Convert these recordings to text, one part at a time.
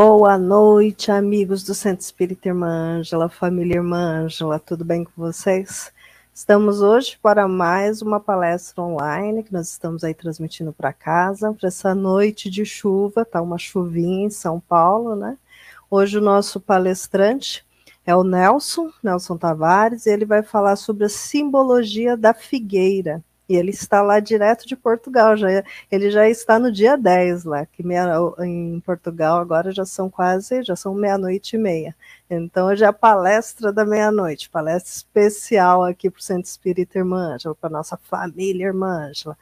Boa noite, amigos do Centro Espírita Irmã Ângela, família Irmã Ângela, tudo bem com vocês? Estamos hoje para mais uma palestra online que nós estamos aí transmitindo para casa, para essa noite de chuva, tá uma chuvinha em São Paulo, né? Hoje o nosso palestrante é o Nelson, Nelson Tavares, e ele vai falar sobre a simbologia da figueira. E ele está lá direto de Portugal, já, ele já está no dia 10 lá, que meia, em Portugal agora já são quase, já são meia-noite e meia. Então hoje é a palestra da meia-noite, palestra especial aqui para o Centro Espírita Irmã Ângela, para nossa família Irmã Ângela.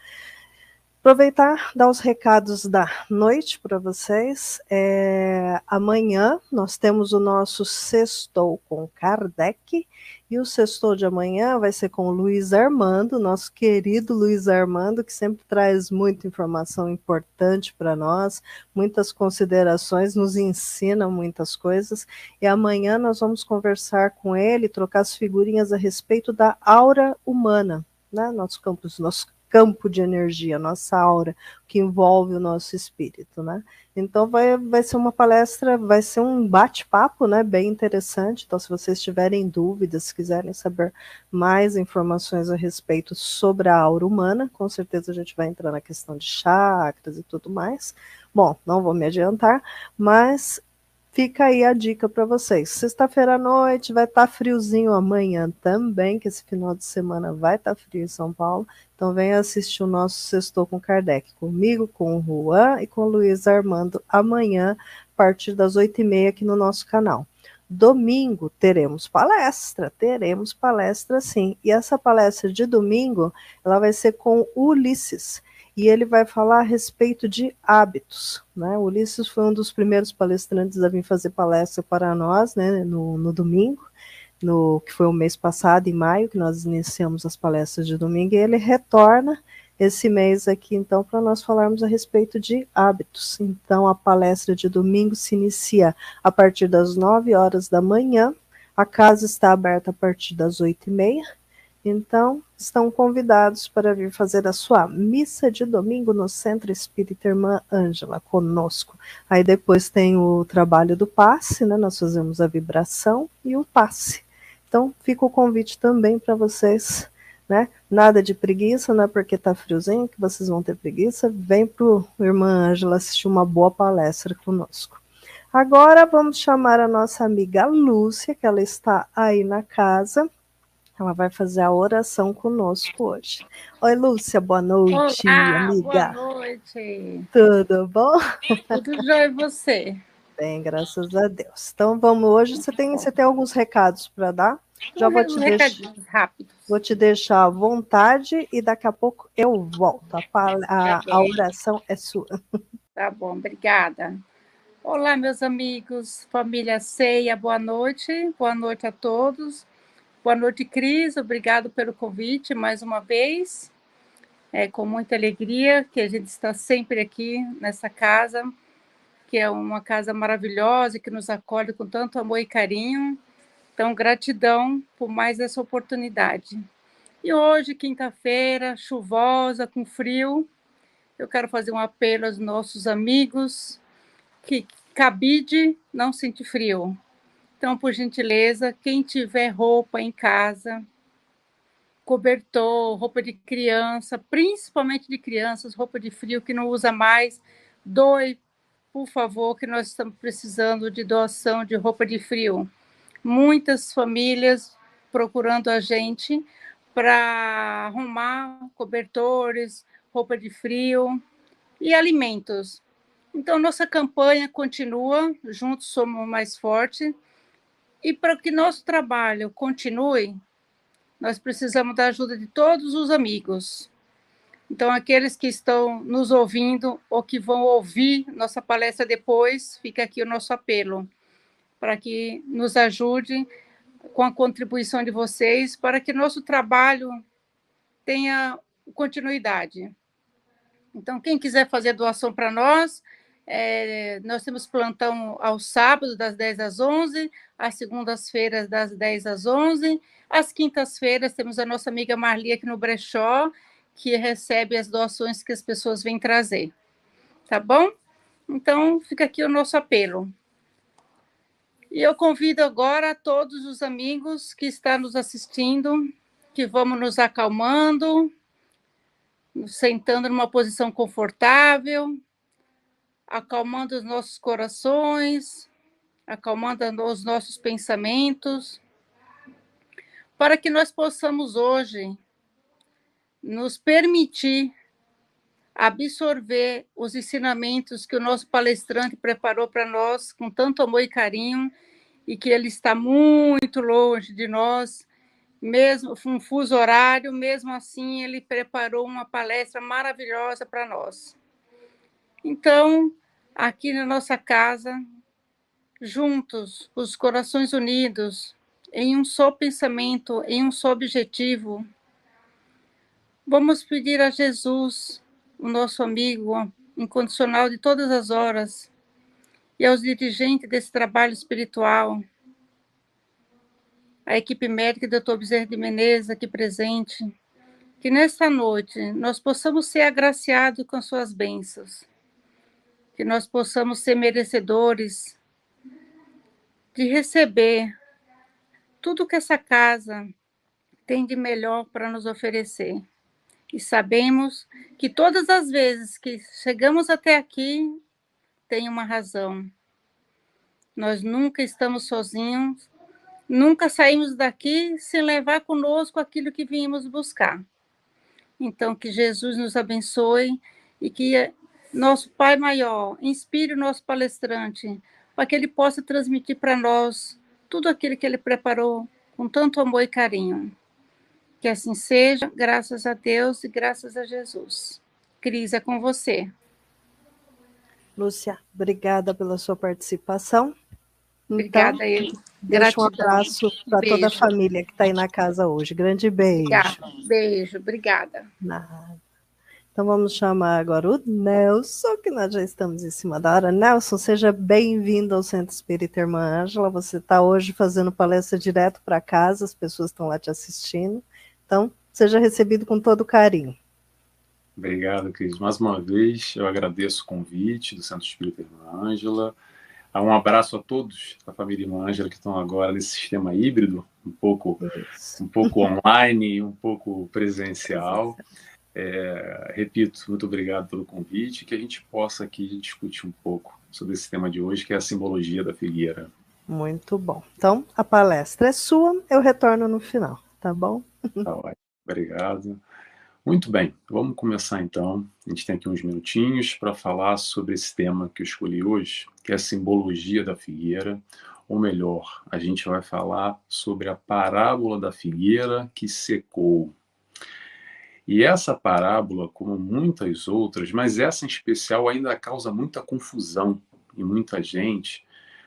Aproveitar, dar os recados da noite para vocês. É, amanhã nós temos o nosso Sextou com Kardec, e o sextou de amanhã vai ser com o Luiz Armando, nosso querido Luiz Armando, que sempre traz muita informação importante para nós, muitas considerações, nos ensina muitas coisas. E amanhã nós vamos conversar com ele, trocar as figurinhas a respeito da aura humana, né? Nosso campus, nosso campo de energia, nossa aura, que envolve o nosso espírito, né? Então vai, vai ser uma palestra, vai ser um bate-papo, né? Bem interessante. Então, se vocês tiverem dúvidas, se quiserem saber mais informações a respeito sobre a aura humana, com certeza a gente vai entrar na questão de chakras e tudo mais. Bom, não vou me adiantar, mas Fica aí a dica para vocês. Sexta-feira à noite vai estar tá friozinho amanhã também, que esse final de semana vai estar tá frio em São Paulo. Então venha assistir o nosso Sextou com Kardec, comigo, com o Juan e com o Luiz Armando amanhã, a partir das oito e meia aqui no nosso canal. Domingo teremos palestra, teremos palestra sim. E essa palestra de domingo, ela vai ser com Ulisses e ele vai falar a respeito de hábitos. Né? O Ulisses foi um dos primeiros palestrantes a vir fazer palestra para nós né, no, no domingo, no que foi o mês passado, em maio, que nós iniciamos as palestras de domingo, e ele retorna esse mês aqui, então, para nós falarmos a respeito de hábitos. Então, a palestra de domingo se inicia a partir das 9 horas da manhã, a casa está aberta a partir das 8 e meia, então, estão convidados para vir fazer a sua missa de domingo no Centro Espírita Irmã Ângela conosco. Aí depois tem o trabalho do passe, né? Nós fazemos a vibração e o passe. Então, fica o convite também para vocês, né? Nada de preguiça, não é porque tá friozinho que vocês vão ter preguiça. Vem pro Irmã Ângela assistir uma boa palestra conosco. Agora vamos chamar a nossa amiga Lúcia, que ela está aí na casa ela vai fazer a oração conosco hoje. Oi, Lúcia, boa noite, Olá, amiga. Boa noite. Tudo bom? Tudo jóia e você? Bem, graças a Deus. Então vamos hoje. Você tem, você tem alguns recados para dar? Já vou te deixar rápido. Vou te deixar à vontade e daqui a pouco eu volto. A, a, a oração é sua. Tá bom, obrigada. Olá, meus amigos, família Ceia, boa noite. Boa noite a todos. Boa noite, Cris. Obrigado pelo convite mais uma vez. É com muita alegria que a gente está sempre aqui nessa casa, que é uma casa maravilhosa, que nos acolhe com tanto amor e carinho. Então, gratidão por mais essa oportunidade. E hoje, quinta-feira, chuvosa, com frio, eu quero fazer um apelo aos nossos amigos que cabide não sente frio. Então, por gentileza, quem tiver roupa em casa, cobertor, roupa de criança, principalmente de crianças, roupa de frio que não usa mais, doe, por favor, que nós estamos precisando de doação de roupa de frio. Muitas famílias procurando a gente para arrumar cobertores, roupa de frio e alimentos. Então, nossa campanha continua, juntos somos mais fortes. E para que nosso trabalho continue, nós precisamos da ajuda de todos os amigos. Então, aqueles que estão nos ouvindo ou que vão ouvir nossa palestra depois, fica aqui o nosso apelo para que nos ajude com a contribuição de vocês para que nosso trabalho tenha continuidade. Então, quem quiser fazer doação para nós, é, nós temos plantão aos sábados, das 10 às 11, às segundas-feiras, das 10 às 11. Às quintas-feiras, temos a nossa amiga Marli aqui no Brechó, que recebe as doações que as pessoas vêm trazer. Tá bom? Então, fica aqui o nosso apelo. E eu convido agora todos os amigos que estão nos assistindo, que vamos nos acalmando, sentando numa posição confortável, acalmando os nossos corações, acalmando os nossos pensamentos, para que nós possamos hoje nos permitir absorver os ensinamentos que o nosso palestrante preparou para nós com tanto amor e carinho e que ele está muito longe de nós, mesmo um fuso horário, mesmo assim ele preparou uma palestra maravilhosa para nós. Então, aqui na nossa casa, juntos, os corações unidos, em um só pensamento, em um só objetivo, vamos pedir a Jesus o nosso amigo incondicional de todas as horas, e aos dirigentes desse trabalho espiritual, a equipe médica do Dr. Bezerra de Menezes aqui presente, que nesta noite nós possamos ser agraciados com suas bênçãos, que nós possamos ser merecedores de receber tudo que essa casa tem de melhor para nos oferecer e sabemos que todas as vezes que chegamos até aqui tem uma razão. Nós nunca estamos sozinhos, nunca saímos daqui sem levar conosco aquilo que vínhamos buscar. Então, que Jesus nos abençoe e que nosso Pai Maior inspire o nosso palestrante para que ele possa transmitir para nós tudo aquilo que ele preparou com tanto amor e carinho. Que assim seja, graças a Deus e graças a Jesus. Cris, é com você. Lúcia, obrigada pela sua participação. Obrigada, então, ele. Deixa um abraço para toda a família que está aí na casa hoje. Grande beijo. Obrigada. Beijo, obrigada. Nada. Então vamos chamar agora o Nelson, que nós já estamos em cima da hora. Nelson, seja bem-vindo ao Centro Espírita Irmã Ângela. Você está hoje fazendo palestra direto para casa, as pessoas estão lá te assistindo. Então, seja recebido com todo carinho. Obrigado, Cris. Mais uma vez, eu agradeço o convite do Centro Espírita Irmã Ângela. Um abraço a todos da família Irmã Ângela que estão agora nesse sistema híbrido, um pouco, um pouco online, um pouco presencial. É, repito, muito obrigado pelo convite, que a gente possa aqui discutir um pouco sobre esse tema de hoje, que é a simbologia da figueira. Muito bom. Então, a palestra é sua, eu retorno no final, tá bom? Tá ótimo. Obrigado. Muito bem, vamos começar então. A gente tem aqui uns minutinhos para falar sobre esse tema que eu escolhi hoje, que é a simbologia da figueira, ou melhor, a gente vai falar sobre a parábola da figueira que secou. E essa parábola, como muitas outras, mas essa em especial ainda causa muita confusão em muita gente,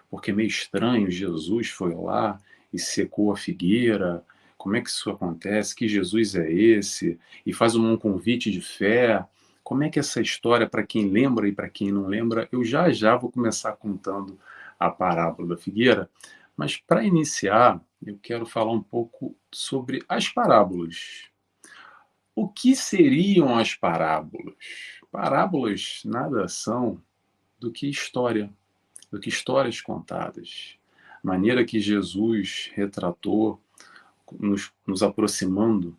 porque é meio estranho, Jesus foi lá e secou a figueira, como é que isso acontece? Que Jesus é esse? E faz um convite de fé. Como é que essa história, para quem lembra e para quem não lembra, eu já já vou começar contando a parábola da figueira. Mas para iniciar, eu quero falar um pouco sobre as parábolas. O que seriam as parábolas? Parábolas nada são do que história, do que histórias contadas. A maneira que Jesus retratou nos, nos aproximando,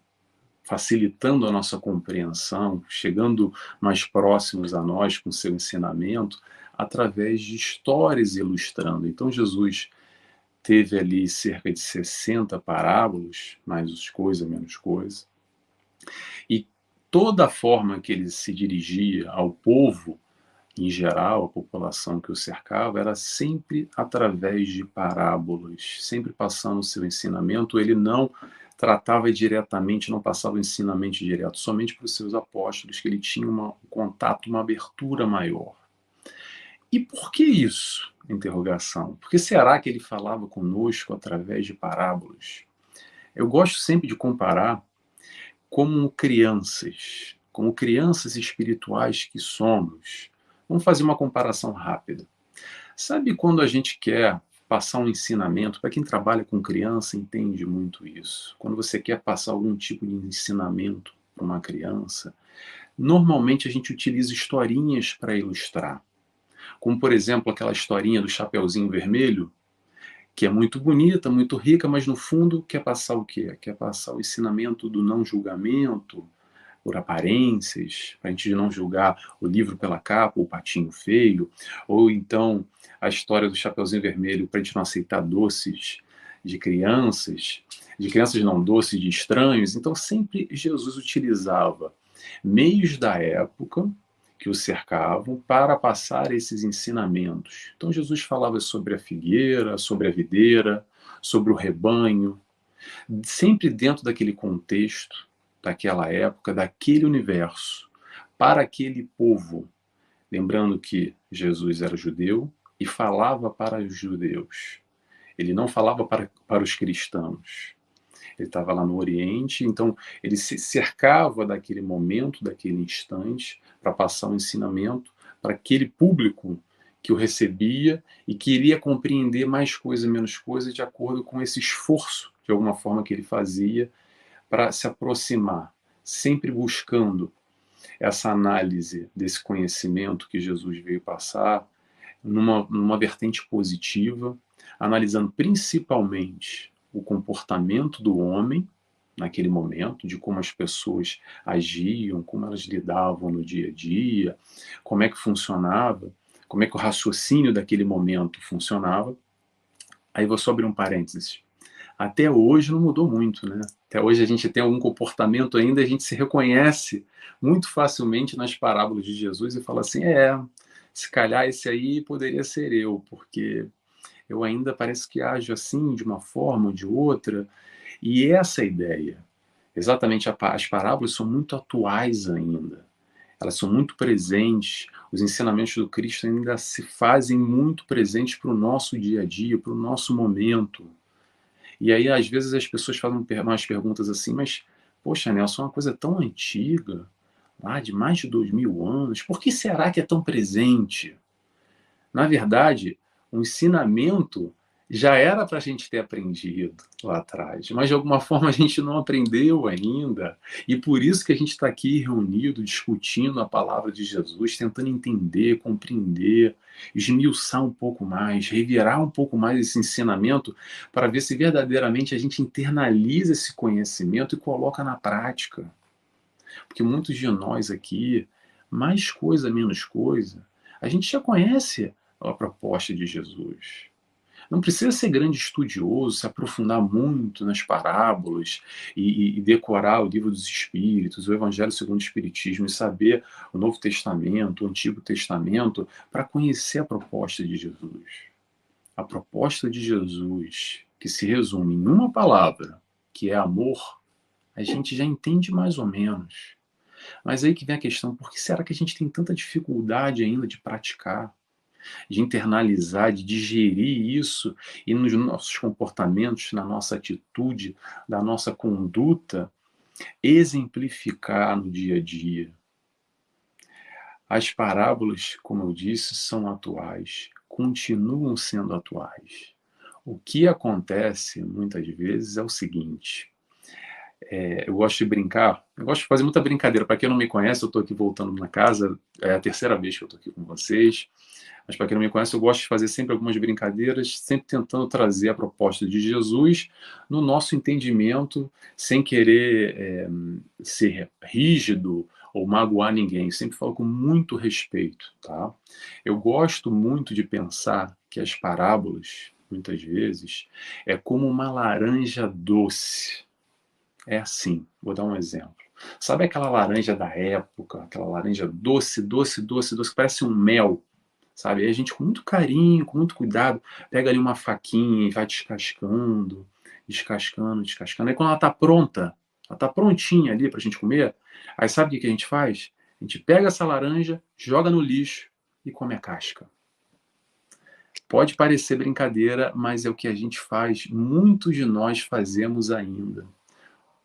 facilitando a nossa compreensão, chegando mais próximos a nós com seu ensinamento, através de histórias ilustrando. Então, Jesus teve ali cerca de 60 parábolas, mais coisa, menos coisa, e toda a forma que ele se dirigia ao povo em geral, a população que o cercava, era sempre através de parábolas, sempre passando o seu ensinamento. Ele não tratava diretamente, não passava o ensinamento direto, somente para os seus apóstolos, que ele tinha um contato, uma abertura maior. E por que isso? Interrogação. Por que será que ele falava conosco através de parábolas? Eu gosto sempre de comparar como crianças, como crianças espirituais que somos. Vamos fazer uma comparação rápida. Sabe quando a gente quer passar um ensinamento, para quem trabalha com criança entende muito isso. Quando você quer passar algum tipo de ensinamento para uma criança, normalmente a gente utiliza historinhas para ilustrar. Como, por exemplo, aquela historinha do Chapeuzinho Vermelho, que é muito bonita, muito rica, mas no fundo quer passar o quê? Quer passar o ensinamento do não julgamento, por aparências, para a gente não julgar o livro pela capa, o patinho feio, ou então a história do Chapeuzinho Vermelho para a gente não aceitar doces de crianças, de crianças não doces de estranhos. Então sempre Jesus utilizava meios da época que o cercavam para passar esses ensinamentos. Então Jesus falava sobre a figueira, sobre a videira, sobre o rebanho, sempre dentro daquele contexto daquela época, daquele universo, para aquele povo. Lembrando que Jesus era judeu e falava para os judeus. Ele não falava para, para os cristãos. Ele estava lá no Oriente, então ele se cercava daquele momento, daquele instante, para passar um ensinamento para aquele público que o recebia e queria compreender mais coisa, menos coisa, de acordo com esse esforço, de alguma forma, que ele fazia para se aproximar, sempre buscando essa análise desse conhecimento que Jesus veio passar numa, numa vertente positiva, analisando principalmente o comportamento do homem naquele momento, de como as pessoas agiam, como elas lidavam no dia a dia, como é que funcionava, como é que o raciocínio daquele momento funcionava. Aí vou só abrir um parênteses. Até hoje não mudou muito, né? Até hoje a gente tem algum comportamento ainda, a gente se reconhece muito facilmente nas parábolas de Jesus e fala assim: é, se calhar esse aí poderia ser eu, porque eu ainda parece que ajo assim, de uma forma ou de outra. E essa ideia, exatamente as parábolas são muito atuais ainda. Elas são muito presentes, os ensinamentos do Cristo ainda se fazem muito presentes para o nosso dia a dia, para o nosso momento. E aí, às vezes, as pessoas fazem umas perguntas assim, mas, poxa, Nelson, é uma coisa tão antiga, lá de mais de dois mil anos, por que será que é tão presente? Na verdade, o ensinamento já era para a gente ter aprendido lá atrás, mas de alguma forma a gente não aprendeu ainda. E por isso que a gente está aqui reunido, discutindo a palavra de Jesus, tentando entender, compreender, esmiuçar um pouco mais, revirar um pouco mais esse ensinamento, para ver se verdadeiramente a gente internaliza esse conhecimento e coloca na prática. Porque muitos de nós aqui, mais coisa, menos coisa, a gente já conhece a proposta de Jesus não precisa ser grande estudioso, se aprofundar muito nas parábolas e, e decorar o livro dos Espíritos, o Evangelho segundo o Espiritismo e saber o Novo Testamento, o Antigo Testamento, para conhecer a proposta de Jesus. A proposta de Jesus, que se resume em uma palavra, que é amor, a gente já entende mais ou menos. Mas aí que vem a questão, por que será que a gente tem tanta dificuldade ainda de praticar? De internalizar, de digerir isso e nos nossos comportamentos, na nossa atitude, da nossa conduta, exemplificar no dia a dia. As parábolas, como eu disse, são atuais, continuam sendo atuais. O que acontece muitas vezes é o seguinte: é, eu gosto de brincar, eu gosto de fazer muita brincadeira. Para quem não me conhece, eu estou aqui voltando na casa, é a terceira vez que eu estou aqui com vocês. Mas para quem não me conhece, eu gosto de fazer sempre algumas brincadeiras, sempre tentando trazer a proposta de Jesus no nosso entendimento, sem querer é, ser rígido ou magoar ninguém. Sempre falo com muito respeito, tá? Eu gosto muito de pensar que as parábolas, muitas vezes, é como uma laranja doce. É assim, vou dar um exemplo. Sabe aquela laranja da época, aquela laranja doce, doce, doce, doce, que parece um mel? sabe? Aí a gente, com muito carinho, com muito cuidado, pega ali uma faquinha e vai descascando, descascando, descascando. Aí quando ela está pronta, ela está prontinha ali para a gente comer, aí sabe o que a gente faz? A gente pega essa laranja, joga no lixo e come a casca. Pode parecer brincadeira, mas é o que a gente faz, muitos de nós fazemos ainda.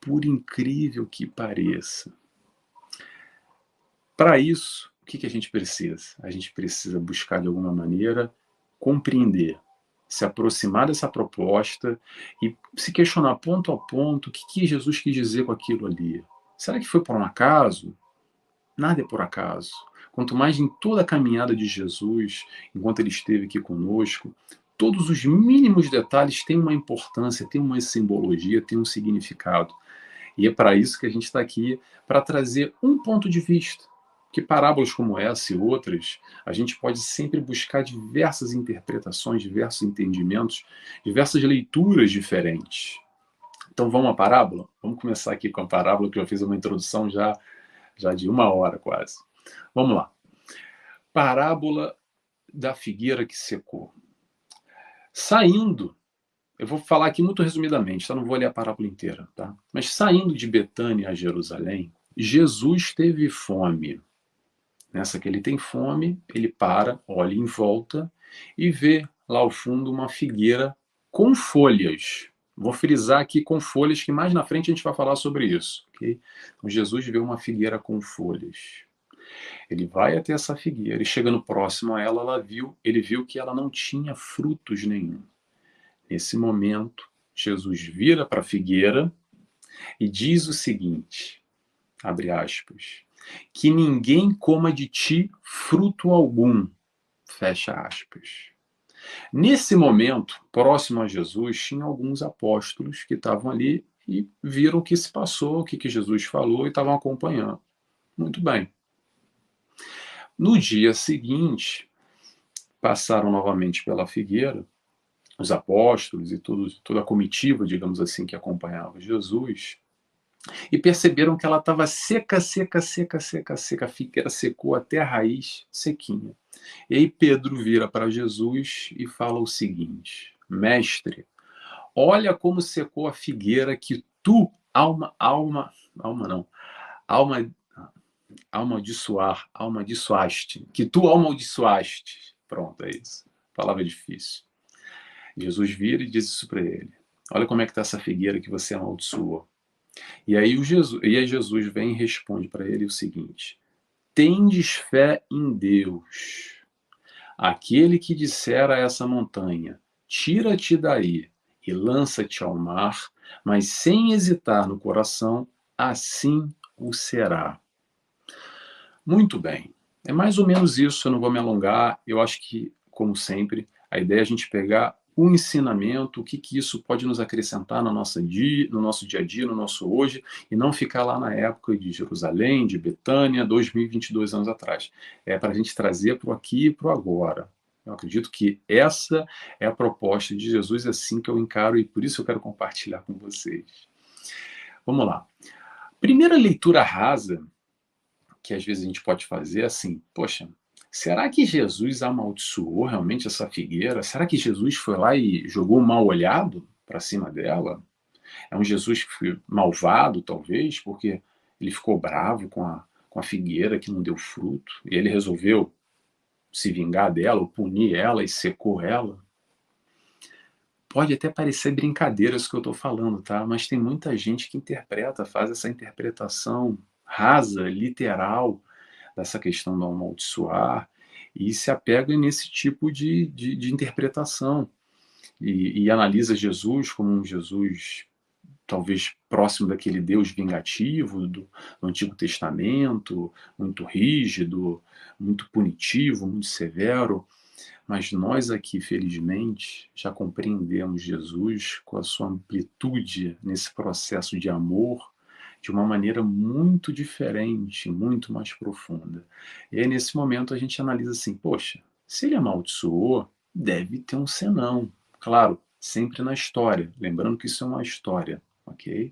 Por incrível que pareça. Para isso, o que, que a gente precisa? A gente precisa buscar, de alguma maneira, compreender, se aproximar dessa proposta e se questionar ponto a ponto o que, que Jesus quis dizer com aquilo ali. Será que foi por um acaso? Nada é por acaso. Quanto mais em toda a caminhada de Jesus, enquanto ele esteve aqui conosco, todos os mínimos detalhes têm uma importância, têm uma simbologia, têm um significado. E é para isso que a gente está aqui, para trazer um ponto de vista. Que parábolas como essa e outras, a gente pode sempre buscar diversas interpretações, diversos entendimentos, diversas leituras diferentes. Então vamos à parábola? Vamos começar aqui com a parábola, que eu fiz uma introdução já, já de uma hora quase. Vamos lá. Parábola da figueira que secou. Saindo, eu vou falar aqui muito resumidamente, tá? não vou ler a parábola inteira, tá? Mas saindo de Betânia a Jerusalém, Jesus teve fome. Nessa que ele tem fome, ele para, olha em volta e vê lá ao fundo uma figueira com folhas. Vou frisar aqui com folhas, que mais na frente a gente vai falar sobre isso. Okay? Então, Jesus vê uma figueira com folhas. Ele vai até essa figueira e chegando próximo a ela, ela viu, ele viu que ela não tinha frutos nenhum. Nesse momento, Jesus vira para a figueira e diz o seguinte: abre aspas, que ninguém coma de ti fruto algum, fecha aspas. Nesse momento, próximo a Jesus, tinha alguns apóstolos que estavam ali e viram o que se passou, o que, que Jesus falou e estavam acompanhando. Muito bem. No dia seguinte, passaram novamente pela figueira, os apóstolos e toda a comitiva, digamos assim, que acompanhava Jesus, e perceberam que ela estava seca, seca, seca, seca, seca. A figueira secou até a raiz, sequinha. E aí Pedro vira para Jesus e fala o seguinte: Mestre, olha como secou a figueira que tu, alma, alma, alma não, alma amaldiçoar, amaldiçoaste, que tu amaldiçoaste. Pronto, é isso. Palavra difícil. Jesus vira e diz isso para ele. Olha como é que está essa figueira que você amaldiçoou. E aí, o Jesus, e aí Jesus vem e responde para ele o seguinte: Tendes fé em Deus. Aquele que disser a essa montanha: Tira-te daí e lança-te ao mar, mas sem hesitar no coração, assim o será. Muito bem. É mais ou menos isso, eu não vou me alongar. Eu acho que, como sempre, a ideia é a gente pegar o ensinamento, o que, que isso pode nos acrescentar no nosso, dia, no nosso dia a dia, no nosso hoje, e não ficar lá na época de Jerusalém, de Betânia, 2022 anos atrás. É para a gente trazer para o aqui e para o agora. Eu acredito que essa é a proposta de Jesus, é assim que eu encaro, e por isso eu quero compartilhar com vocês. Vamos lá. Primeira leitura rasa que às vezes a gente pode fazer assim, poxa, será que Jesus amaldiçoou realmente essa figueira? Será que Jesus foi lá e jogou um mal olhado para cima dela? É um Jesus malvado, talvez, porque ele ficou bravo com a, com a figueira que não deu fruto, e ele resolveu se vingar dela, ou punir ela e secou ela. Pode até parecer brincadeira isso que eu estou falando, tá? Mas tem muita gente que interpreta, faz essa interpretação rasa, literal, dessa questão do amaldiçoar, e se apega nesse tipo de, de, de interpretação. E, e, analisa Jesus como um Jesus talvez próximo daquele Deus vingativo do, do, Antigo Testamento, muito rígido, muito punitivo, muito severo. Mas nós aqui, felizmente, já compreendemos Jesus com a sua amplitude nesse processo de amor, de uma maneira muito diferente, muito mais profunda. E aí, nesse momento, a gente analisa assim: poxa, se ele amaldiçoou, deve ter um senão. Claro, sempre na história, lembrando que isso é uma história, ok?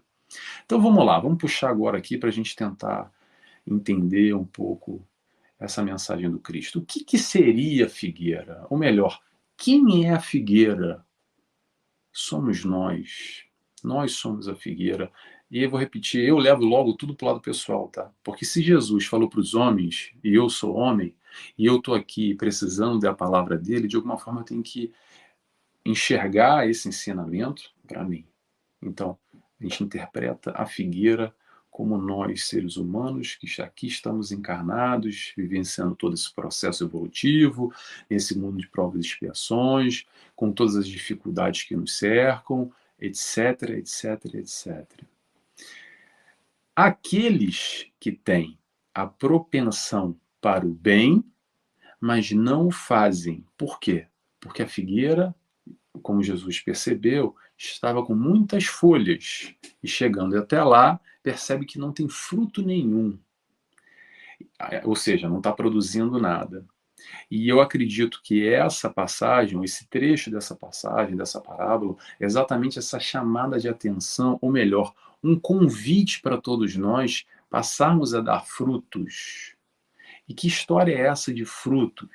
Então vamos lá, vamos puxar agora aqui para a gente tentar entender um pouco essa mensagem do Cristo. O que, que seria a figueira? Ou melhor, quem é a figueira? Somos nós. Nós somos a figueira. E eu vou repetir, eu levo logo tudo para o lado pessoal, tá? Porque se Jesus falou para os homens, e eu sou homem, e eu estou aqui precisando da palavra dele, de alguma forma eu tenho que enxergar esse ensinamento para mim. Então, a gente interpreta a figueira como nós, seres humanos, que aqui estamos encarnados, vivenciando todo esse processo evolutivo, nesse mundo de provas e expiações, com todas as dificuldades que nos cercam, etc, etc, etc. Aqueles que têm a propensão para o bem, mas não o fazem. Por quê? Porque a figueira como Jesus percebeu, estava com muitas folhas e chegando até lá, percebe que não tem fruto nenhum. Ou seja, não está produzindo nada. E eu acredito que essa passagem, esse trecho dessa passagem, dessa parábola, é exatamente essa chamada de atenção, ou melhor, um convite para todos nós passarmos a dar frutos. E que história é essa de frutos?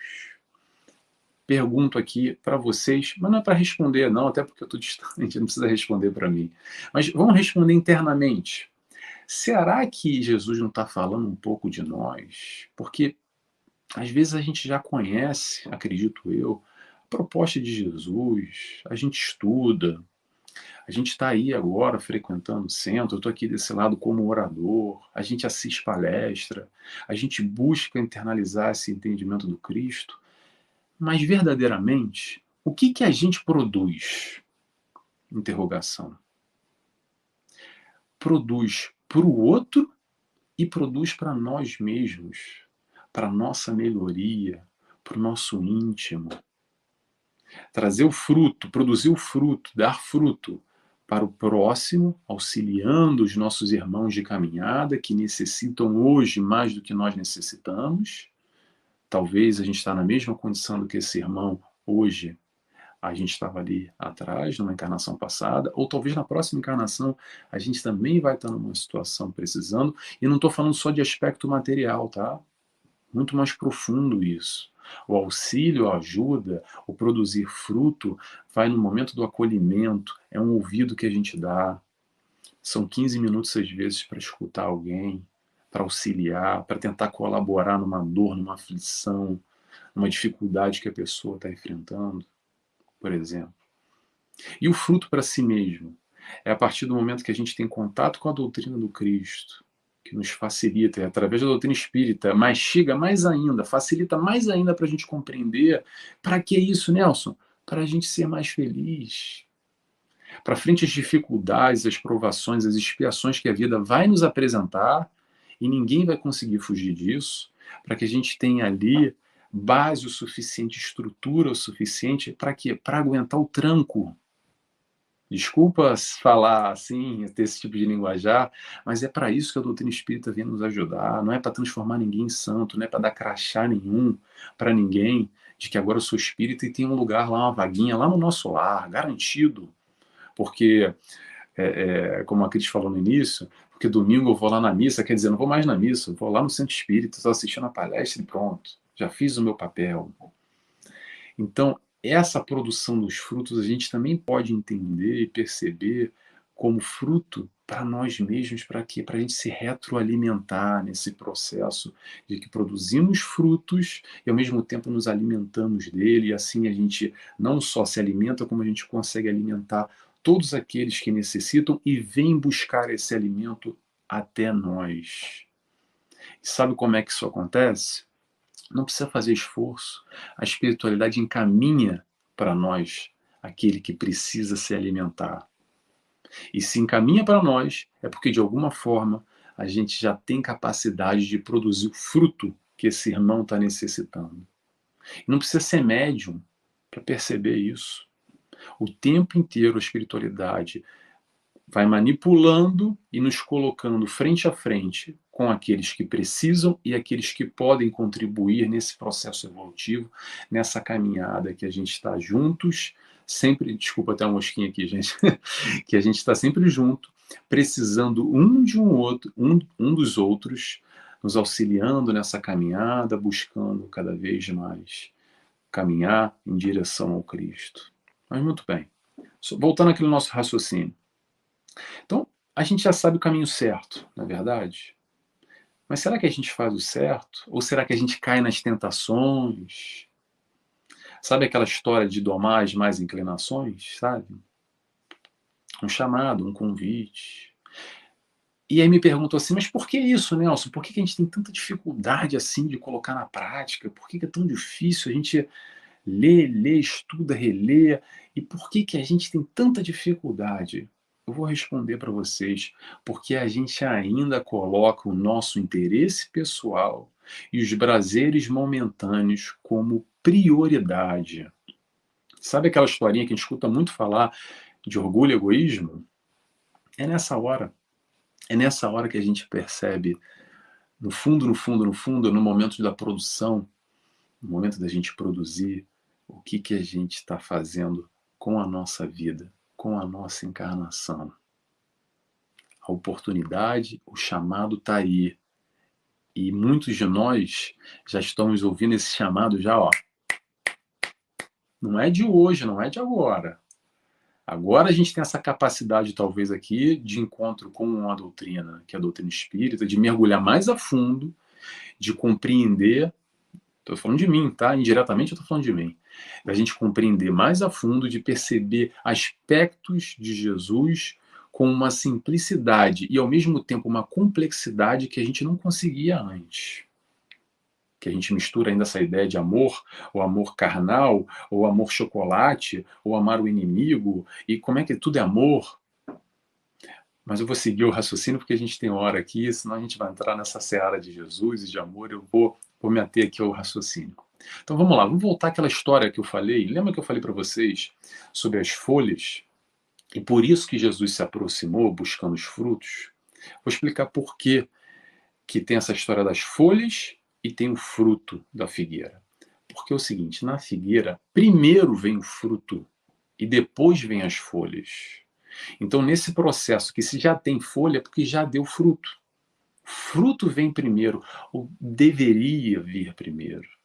Pergunto aqui para vocês, mas não é para responder, não, até porque eu estou distante, não precisa responder para mim. Mas vamos responder internamente. Será que Jesus não está falando um pouco de nós? Porque às vezes a gente já conhece, acredito eu, a proposta de Jesus, a gente estuda, a gente está aí agora frequentando o centro, eu estou aqui desse lado como orador, a gente assiste palestra, a gente busca internalizar esse entendimento do Cristo, mas verdadeiramente, o que, que a gente produz? Interrogação. Produz para o outro e produz para nós mesmos para nossa melhoria, para o nosso íntimo. Trazer o fruto, produzir o fruto, dar fruto para o próximo, auxiliando os nossos irmãos de caminhada que necessitam hoje mais do que nós necessitamos. Talvez a gente está na mesma condição do que esse irmão hoje. A gente estava ali atrás, numa encarnação passada, ou talvez na próxima encarnação a gente também vai estar numa situação precisando. E não estou falando só de aspecto material, tá? muito mais profundo isso. O auxílio, a ajuda, o produzir fruto, vai no momento do acolhimento, é um ouvido que a gente dá. São 15 minutos, às vezes, para escutar alguém, para auxiliar, para tentar colaborar numa dor, numa aflição, numa dificuldade que a pessoa está enfrentando, por exemplo. E o fruto para si mesmo é a partir do momento que a gente tem contato com a doutrina do Cristo, que nos facilita, através da doutrina espírita, mastiga mais ainda, facilita mais ainda para a gente compreender. Para que isso, Nelson? Para a gente ser mais feliz. Para frente às dificuldades, as provações, as expiações que a vida vai nos apresentar, e ninguém vai conseguir fugir disso, para que a gente tenha ali base o suficiente, estrutura o suficiente para quê? Para aguentar o tranco Desculpa falar assim, ter esse tipo de linguajar, mas é para isso que a doutrina espírita vem nos ajudar. Não é para transformar ninguém em santo, não é para dar crachá nenhum para ninguém de que agora eu sou espírita e tem um lugar lá, uma vaguinha lá no nosso lar, garantido. Porque, é, é, como a Cris falou no início, porque domingo eu vou lá na missa, quer dizer, não vou mais na missa, vou lá no centro espírita, estou assistindo a palestra e pronto, já fiz o meu papel. Então, essa produção dos frutos a gente também pode entender e perceber como fruto para nós mesmos, para quê? Para a gente se retroalimentar nesse processo de que produzimos frutos e ao mesmo tempo nos alimentamos dele, e assim a gente não só se alimenta, como a gente consegue alimentar todos aqueles que necessitam e vem buscar esse alimento até nós. E sabe como é que isso acontece? Não precisa fazer esforço. A espiritualidade encaminha para nós aquele que precisa se alimentar. E se encaminha para nós, é porque de alguma forma a gente já tem capacidade de produzir o fruto que esse irmão está necessitando. Não precisa ser médium para perceber isso. O tempo inteiro a espiritualidade vai manipulando e nos colocando frente a frente com aqueles que precisam e aqueles que podem contribuir nesse processo evolutivo, nessa caminhada que a gente está juntos, sempre, desculpa até uma mosquinha aqui, gente, que a gente está sempre junto, precisando um de um outro, um, um dos outros, nos auxiliando nessa caminhada, buscando cada vez mais caminhar em direção ao Cristo. Mas muito bem. Voltando àquele nosso raciocínio. Então, a gente já sabe o caminho certo, na é verdade? Mas será que a gente faz o certo? Ou será que a gente cai nas tentações? Sabe aquela história de domar as mais inclinações, sabe? Um chamado, um convite. E aí me pergunto assim, mas por que isso, Nelson? Por que a gente tem tanta dificuldade assim de colocar na prática? Por que é tão difícil a gente ler, ler, estuda, reler? E por que, que a gente tem tanta dificuldade? Eu vou responder para vocês, porque a gente ainda coloca o nosso interesse pessoal e os prazeres momentâneos como prioridade. Sabe aquela historinha que a gente escuta muito falar de orgulho e egoísmo? É nessa hora. É nessa hora que a gente percebe, no fundo, no fundo, no fundo, no momento da produção, no momento da gente produzir, o que, que a gente está fazendo com a nossa vida, com a nossa encarnação. A oportunidade, o chamado está aí. E muitos de nós já estamos ouvindo esse chamado já, ó. Não é de hoje, não é de agora. Agora a gente tem essa capacidade, talvez, aqui, de encontro com a doutrina, que é a doutrina espírita, de mergulhar mais a fundo, de compreender. Estou falando de mim, tá? Indiretamente eu estou falando de mim. Da gente compreender mais a fundo, de perceber aspectos de Jesus com uma simplicidade e, ao mesmo tempo, uma complexidade que a gente não conseguia antes que a gente mistura ainda essa ideia de amor, o amor carnal, ou amor chocolate, ou amar o inimigo, e como é que tudo é amor. Mas eu vou seguir o raciocínio porque a gente tem hora aqui, senão a gente vai entrar nessa seara de Jesus e de amor, eu vou, vou me ater aqui ao raciocínio. Então vamos lá, vamos voltar àquela história que eu falei. Lembra que eu falei para vocês sobre as folhas? E por isso que Jesus se aproximou buscando os frutos? Vou explicar por que, que tem essa história das folhas e tem o fruto da figueira. Porque é o seguinte, na figueira, primeiro vem o fruto e depois vem as folhas. Então, nesse processo que se já tem folha, é porque já deu fruto. Fruto vem primeiro, ou deveria vir primeiro.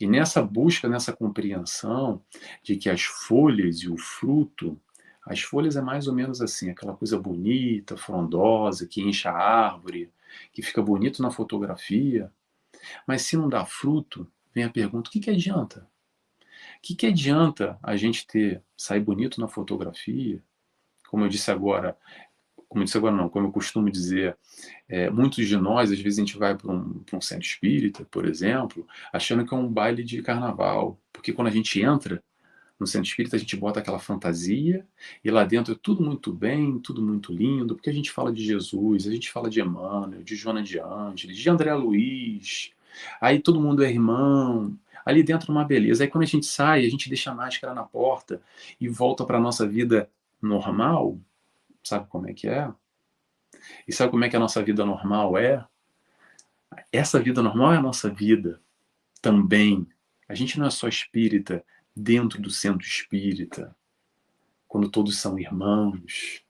E nessa busca, nessa compreensão de que as folhas e o fruto, as folhas é mais ou menos assim, aquela coisa bonita, frondosa, que enche a árvore, que fica bonito na fotografia, mas se não dá fruto, vem a pergunta: o que, que adianta? O que, que adianta a gente ter sair bonito na fotografia? Como eu disse agora, como eu disse agora não, como eu costumo dizer, é, muitos de nós, às vezes a gente vai para um, um centro espírita, por exemplo, achando que é um baile de carnaval, porque quando a gente entra no centro espírita, a gente bota aquela fantasia e lá dentro é tudo muito bem, tudo muito lindo, porque a gente fala de Jesus, a gente fala de Emmanuel, de Joana de Ângeles, de André Luiz, aí todo mundo é irmão, ali dentro uma beleza. Aí quando a gente sai, a gente deixa a máscara na porta e volta para a nossa vida normal, sabe como é que é? E sabe como é que a nossa vida normal é? Essa vida normal é a nossa vida também. A gente não é só espírita, dentro do centro espírita, quando todos são irmãos.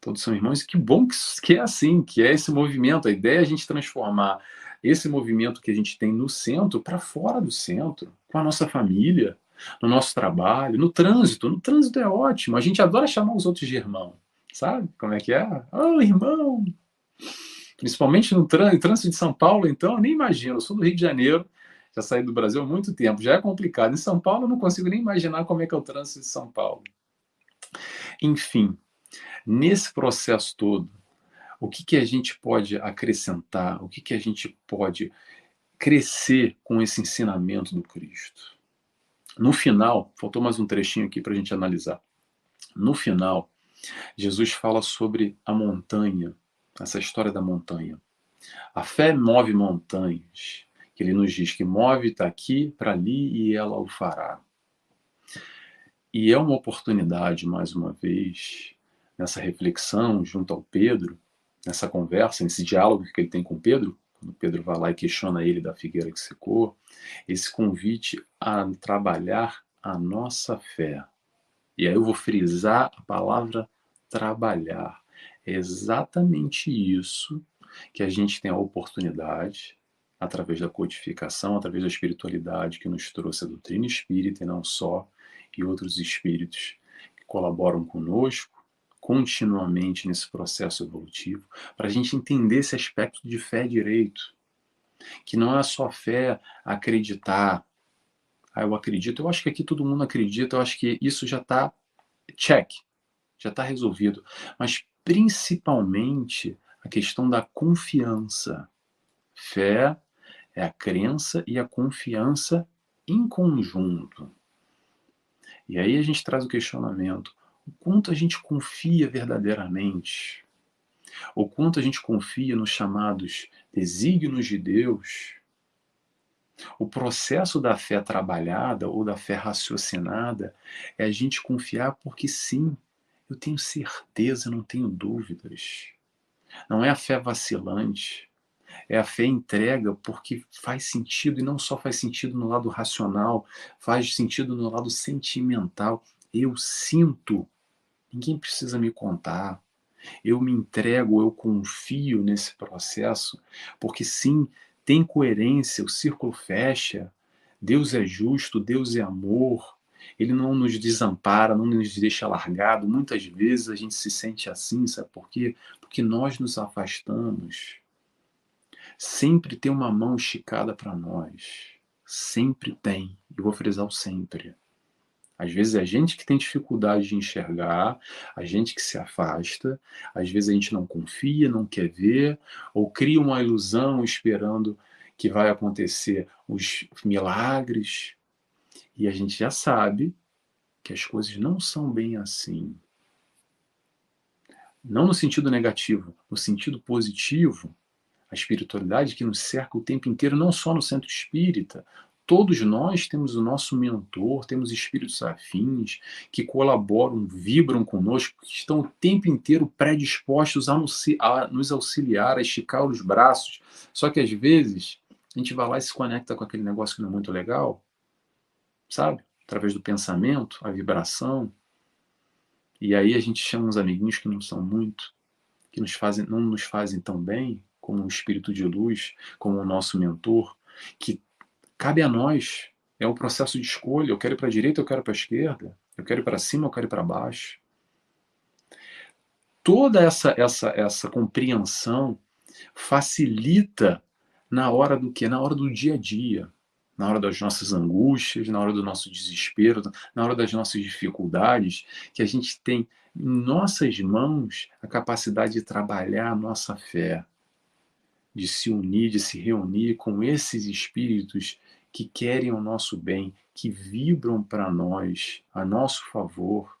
Todos são irmãos, e que bom que é assim, que é esse movimento. A ideia é a gente transformar esse movimento que a gente tem no centro para fora do centro, com a nossa família, no nosso trabalho, no trânsito. No trânsito é ótimo, a gente adora chamar os outros de irmão, sabe? Como é que é? Oh, irmão! Principalmente no trânsito de São Paulo, então, eu nem imagino. Eu sou do Rio de Janeiro, já saí do Brasil há muito tempo, já é complicado. Em São Paulo, eu não consigo nem imaginar como é que é o trânsito de São Paulo. Enfim, nesse processo todo, o que, que a gente pode acrescentar, o que, que a gente pode crescer com esse ensinamento do Cristo? No final, faltou mais um trechinho aqui para a gente analisar. No final, Jesus fala sobre a montanha, essa história da montanha. A fé move montanhas que ele nos diz que move, está aqui, para ali e ela o fará. E é uma oportunidade, mais uma vez, nessa reflexão junto ao Pedro, nessa conversa, nesse diálogo que ele tem com Pedro, quando Pedro vai lá e questiona ele da figueira que secou, esse convite a trabalhar a nossa fé. E aí eu vou frisar a palavra trabalhar. É exatamente isso que a gente tem a oportunidade através da codificação, através da espiritualidade que nos trouxe a doutrina espírita e não só, e outros espíritos que colaboram conosco continuamente nesse processo evolutivo, para a gente entender esse aspecto de fé direito, que não é só fé acreditar. Ah, eu acredito, eu acho que aqui todo mundo acredita, eu acho que isso já está check, já está resolvido. Mas principalmente a questão da confiança. Fé é a crença e a confiança em conjunto. E aí a gente traz o questionamento: o quanto a gente confia verdadeiramente? O quanto a gente confia nos chamados desígnios de Deus? O processo da fé trabalhada ou da fé raciocinada é a gente confiar porque sim, eu tenho certeza, não tenho dúvidas. Não é a fé vacilante, é a fé entrega porque faz sentido e não só faz sentido no lado racional, faz sentido no lado sentimental. Eu sinto, ninguém precisa me contar. Eu me entrego, eu confio nesse processo, porque sim, tem coerência, o círculo fecha. Deus é justo, Deus é amor. Ele não nos desampara, não nos deixa largado. Muitas vezes a gente se sente assim, sabe por quê? Porque nós nos afastamos. Sempre tem uma mão esticada para nós. Sempre tem. Eu vou frisar o sempre. Às vezes é a gente que tem dificuldade de enxergar, a gente que se afasta, às vezes a gente não confia, não quer ver, ou cria uma ilusão esperando que vai acontecer os milagres, e a gente já sabe que as coisas não são bem assim. Não no sentido negativo, no sentido positivo, a espiritualidade que nos cerca o tempo inteiro, não só no centro espírita, Todos nós temos o nosso mentor, temos espíritos afins que colaboram, vibram conosco, que estão o tempo inteiro predispostos a nos auxiliar, a esticar os braços. Só que às vezes a gente vai lá e se conecta com aquele negócio que não é muito legal, sabe? Através do pensamento, a vibração. E aí a gente chama uns amiguinhos que não são muito, que nos fazem, não nos fazem tão bem, como o espírito de luz, como o nosso mentor, que Cabe a nós. É o processo de escolha. Eu quero ir para a direita, eu quero para a esquerda. Eu quero ir para cima, eu quero ir para baixo. Toda essa, essa, essa compreensão facilita na hora do que? Na hora do dia a dia. Na hora das nossas angústias, na hora do nosso desespero, na hora das nossas dificuldades, que a gente tem em nossas mãos a capacidade de trabalhar a nossa fé, de se unir, de se reunir com esses espíritos que querem o nosso bem, que vibram para nós, a nosso favor.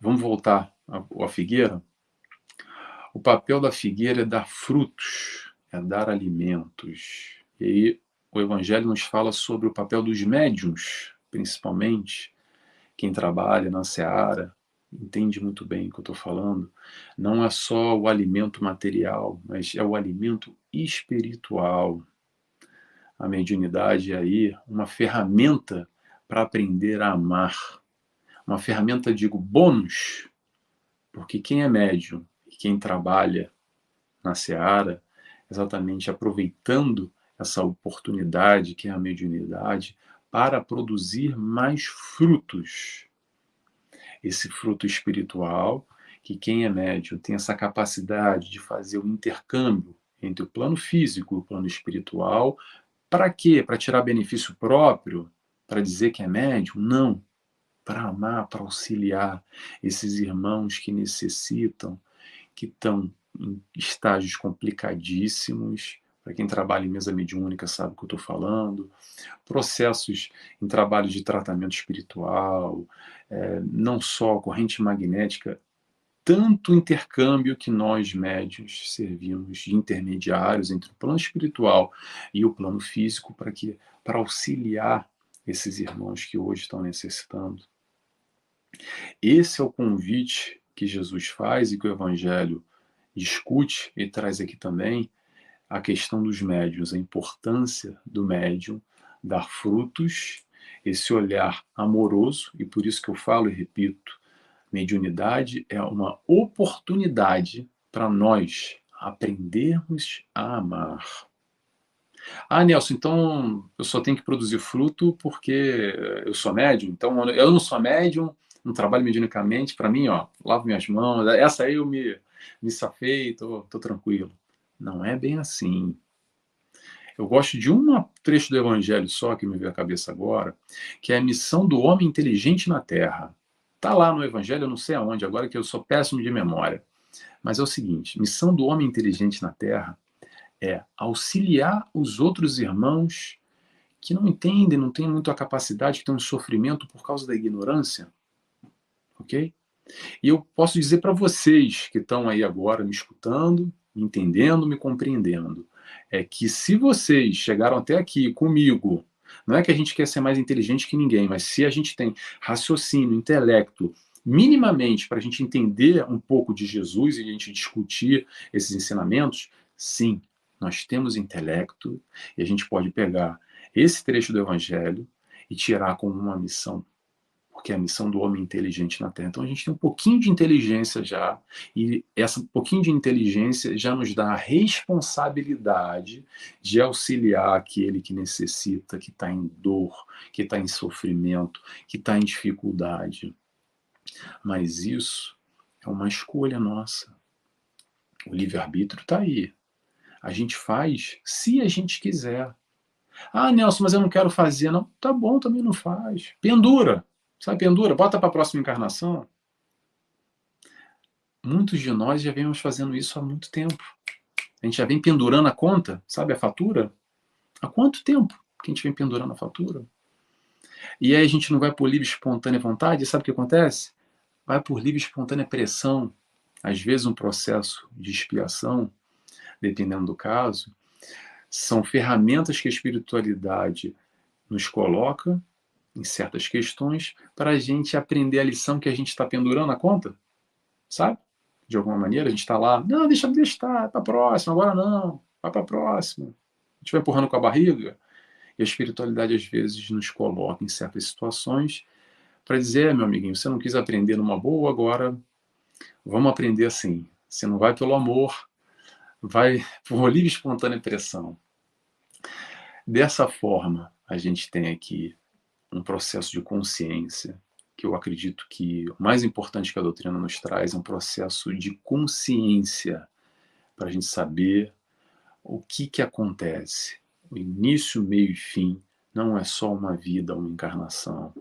Vamos voltar à figueira? O papel da figueira é dar frutos, é dar alimentos. E aí o Evangelho nos fala sobre o papel dos médiums, principalmente quem trabalha na seara, entende muito bem o que eu estou falando. Não é só o alimento material, mas é o alimento espiritual a mediunidade é aí uma ferramenta para aprender a amar. Uma ferramenta, digo, bônus, porque quem é médium e quem trabalha na seara, exatamente aproveitando essa oportunidade que é a mediunidade, para produzir mais frutos. Esse fruto espiritual, que quem é médium tem essa capacidade de fazer o intercâmbio entre o plano físico e o plano espiritual, para quê? Para tirar benefício próprio? Para dizer que é médium? Não. Para amar, para auxiliar esses irmãos que necessitam, que estão em estágios complicadíssimos. Para quem trabalha em mesa mediúnica sabe o que eu estou falando. Processos em trabalho de tratamento espiritual, é, não só corrente magnética tanto intercâmbio que nós médios servimos de intermediários entre o plano espiritual e o plano físico para que para auxiliar esses irmãos que hoje estão necessitando. Esse é o convite que Jesus faz e que o evangelho discute e traz aqui também a questão dos médios, a importância do médium dar frutos, esse olhar amoroso, e por isso que eu falo e repito, Mediunidade é uma oportunidade para nós aprendermos a amar. Ah, Nelson, então eu só tenho que produzir fruto porque eu sou médium? Então eu não sou médium, não trabalho mediunicamente, para mim, ó, lavo minhas mãos, essa aí eu me, me safei, tô, tô tranquilo. Não é bem assim. Eu gosto de um trecho do Evangelho só que me veio à cabeça agora, que é a missão do homem inteligente na Terra. Está lá no Evangelho, eu não sei aonde, agora que eu sou péssimo de memória. Mas é o seguinte: missão do homem inteligente na Terra é auxiliar os outros irmãos que não entendem, não têm muito a capacidade, que têm um sofrimento por causa da ignorância. Ok? E eu posso dizer para vocês que estão aí agora me escutando, me entendendo, me compreendendo. é que se vocês chegaram até aqui comigo, não é que a gente quer ser mais inteligente que ninguém, mas se a gente tem raciocínio, intelecto, minimamente para a gente entender um pouco de Jesus e a gente discutir esses ensinamentos, sim, nós temos intelecto e a gente pode pegar esse trecho do Evangelho e tirar como uma missão porque é a missão do homem inteligente na Terra. Então a gente tem um pouquinho de inteligência já, e essa pouquinho de inteligência já nos dá a responsabilidade de auxiliar aquele que necessita, que está em dor, que está em sofrimento, que está em dificuldade. Mas isso é uma escolha nossa. O livre-arbítrio está aí. A gente faz se a gente quiser. Ah, Nelson, mas eu não quero fazer. Não, tá bom, também não faz. Pendura. Sabe, pendura, bota para a próxima encarnação. Muitos de nós já vemos fazendo isso há muito tempo. A gente já vem pendurando a conta, sabe, a fatura. Há quanto tempo que a gente vem pendurando a fatura? E aí a gente não vai por livre espontânea vontade, sabe o que acontece? Vai por livre espontânea pressão. Às vezes um processo de expiação, dependendo do caso, são ferramentas que a espiritualidade nos coloca em certas questões para a gente aprender a lição que a gente está pendurando a conta, sabe? De alguma maneira, a gente está lá, não, deixa, deixa estar, para a próxima, agora não, vai para a próxima. A gente vai empurrando com a barriga. E a espiritualidade, às vezes, nos coloca em certas situações para dizer, é, meu amiguinho, você não quis aprender numa boa, agora vamos aprender assim. Você não vai pelo amor, vai por livre espontânea pressão. Dessa forma, a gente tem aqui um processo de consciência, que eu acredito que o mais importante que a doutrina nos traz é um processo de consciência para a gente saber o que, que acontece. O início, meio e fim não é só uma vida, uma encarnação.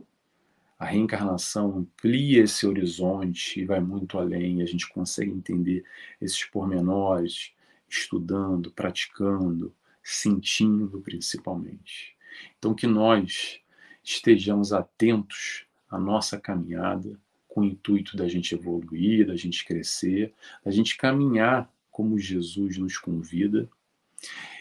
A reencarnação amplia esse horizonte e vai muito além. A gente consegue entender esses pormenores estudando, praticando, sentindo principalmente. Então, que nós estejamos atentos à nossa caminhada, com o intuito da gente evoluir, da gente crescer, da gente caminhar como Jesus nos convida,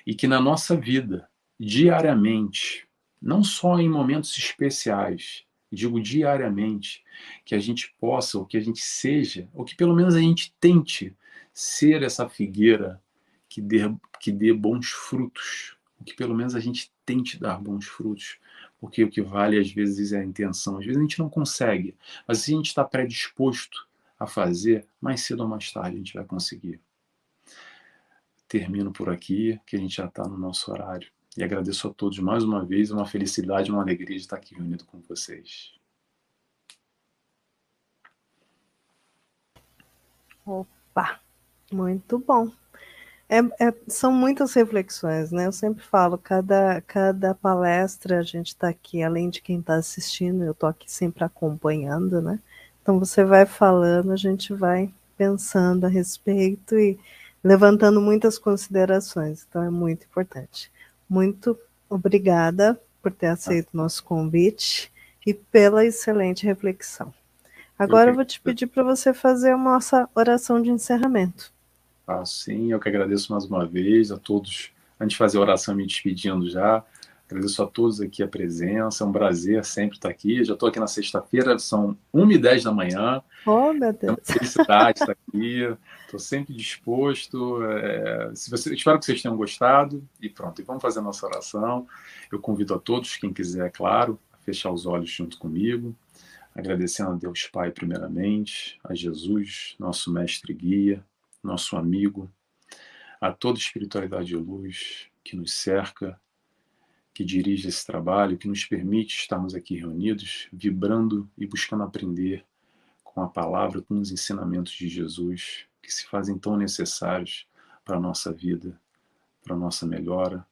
e que na nossa vida, diariamente, não só em momentos especiais, digo diariamente, que a gente possa, ou que a gente seja, ou que pelo menos a gente tente ser essa figueira que dê, que dê bons frutos, que pelo menos a gente tente dar bons frutos, porque o que vale às vezes é a intenção. Às vezes a gente não consegue, mas se a gente está predisposto a fazer, mais cedo ou mais tarde a gente vai conseguir. Termino por aqui, que a gente já está no nosso horário. E agradeço a todos mais uma vez, uma felicidade, uma alegria de estar aqui reunido com vocês. Opa, muito bom. É, é, são muitas reflexões, né? Eu sempre falo, cada, cada palestra a gente está aqui, além de quem está assistindo, eu estou aqui sempre acompanhando, né? Então você vai falando, a gente vai pensando a respeito e levantando muitas considerações. Então é muito importante. Muito obrigada por ter aceito o nosso convite e pela excelente reflexão. Agora eu vou te pedir para você fazer a nossa oração de encerramento. Ah, sim, eu que agradeço mais uma vez a todos. Antes de fazer a oração, me despedindo já. Agradeço a todos aqui a presença, é um prazer sempre estar aqui. Já estou aqui na sexta-feira, são 1h10 da manhã. Oh, meu Deus. É uma felicidade estar aqui, estou sempre disposto. É, se você, espero que vocês tenham gostado. E pronto, e vamos fazer a nossa oração. Eu convido a todos, quem quiser, é claro, a fechar os olhos junto comigo. Agradecendo a Deus Pai, primeiramente, a Jesus, nosso mestre e guia, nosso amigo, a toda espiritualidade de luz que nos cerca, que dirige esse trabalho, que nos permite estarmos aqui reunidos, vibrando e buscando aprender com a palavra, com os ensinamentos de Jesus, que se fazem tão necessários para a nossa vida, para a nossa melhora,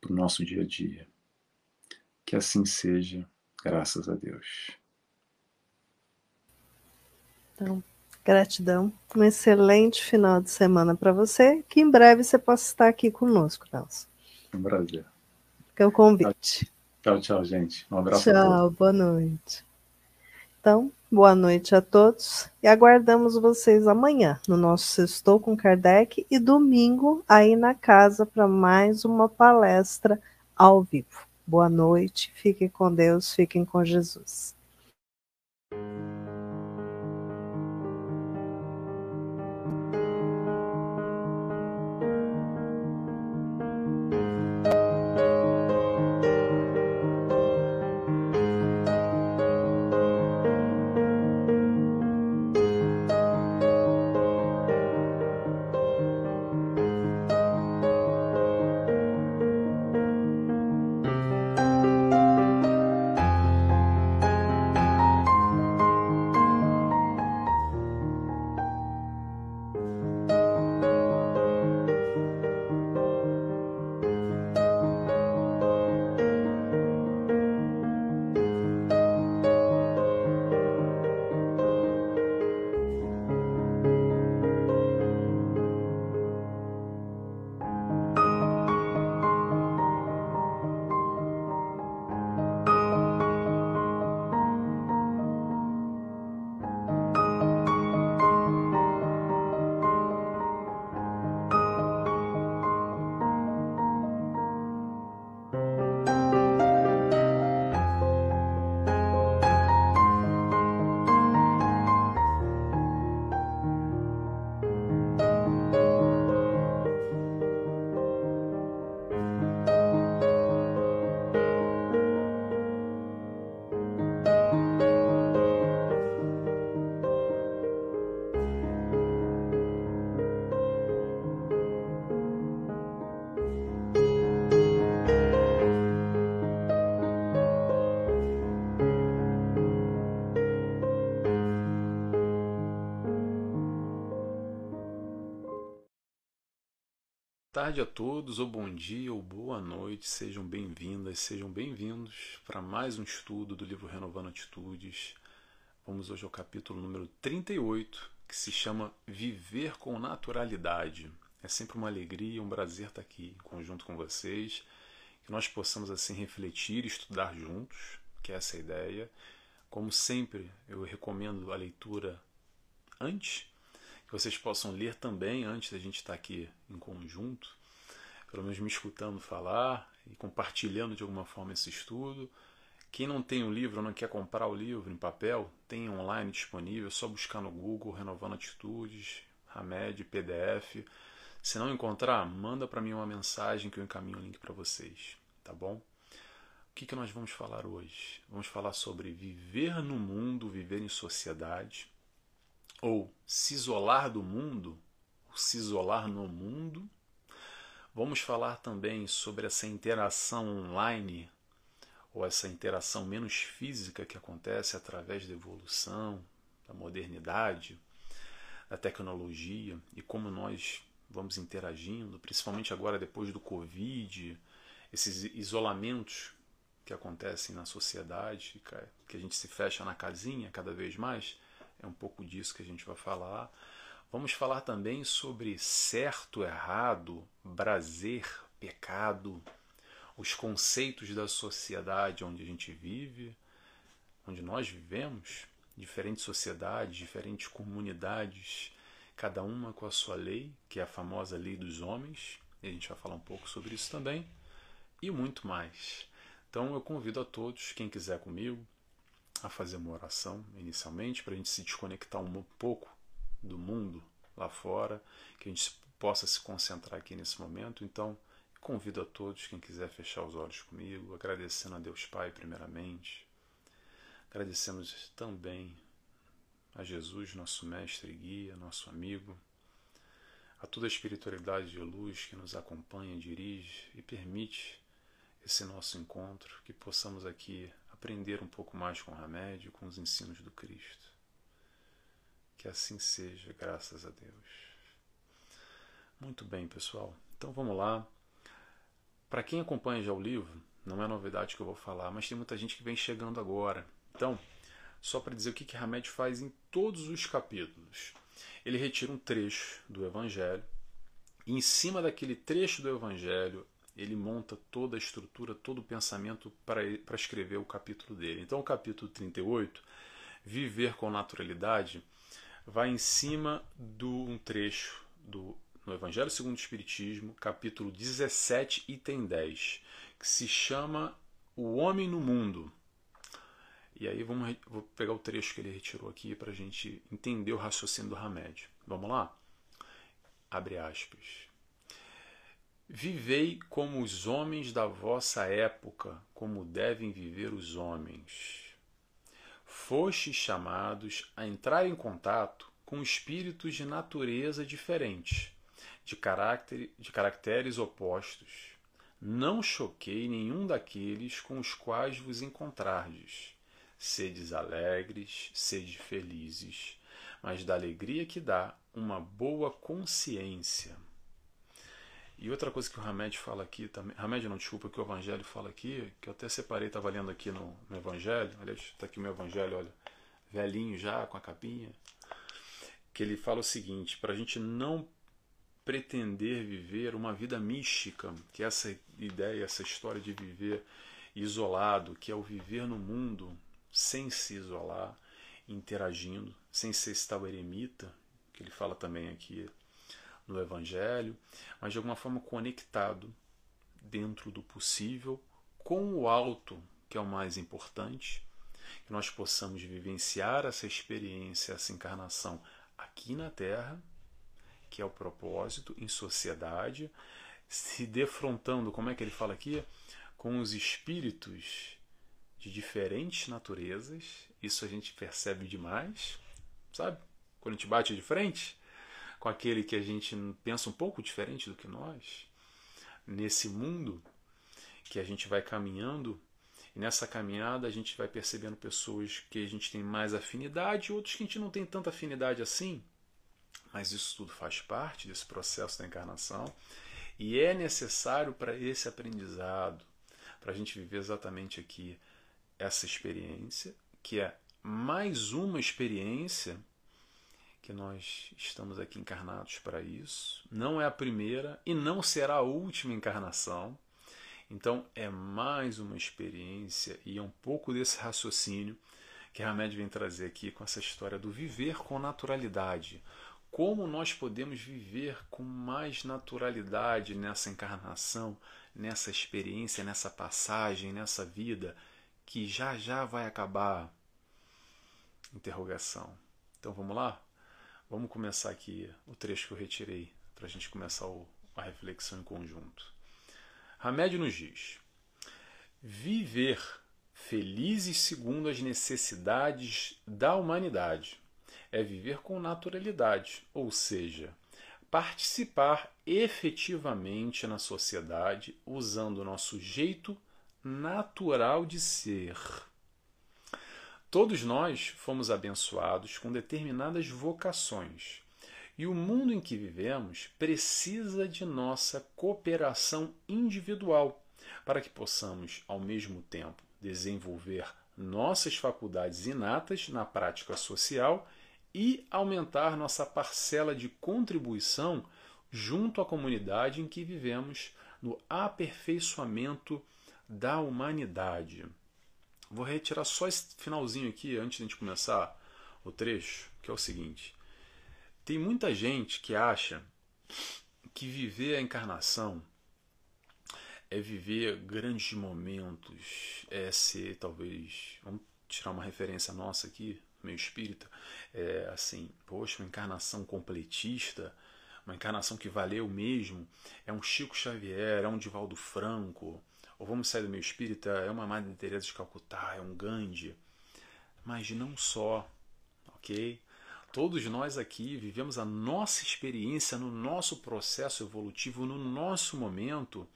para o nosso dia a dia. Que assim seja, graças a Deus. Então, Gratidão. Um excelente final de semana para você. Que em breve você possa estar aqui conosco, Nelson. Um prazer. Fica é o convite. Tchau, tchau, gente. Um abraço. Tchau, boa noite. Então, Boa noite a todos e aguardamos vocês amanhã no nosso Estou com Kardec e domingo aí na casa para mais uma palestra ao vivo. Boa noite, fiquem com Deus, fiquem com Jesus. Tarde a todos, ou bom dia, ou boa noite, sejam bem-vindas, sejam bem-vindos para mais um estudo do livro Renovando Atitudes. Vamos hoje ao capítulo número 38, que se chama Viver com Naturalidade. É sempre uma alegria, um prazer estar aqui em conjunto com vocês, que nós possamos assim refletir e estudar juntos, que é essa a ideia. Como sempre, eu recomendo a leitura antes que vocês possam ler também antes da gente estar aqui em conjunto, pelo menos me escutando falar e compartilhando de alguma forma esse estudo. Quem não tem o livro ou não quer comprar o livro em papel, tem online disponível, é só buscar no Google Renovando Atitudes, Hamed, PDF. Se não encontrar, manda para mim uma mensagem que eu encaminho o link para vocês, tá bom? O que, que nós vamos falar hoje? Vamos falar sobre viver no mundo, viver em sociedade ou se isolar do mundo, se isolar no mundo. Vamos falar também sobre essa interação online, ou essa interação menos física que acontece através da evolução, da modernidade, da tecnologia e como nós vamos interagindo, principalmente agora depois do Covid, esses isolamentos que acontecem na sociedade, que a gente se fecha na casinha cada vez mais. É um pouco disso que a gente vai falar. Vamos falar também sobre certo, errado, prazer, pecado, os conceitos da sociedade onde a gente vive, onde nós vivemos, diferentes sociedades, diferentes comunidades, cada uma com a sua lei, que é a famosa lei dos homens, e a gente vai falar um pouco sobre isso também, e muito mais. Então eu convido a todos, quem quiser comigo, a fazer uma oração inicialmente, para a gente se desconectar um pouco do mundo lá fora, que a gente possa se concentrar aqui nesse momento. Então, convido a todos, quem quiser fechar os olhos comigo, agradecendo a Deus Pai, primeiramente. Agradecemos também a Jesus, nosso mestre e guia, nosso amigo, a toda a espiritualidade de luz que nos acompanha, dirige e permite esse nosso encontro, que possamos aqui aprender um pouco mais com o remédio, com os ensinos do Cristo. Que assim seja, graças a Deus. Muito bem, pessoal. Então vamos lá. Para quem acompanha já o livro, não é novidade que eu vou falar, mas tem muita gente que vem chegando agora. Então, só para dizer o que, que Hamed faz em todos os capítulos. Ele retira um trecho do Evangelho, e em cima daquele trecho do Evangelho, ele monta toda a estrutura, todo o pensamento para escrever o capítulo dele. Então, o capítulo 38 viver com naturalidade, vai em cima de um trecho do no Evangelho segundo o Espiritismo, capítulo 17, item 10, que se chama O Homem no Mundo. E aí vamos, vou pegar o trecho que ele retirou aqui para a gente entender o raciocínio do Hamed. Vamos lá? Abre aspas. Vivei como os homens da vossa época, como devem viver os homens. Fostes chamados a entrar em contato com espíritos de natureza diferente de, caráter, de caracteres opostos. Não choquei nenhum daqueles com os quais vos encontrardes. Sedes alegres, sede felizes, mas da alegria que dá uma boa consciência. E outra coisa que o Hamed fala aqui também, Hamed não, desculpa, que o Evangelho fala aqui, que eu até separei, estava lendo aqui no, no Evangelho, aliás, está aqui o meu Evangelho, olha, velhinho já, com a capinha, que ele fala o seguinte, para a gente não pretender viver uma vida mística, que é essa ideia, essa história de viver isolado, que é o viver no mundo sem se isolar, interagindo, sem ser tal eremita, que ele fala também aqui no Evangelho, mas de alguma forma conectado dentro do possível com o alto, que é o mais importante, que nós possamos vivenciar essa experiência, essa encarnação aqui na Terra que é o propósito, em sociedade, se defrontando, como é que ele fala aqui? Com os espíritos de diferentes naturezas. Isso a gente percebe demais, sabe? Quando a gente bate de frente com aquele que a gente pensa um pouco diferente do que nós, nesse mundo que a gente vai caminhando e nessa caminhada a gente vai percebendo pessoas que a gente tem mais afinidade e outros que a gente não tem tanta afinidade assim. Mas isso tudo faz parte desse processo da encarnação e é necessário para esse aprendizado, para a gente viver exatamente aqui essa experiência, que é mais uma experiência que nós estamos aqui encarnados para isso. Não é a primeira e não será a última encarnação. Então é mais uma experiência e é um pouco desse raciocínio que a Hamed vem trazer aqui com essa história do viver com naturalidade como nós podemos viver com mais naturalidade nessa encarnação, nessa experiência, nessa passagem, nessa vida que já já vai acabar? Interrogação. Então vamos lá? Vamos começar aqui o trecho que eu retirei para a gente começar o, a reflexão em conjunto. Hamed nos diz: viver felizes segundo as necessidades da humanidade é viver com naturalidade, ou seja, participar efetivamente na sociedade usando o nosso jeito natural de ser. Todos nós fomos abençoados com determinadas vocações. E o mundo em que vivemos precisa de nossa cooperação individual para que possamos, ao mesmo tempo, desenvolver nossas faculdades inatas na prática social e aumentar nossa parcela de contribuição junto à comunidade em que vivemos no aperfeiçoamento da humanidade. Vou retirar só esse finalzinho aqui antes de a gente começar o trecho, que é o seguinte: tem muita gente que acha que viver a encarnação é viver grandes momentos, é ser talvez, vamos tirar uma referência nossa aqui, meio espírita, é assim, poxa, uma encarnação completista, uma encarnação que valeu mesmo, é um Chico Xavier, é um Divaldo Franco, ou vamos sair do meio espírita, é uma Madre Teresa de Calcutá, é um Gandhi, mas não só, ok? Todos nós aqui vivemos a nossa experiência no nosso processo evolutivo, no nosso momento,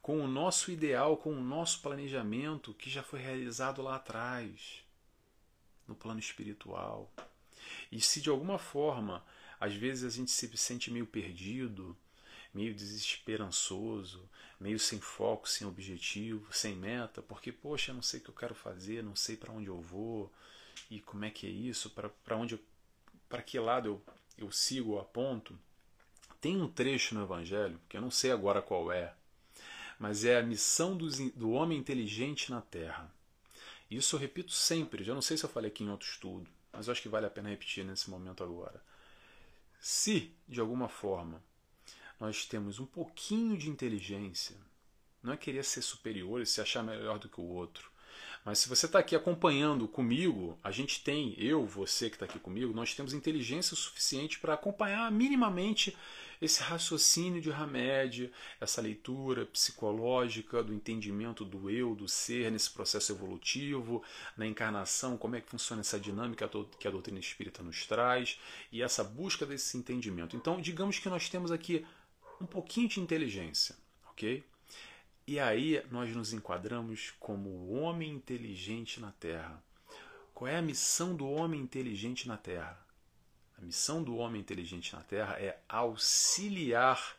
com o nosso ideal, com o nosso planejamento que já foi realizado lá atrás no plano espiritual. E se de alguma forma, às vezes a gente se sente meio perdido, meio desesperançoso, meio sem foco, sem objetivo, sem meta, porque, poxa, eu não sei o que eu quero fazer, não sei para onde eu vou, e como é que é isso, para onde para que lado eu, eu sigo ou aponto. Tem um trecho no Evangelho, que eu não sei agora qual é, mas é a missão do, do homem inteligente na Terra. Isso eu repito sempre, já não sei se eu falei aqui em outro estudo, mas eu acho que vale a pena repetir nesse momento agora. Se, de alguma forma, nós temos um pouquinho de inteligência, não é querer ser superior e se achar melhor do que o outro, mas se você está aqui acompanhando comigo, a gente tem, eu, você que está aqui comigo, nós temos inteligência suficiente para acompanhar minimamente esse raciocínio de Hamed, essa leitura psicológica do entendimento do eu, do ser nesse processo evolutivo, na encarnação, como é que funciona essa dinâmica que a doutrina espírita nos traz e essa busca desse entendimento. Então, digamos que nós temos aqui um pouquinho de inteligência, ok? E aí nós nos enquadramos como o homem inteligente na Terra. Qual é a missão do homem inteligente na Terra? A missão do homem inteligente na Terra é auxiliar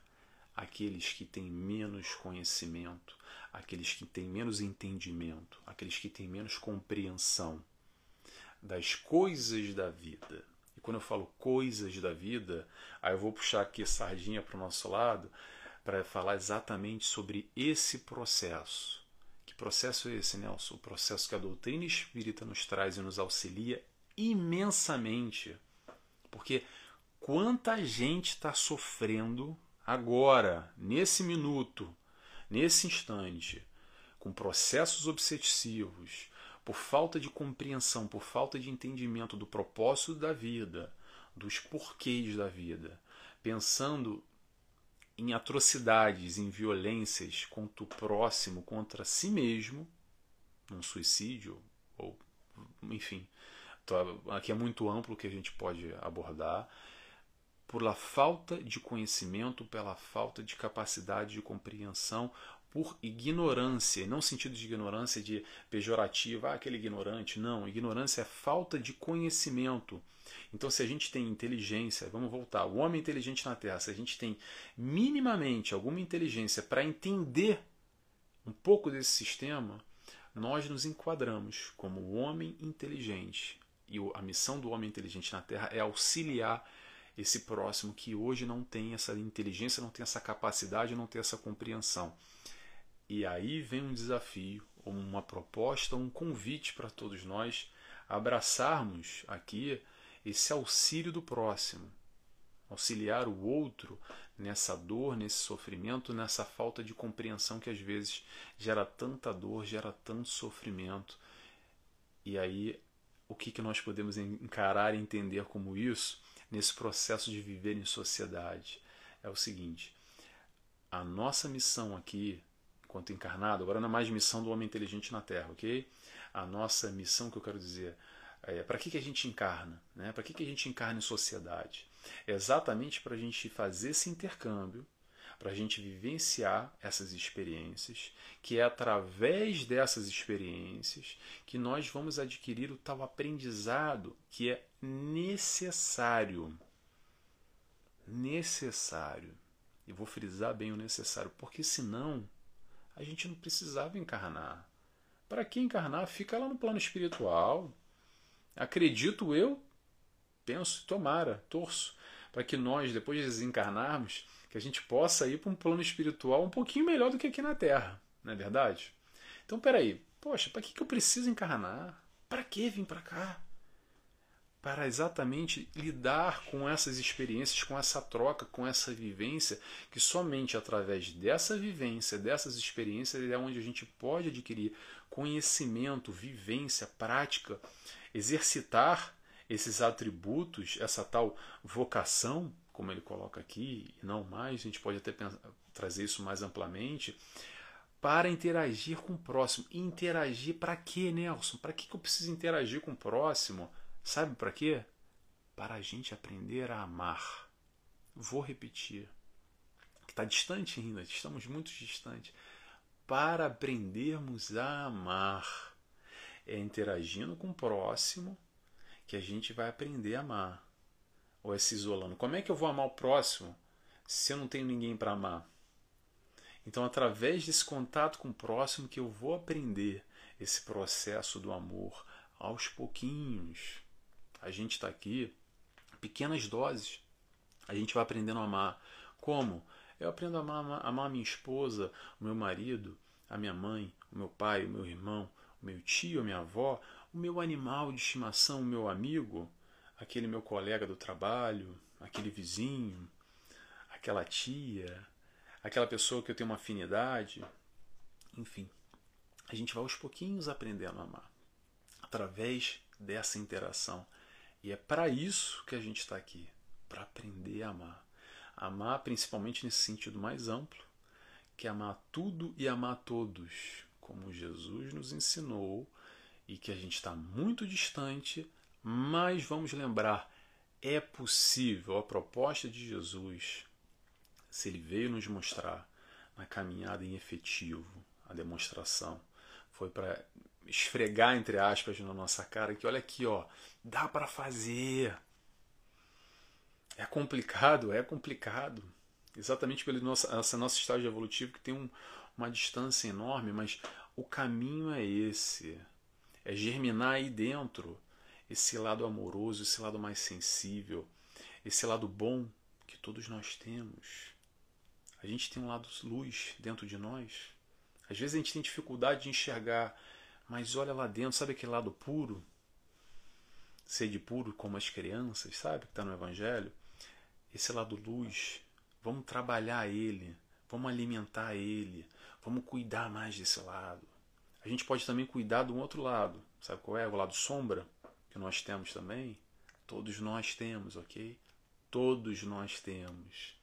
aqueles que têm menos conhecimento, aqueles que têm menos entendimento, aqueles que têm menos compreensão das coisas da vida. E quando eu falo coisas da vida, aí eu vou puxar aqui a sardinha para o nosso lado para falar exatamente sobre esse processo. Que processo é esse, Nelson? O processo que a doutrina espírita nos traz e nos auxilia imensamente. Porque quanta gente está sofrendo agora, nesse minuto, nesse instante, com processos obsessivos, por falta de compreensão, por falta de entendimento do propósito da vida, dos porquês da vida, pensando em atrocidades, em violências contra o próximo, contra si mesmo, num suicídio, ou enfim, aqui é muito amplo que a gente pode abordar, pela falta de conhecimento, pela falta de capacidade de compreensão, por ignorância, não sentido de ignorância de pejorativa, ah, aquele ignorante, não, ignorância é falta de conhecimento. Então, se a gente tem inteligência, vamos voltar, o homem inteligente na Terra, se a gente tem minimamente alguma inteligência para entender um pouco desse sistema, nós nos enquadramos como o homem inteligente. E a missão do homem inteligente na Terra é auxiliar esse próximo que hoje não tem essa inteligência, não tem essa capacidade, não tem essa compreensão. E aí vem um desafio, uma proposta, um convite para todos nós abraçarmos aqui esse auxílio do próximo, auxiliar o outro nessa dor, nesse sofrimento, nessa falta de compreensão que às vezes gera tanta dor, gera tanto sofrimento. E aí, o que, que nós podemos encarar e entender como isso nesse processo de viver em sociedade? É o seguinte: a nossa missão aqui quanto encarnado, agora não é mais missão do homem inteligente na Terra, ok? A nossa missão, que eu quero dizer, é para que, que a gente encarna? Né? Para que, que a gente encarna em sociedade? É exatamente para a gente fazer esse intercâmbio, para a gente vivenciar essas experiências, que é através dessas experiências que nós vamos adquirir o tal aprendizado que é necessário. Necessário. E vou frisar bem o necessário, porque senão a gente não precisava encarnar. Para que encarnar? Fica lá no plano espiritual. Acredito eu, penso, tomara, torço, para que nós, depois de desencarnarmos, que a gente possa ir para um plano espiritual um pouquinho melhor do que aqui na Terra, não é verdade? Então, peraí, poxa, para que, que eu preciso encarnar? Para que vir para cá? Para exatamente lidar com essas experiências, com essa troca, com essa vivência, que somente através dessa vivência, dessas experiências, é onde a gente pode adquirir conhecimento, vivência, prática, exercitar esses atributos, essa tal vocação, como ele coloca aqui, e não mais, a gente pode até pensar, trazer isso mais amplamente, para interagir com o próximo. Interagir para quê, Nelson? Para que eu preciso interagir com o próximo? Sabe para quê? Para a gente aprender a amar. Vou repetir. Está distante ainda, estamos muito distantes. Para aprendermos a amar. É interagindo com o próximo que a gente vai aprender a amar. Ou é se isolando. Como é que eu vou amar o próximo se eu não tenho ninguém para amar? Então, através desse contato com o próximo, que eu vou aprender esse processo do amor aos pouquinhos a gente está aqui, pequenas doses, a gente vai aprendendo a amar. Como? Eu aprendo a amar, a minha esposa, o meu marido, a minha mãe, o meu pai, o meu irmão, o meu tio, a minha avó, o meu animal de estimação, o meu amigo, aquele meu colega do trabalho, aquele vizinho, aquela tia, aquela pessoa que eu tenho uma afinidade. Enfim, a gente vai aos pouquinhos aprendendo a amar através dessa interação. E é para isso que a gente está aqui para aprender a amar. Amar principalmente nesse sentido mais amplo, que é amar tudo e amar todos, como Jesus nos ensinou e que a gente está muito distante, mas vamos lembrar, é possível a proposta de Jesus, se ele veio nos mostrar na caminhada em efetivo, a demonstração, foi para esfregar entre aspas na nossa cara que olha aqui, ó, dá para fazer. É complicado, é complicado. Exatamente pelo nosso, essa nosso estágio evolutivo que tem um, uma distância enorme, mas o caminho é esse. É germinar aí dentro esse lado amoroso, esse lado mais sensível, esse lado bom que todos nós temos. A gente tem um lado luz dentro de nós. Às vezes a gente tem dificuldade de enxergar, mas olha lá dentro, sabe aquele lado puro? Sede puro como as crianças, sabe? Que está no Evangelho. Esse lado luz, vamos trabalhar ele, vamos alimentar ele, vamos cuidar mais desse lado. A gente pode também cuidar do outro lado. Sabe qual é? O lado sombra, que nós temos também. Todos nós temos, ok? Todos nós temos.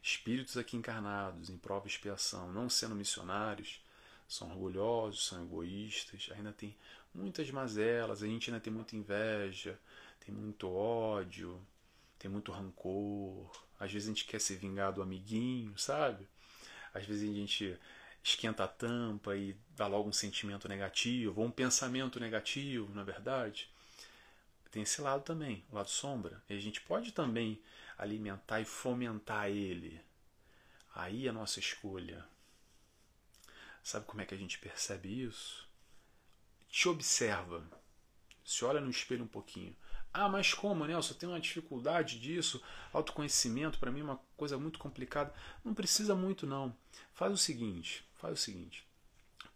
Espíritos aqui encarnados, em prova e expiação, não sendo missionários, são orgulhosos, são egoístas, ainda tem muitas mazelas, a gente ainda tem muita inveja, tem muito ódio, tem muito rancor. Às vezes a gente quer se vingar do amiguinho, sabe? Às vezes a gente esquenta a tampa e dá logo um sentimento negativo, ou um pensamento negativo, na é verdade. Tem esse lado também, o lado sombra. E a gente pode também alimentar e fomentar ele. Aí é a nossa escolha. Sabe como é que a gente percebe isso? Te observa. Se olha no espelho um pouquinho. Ah, mas como, Nelson? Eu tenho uma dificuldade disso. Autoconhecimento, para mim, é uma coisa muito complicada. Não precisa muito, não. Faz o seguinte: faz o seguinte.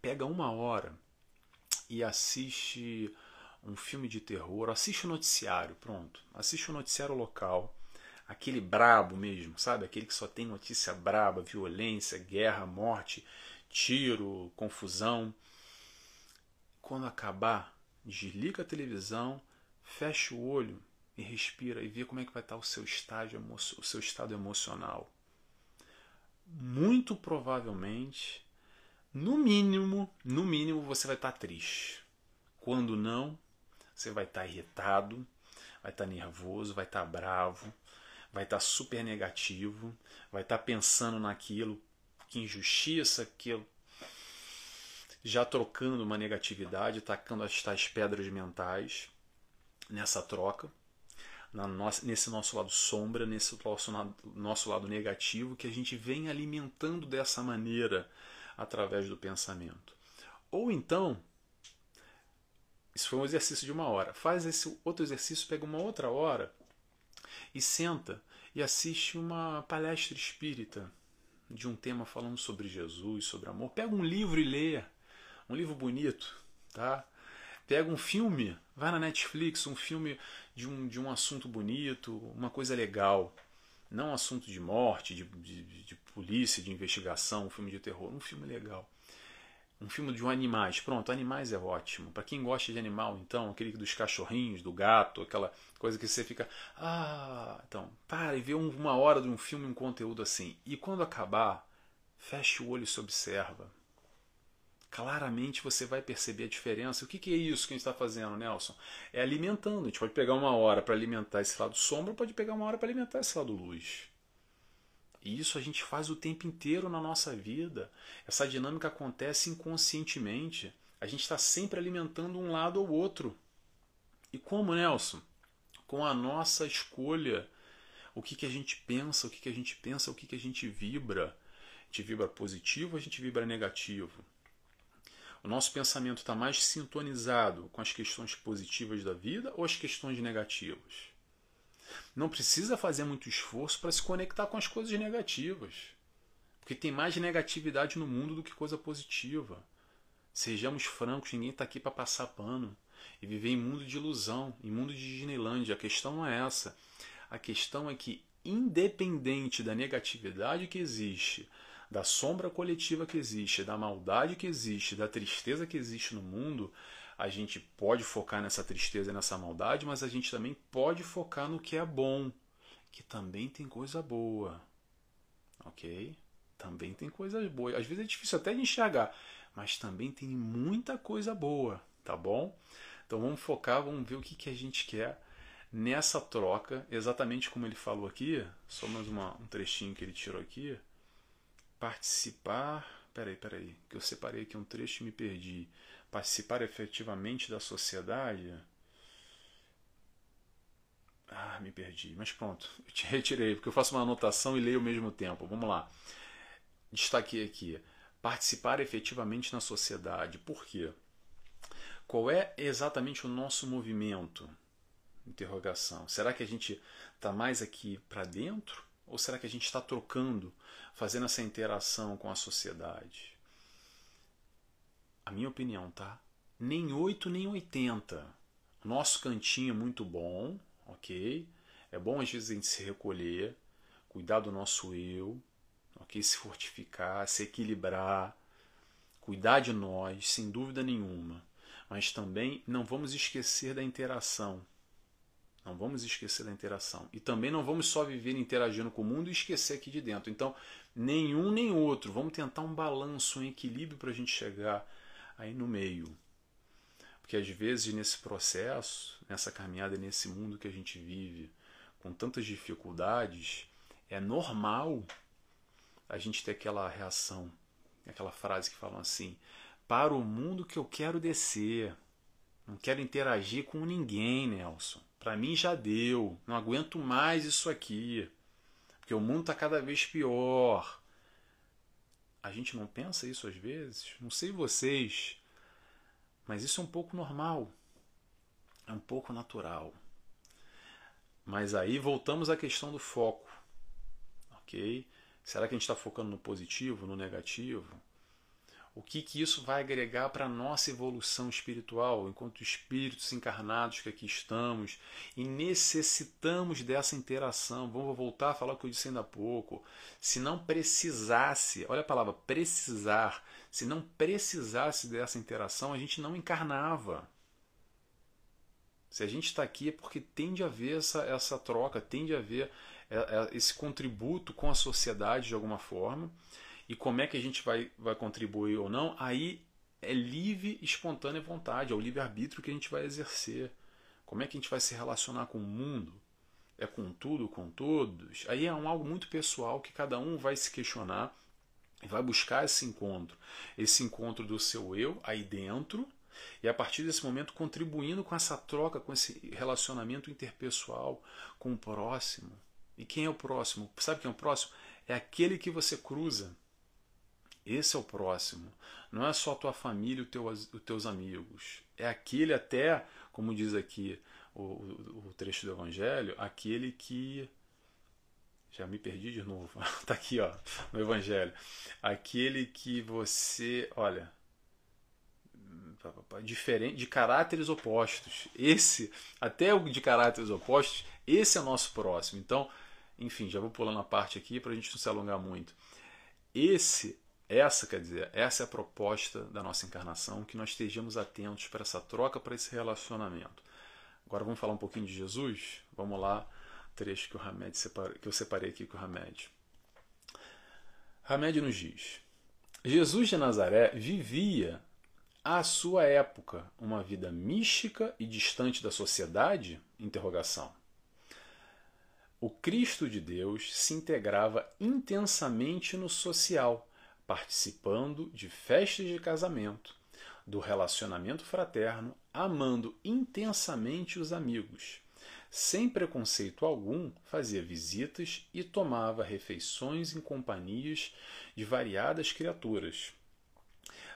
Pega uma hora e assiste um filme de terror, assiste o noticiário, pronto. Assiste o noticiário local, aquele brabo mesmo, sabe? Aquele que só tem notícia braba, violência, guerra, morte, tiro, confusão. Quando acabar, desliga a televisão Feche o olho e respira e vê como é que vai estar o seu estágio, o seu estado emocional. Muito provavelmente, no mínimo, no mínimo você vai estar triste. Quando não, você vai estar irritado, vai estar nervoso, vai estar bravo, vai estar super negativo, vai estar pensando naquilo, que injustiça, aquilo, já trocando uma negatividade, tacando as tais pedras mentais nessa troca, na nossa, nesse nosso lado sombra, nesse nosso, nosso lado negativo, que a gente vem alimentando dessa maneira através do pensamento. Ou então, isso foi um exercício de uma hora. Faz esse outro exercício, pega uma outra hora e senta e assiste uma palestra espírita de um tema falando sobre Jesus, sobre amor. Pega um livro e lê, um livro bonito, tá? Pega um filme, vai na Netflix, um filme de um, de um assunto bonito, uma coisa legal. Não um assunto de morte, de, de, de polícia, de investigação, um filme de terror, um filme legal. Um filme de um animais. Pronto, animais é ótimo. Para quem gosta de animal, então, aquele dos cachorrinhos, do gato, aquela coisa que você fica. Ah, então, para e vê uma hora de um filme, um conteúdo assim. E quando acabar, feche o olho e se observa claramente você vai perceber a diferença. O que, que é isso que a gente está fazendo, Nelson? É alimentando. A gente pode pegar uma hora para alimentar esse lado sombra, pode pegar uma hora para alimentar esse lado luz. E isso a gente faz o tempo inteiro na nossa vida. Essa dinâmica acontece inconscientemente. A gente está sempre alimentando um lado ou outro. E como, Nelson? Com a nossa escolha. O que, que a gente pensa, o que, que a gente pensa, o que, que a gente vibra. A gente vibra positivo, a gente vibra negativo o nosso pensamento está mais sintonizado com as questões positivas da vida ou as questões negativas? Não precisa fazer muito esforço para se conectar com as coisas negativas. Porque tem mais negatividade no mundo do que coisa positiva. Sejamos francos, ninguém está aqui para passar pano e viver em mundo de ilusão, em mundo de Disneylandia. A questão não é essa. A questão é que, independente da negatividade que existe, da sombra coletiva que existe, da maldade que existe, da tristeza que existe no mundo, a gente pode focar nessa tristeza e nessa maldade, mas a gente também pode focar no que é bom, que também tem coisa boa. Ok? Também tem coisa boa. Às vezes é difícil até de enxergar, mas também tem muita coisa boa, tá bom? Então vamos focar, vamos ver o que, que a gente quer nessa troca, exatamente como ele falou aqui, só mais uma, um trechinho que ele tirou aqui. Participar. Peraí, peraí, que eu separei aqui um trecho e me perdi. Participar efetivamente da sociedade. Ah, me perdi. Mas pronto, eu te retirei, porque eu faço uma anotação e leio ao mesmo tempo. Vamos lá. Destaquei aqui participar efetivamente na sociedade. Por quê? Qual é exatamente o nosso movimento? Interrogação. Será que a gente está mais aqui para dentro? Ou será que a gente está trocando, fazendo essa interação com a sociedade? A minha opinião, tá? Nem 8 nem 80. Nosso cantinho é muito bom, ok? É bom às vezes a gente se recolher, cuidar do nosso eu, ok? Se fortificar, se equilibrar, cuidar de nós, sem dúvida nenhuma. Mas também não vamos esquecer da interação. Não vamos esquecer da interação. E também não vamos só viver interagindo com o mundo e esquecer aqui de dentro. Então, nenhum nem outro. Vamos tentar um balanço, um equilíbrio para a gente chegar aí no meio. Porque às vezes nesse processo, nessa caminhada, nesse mundo que a gente vive, com tantas dificuldades, é normal a gente ter aquela reação, aquela frase que falam assim: para o mundo que eu quero descer. Não quero interagir com ninguém, Nelson. Para mim já deu. Não aguento mais isso aqui. Porque o mundo está cada vez pior. A gente não pensa isso às vezes? Não sei vocês. Mas isso é um pouco normal. É um pouco natural. Mas aí voltamos à questão do foco. Ok? Será que a gente está focando no positivo, no negativo? O que, que isso vai agregar para a nossa evolução espiritual, enquanto espíritos encarnados que aqui estamos e necessitamos dessa interação? Vamos voltar a falar o que eu disse ainda há pouco. Se não precisasse, olha a palavra precisar, se não precisasse dessa interação, a gente não encarnava. Se a gente está aqui é porque tende a haver essa, essa troca, tende a haver é, é, esse contributo com a sociedade de alguma forma. E como é que a gente vai, vai contribuir ou não, aí é livre, espontânea vontade, é o livre-arbítrio que a gente vai exercer. Como é que a gente vai se relacionar com o mundo? É com tudo, com todos? Aí é um algo muito pessoal que cada um vai se questionar e vai buscar esse encontro. Esse encontro do seu eu aí dentro e a partir desse momento contribuindo com essa troca, com esse relacionamento interpessoal com o próximo. E quem é o próximo? Sabe quem é o próximo? É aquele que você cruza. Esse é o próximo. Não é só a tua família e os teus amigos. É aquele até, como diz aqui o, o, o trecho do Evangelho, aquele que já me perdi de novo. Está aqui, ó, no Evangelho. Aquele que você, olha, diferente, de caráteres opostos. Esse, até o de caráteres opostos, esse é o nosso próximo. Então, enfim, já vou pulando a parte aqui para a gente não se alongar muito. Esse, essa, quer dizer, essa é a proposta da nossa encarnação, que nós estejamos atentos para essa troca, para esse relacionamento. Agora vamos falar um pouquinho de Jesus? Vamos lá, trecho que, o Hamed separa, que eu separei aqui com o Hamed. Hamed nos diz: Jesus de Nazaré vivia à sua época uma vida mística e distante da sociedade? O Cristo de Deus se integrava intensamente no social, participando de festas de casamento, do relacionamento fraterno, amando intensamente os amigos. Sem preconceito algum, fazia visitas e tomava refeições em companhias de variadas criaturas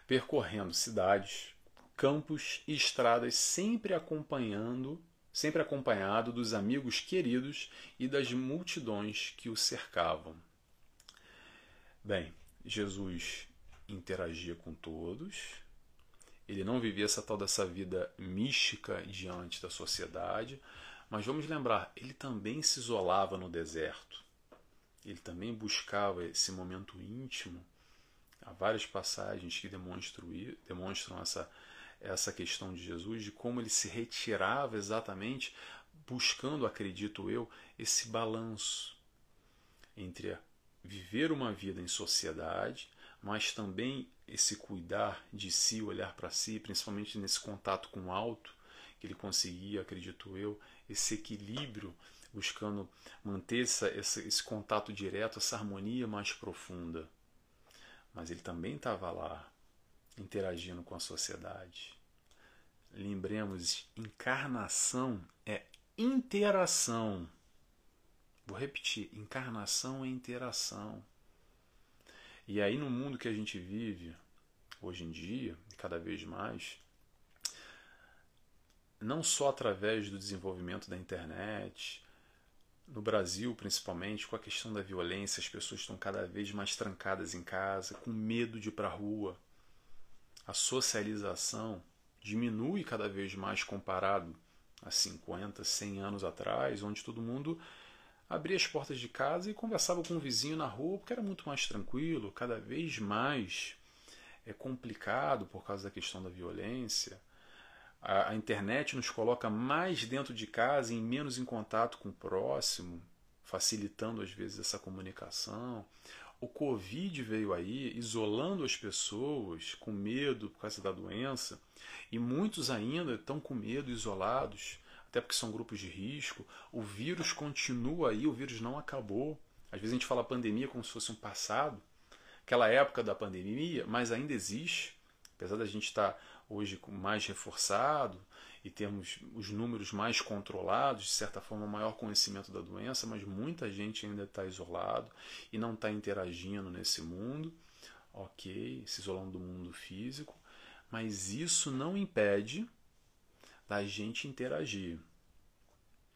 percorrendo cidades, campos e estradas, sempre acompanhando, sempre acompanhado dos amigos queridos e das multidões que o cercavam. Bem, Jesus interagia com todos, Ele não vivia essa tal dessa vida mística diante da sociedade, mas vamos lembrar, ele também se isolava no deserto. Ele também buscava esse momento íntimo. Há várias passagens que demonstram, essa, essa questão de Jesus, de como ele se retirava exatamente, buscando, acredito eu, esse balanço entre viver uma vida em sociedade, mas também esse cuidar de si, olhar para si, principalmente nesse contato com o alto, que ele conseguia, acredito eu, esse equilíbrio, buscando manter essa, esse, contato direto, essa harmonia mais profunda. Mas ele também estava lá, interagindo com a sociedade. Lembremos, encarnação é interação. Vou repetir: encarnação é interação. E aí, no mundo que a gente vive, hoje em dia, cada vez mais, não só através do desenvolvimento da internet, no Brasil principalmente, com a questão da violência, as pessoas estão cada vez mais trancadas em casa, com medo de ir para a rua. A socialização diminui cada vez mais comparado a 50, 100 anos atrás, onde todo mundo abria as portas de casa e conversava com o vizinho na rua, porque era muito mais tranquilo, cada vez mais é complicado por causa da questão da violência. A, a internet nos coloca mais dentro de casa e menos em contato com o próximo, facilitando às vezes essa comunicação. O Covid veio aí isolando as pessoas com medo por causa da doença, e muitos ainda estão com medo, isolados até porque são grupos de risco. O vírus continua aí, o vírus não acabou. Às vezes a gente fala pandemia como se fosse um passado, aquela época da pandemia, mas ainda existe. Apesar da gente estar hoje mais reforçado e termos os números mais controlados, de certa forma, maior conhecimento da doença, mas muita gente ainda está isolado e não está interagindo nesse mundo, ok, se isolando do mundo físico, mas isso não impede da gente interagir. O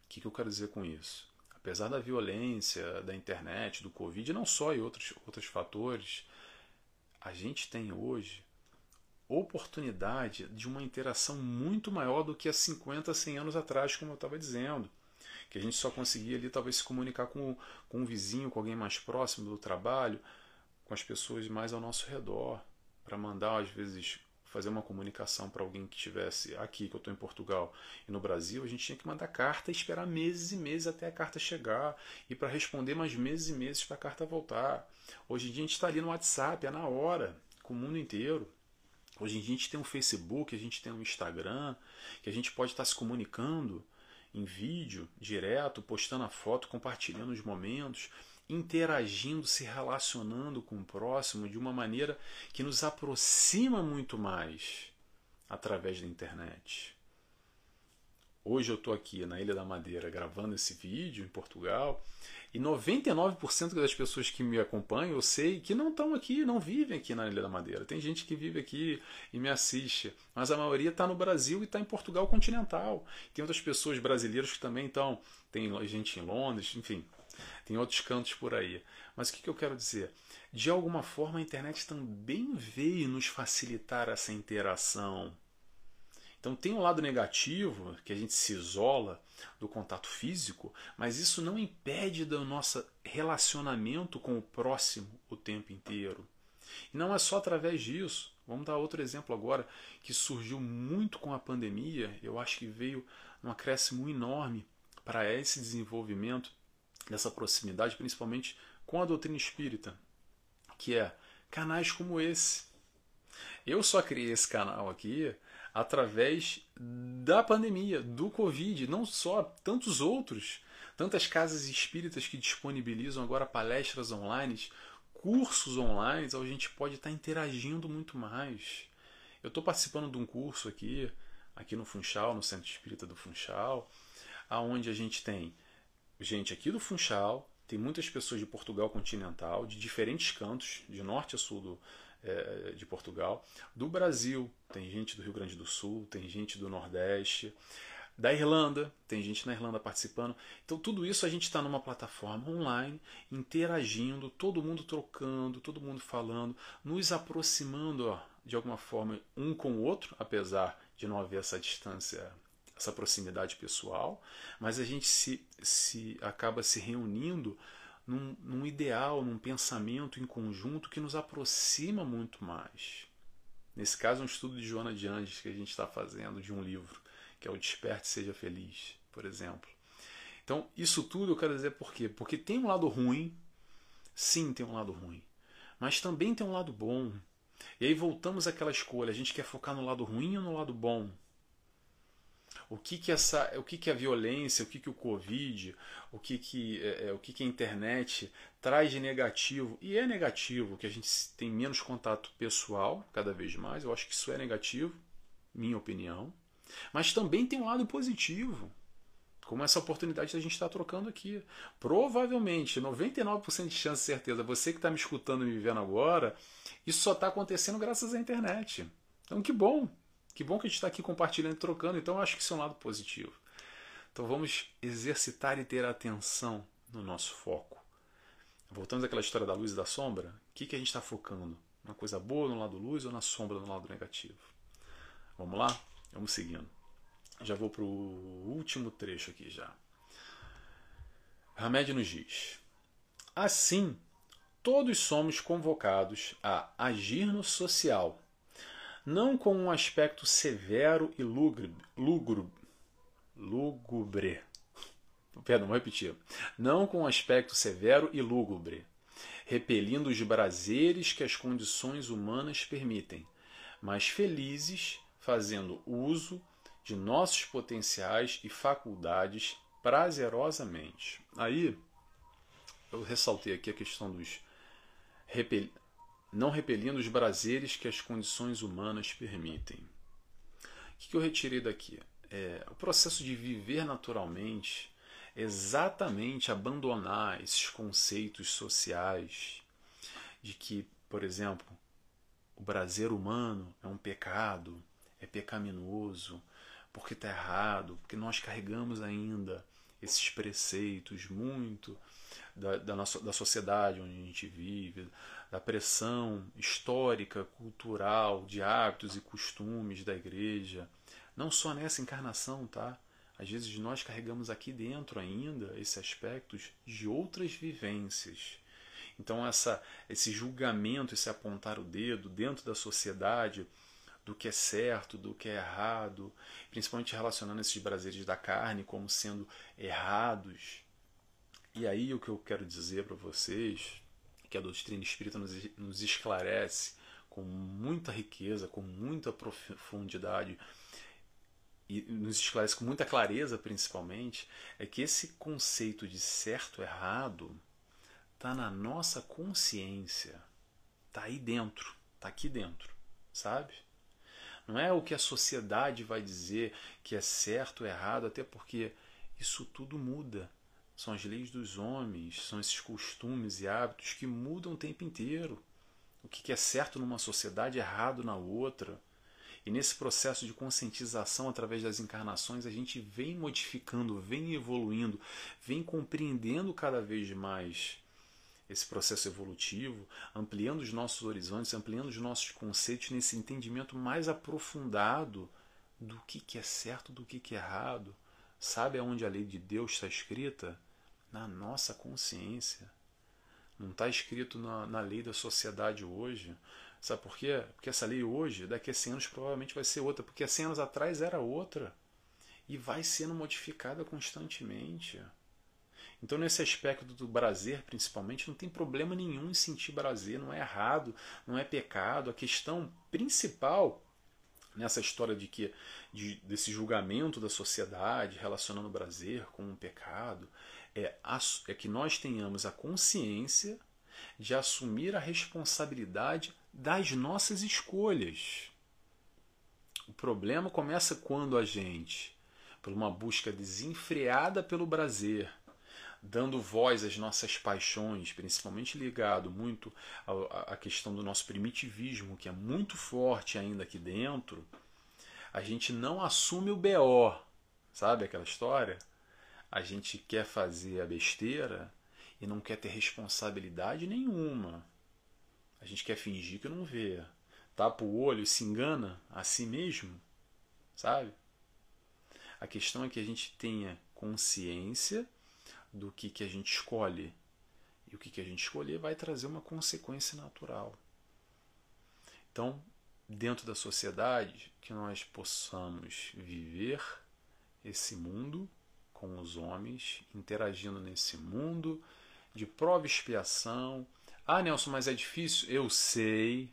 que, que eu quero dizer com isso? Apesar da violência, da internet, do Covid, não só e outros, outros fatores, a gente tem hoje oportunidade de uma interação muito maior do que há 50, 100 anos atrás, como eu estava dizendo. Que a gente só conseguia ali talvez se comunicar com, com um vizinho, com alguém mais próximo do trabalho, com as pessoas mais ao nosso redor, para mandar às vezes fazer uma comunicação para alguém que estivesse aqui, que eu estou em Portugal e no Brasil, a gente tinha que mandar carta e esperar meses e meses até a carta chegar e para responder mais meses e meses para a carta voltar. Hoje em dia a gente está ali no WhatsApp, é na hora, com o mundo inteiro. Hoje em dia a gente tem um Facebook, a gente tem um Instagram, que a gente pode estar tá se comunicando em vídeo, direto, postando a foto, compartilhando os momentos interagindo, se relacionando com o próximo de uma maneira que nos aproxima muito mais através da internet. Hoje eu estou aqui na Ilha da Madeira gravando esse vídeo em Portugal e 99% das pessoas que me acompanham eu sei que não estão aqui, não vivem aqui na Ilha da Madeira. Tem gente que vive aqui e me assiste, mas a maioria está no Brasil e está em Portugal continental. Tem outras pessoas brasileiras que também estão, tem gente em Londres, enfim, tem outros cantos por aí. Mas o que, que eu quero dizer? De alguma forma a internet também veio nos facilitar essa interação então tem um lado negativo, que a gente se isola do contato físico, mas isso não impede do nosso relacionamento com o próximo o tempo inteiro. E não é só através disso. Vamos dar outro exemplo agora que surgiu muito com a pandemia. Eu acho que veio um acréscimo enorme para esse desenvolvimento dessa proximidade, principalmente com a doutrina espírita, que é canais como esse. Eu só criei esse canal aqui através da pandemia, do Covid, não só, tantos outros, tantas casas espíritas que disponibilizam agora palestras online, cursos online, a gente pode estar interagindo muito mais. Eu estou participando de um curso aqui, aqui no Funchal, no Centro Espírita do Funchal, aonde a gente tem gente aqui do Funchal, tem muitas pessoas de Portugal continental, de diferentes cantos, de norte a sul do, é, de Portugal. Do Brasil, tem gente do Rio Grande do Sul, tem gente do Nordeste. Da Irlanda, tem gente na Irlanda participando. Então, tudo isso a gente está numa plataforma online, interagindo, todo mundo trocando, todo mundo falando, nos aproximando ó, de alguma forma um com o outro, apesar de não haver essa distância, essa proximidade pessoal, mas a gente se, se acaba se reunindo num, num ideal, num pensamento em conjunto que nos aproxima muito mais. Nesse caso, um estudo de Joana de Andes que a gente está fazendo de um livro, que é o Desperte Seja Feliz, por exemplo. Então, isso tudo eu quero dizer por quê? Porque tem um lado ruim, sim, tem um lado ruim, mas também tem um lado bom. E aí voltamos àquela escolha: a gente quer focar no lado ruim ou no lado bom? O que que essa, o que que a violência, o que que o Covid, o que que, é, é, o que que a internet traz de negativo? E é negativo que a gente tem menos contato pessoal cada vez mais. Eu acho que isso é negativo, minha opinião. Mas também tem um lado positivo como essa oportunidade que a gente está trocando aqui. Provavelmente, 99% de chance, certeza, você que está me escutando e me vendo agora, isso só está acontecendo graças à internet. Então, que bom! Que bom que a gente está aqui compartilhando e trocando, então eu acho que isso é um lado positivo. Então vamos exercitar e ter atenção no nosso foco. Voltamos àquela história da luz e da sombra. O que, que a gente está focando? Na coisa boa no lado luz ou na sombra no lado negativo? Vamos lá? Vamos seguindo. Já vou para o último trecho aqui já. Hamed nos diz: Assim, todos somos convocados a agir no social não com um aspecto severo e lúgubre. Perdão, vou repetir. Não com um aspecto severo e lúgubre, repelindo os prazeres que as condições humanas permitem, mas felizes, fazendo uso de nossos potenciais e faculdades prazerosamente. Aí eu ressaltei aqui a questão dos repel não repelindo os prazeres que as condições humanas permitem. O que eu retirei daqui? É, o processo de viver naturalmente é exatamente abandonar esses conceitos sociais de que, por exemplo, o prazer humano é um pecado, é pecaminoso, porque está errado, porque nós carregamos ainda esses preceitos muito da, da, nossa, da sociedade onde a gente vive, da pressão histórica, cultural, de hábitos e costumes da igreja, não só nessa encarnação, tá? Às vezes nós carregamos aqui dentro ainda esses aspectos de outras vivências. Então essa, esse julgamento, esse apontar o dedo dentro da sociedade do que é certo, do que é errado, principalmente relacionando esses prazeres da carne como sendo errados. E aí o que eu quero dizer para vocês que a doutrina espírita nos, nos esclarece com muita riqueza, com muita profundidade e nos esclarece com muita clareza, principalmente, é que esse conceito de certo errado está na nossa consciência, está aí dentro, está aqui dentro, sabe? Não é o que a sociedade vai dizer que é certo ou errado, até porque isso tudo muda são as leis dos homens, são esses costumes e hábitos que mudam o tempo inteiro. O que é certo numa sociedade é errado na outra. E nesse processo de conscientização através das encarnações, a gente vem modificando, vem evoluindo, vem compreendendo cada vez mais esse processo evolutivo, ampliando os nossos horizontes, ampliando os nossos conceitos nesse entendimento mais aprofundado do que, que é certo, do que, que é errado. Sabe aonde a lei de Deus está escrita? Na nossa consciência. Não está escrito na, na lei da sociedade hoje. Sabe por quê? Porque essa lei hoje, daqui a 100 anos, provavelmente vai ser outra. Porque há 100 anos atrás era outra. E vai sendo modificada constantemente. Então, nesse aspecto do prazer, principalmente, não tem problema nenhum em sentir prazer, não é errado, não é pecado. A questão principal nessa história de que de, desse julgamento da sociedade relacionando o prazer com o pecado é, é que nós tenhamos a consciência de assumir a responsabilidade das nossas escolhas. O problema começa quando a gente, por uma busca desenfreada pelo prazer, dando voz às nossas paixões, principalmente ligado muito à questão do nosso primitivismo, que é muito forte ainda aqui dentro, a gente não assume o BO, sabe aquela história? A gente quer fazer a besteira e não quer ter responsabilidade nenhuma. A gente quer fingir que não vê. tapa o olho se engana a si mesmo, sabe? A questão é que a gente tenha consciência do que, que a gente escolhe. E o que, que a gente escolher vai trazer uma consequência natural. Então, dentro da sociedade, que nós possamos viver esse mundo com os homens, interagindo nesse mundo de prova e expiação. Ah, Nelson, mas é difícil? Eu sei,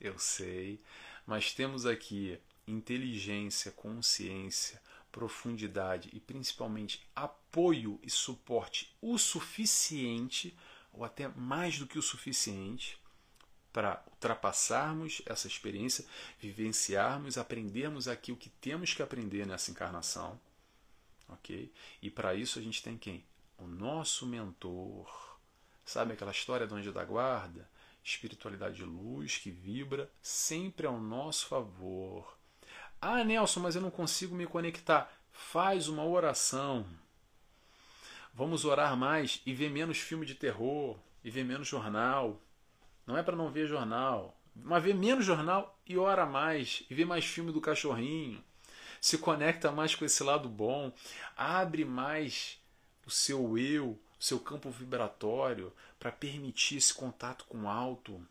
eu sei, mas temos aqui inteligência, consciência, profundidade e principalmente apoio e suporte o suficiente, ou até mais do que o suficiente, para ultrapassarmos essa experiência, vivenciarmos, aprendermos aqui o que temos que aprender nessa encarnação. Ok? E para isso a gente tem quem? O nosso mentor. Sabe aquela história do anjo da guarda? Espiritualidade de luz que vibra sempre ao nosso favor. Ah, Nelson, mas eu não consigo me conectar. Faz uma oração. Vamos orar mais e ver menos filme de terror e ver menos jornal. Não é para não ver jornal, mas ver menos jornal e ora mais e ver mais filme do cachorrinho. Se conecta mais com esse lado bom, abre mais o seu eu, o seu campo vibratório para permitir esse contato com o alto,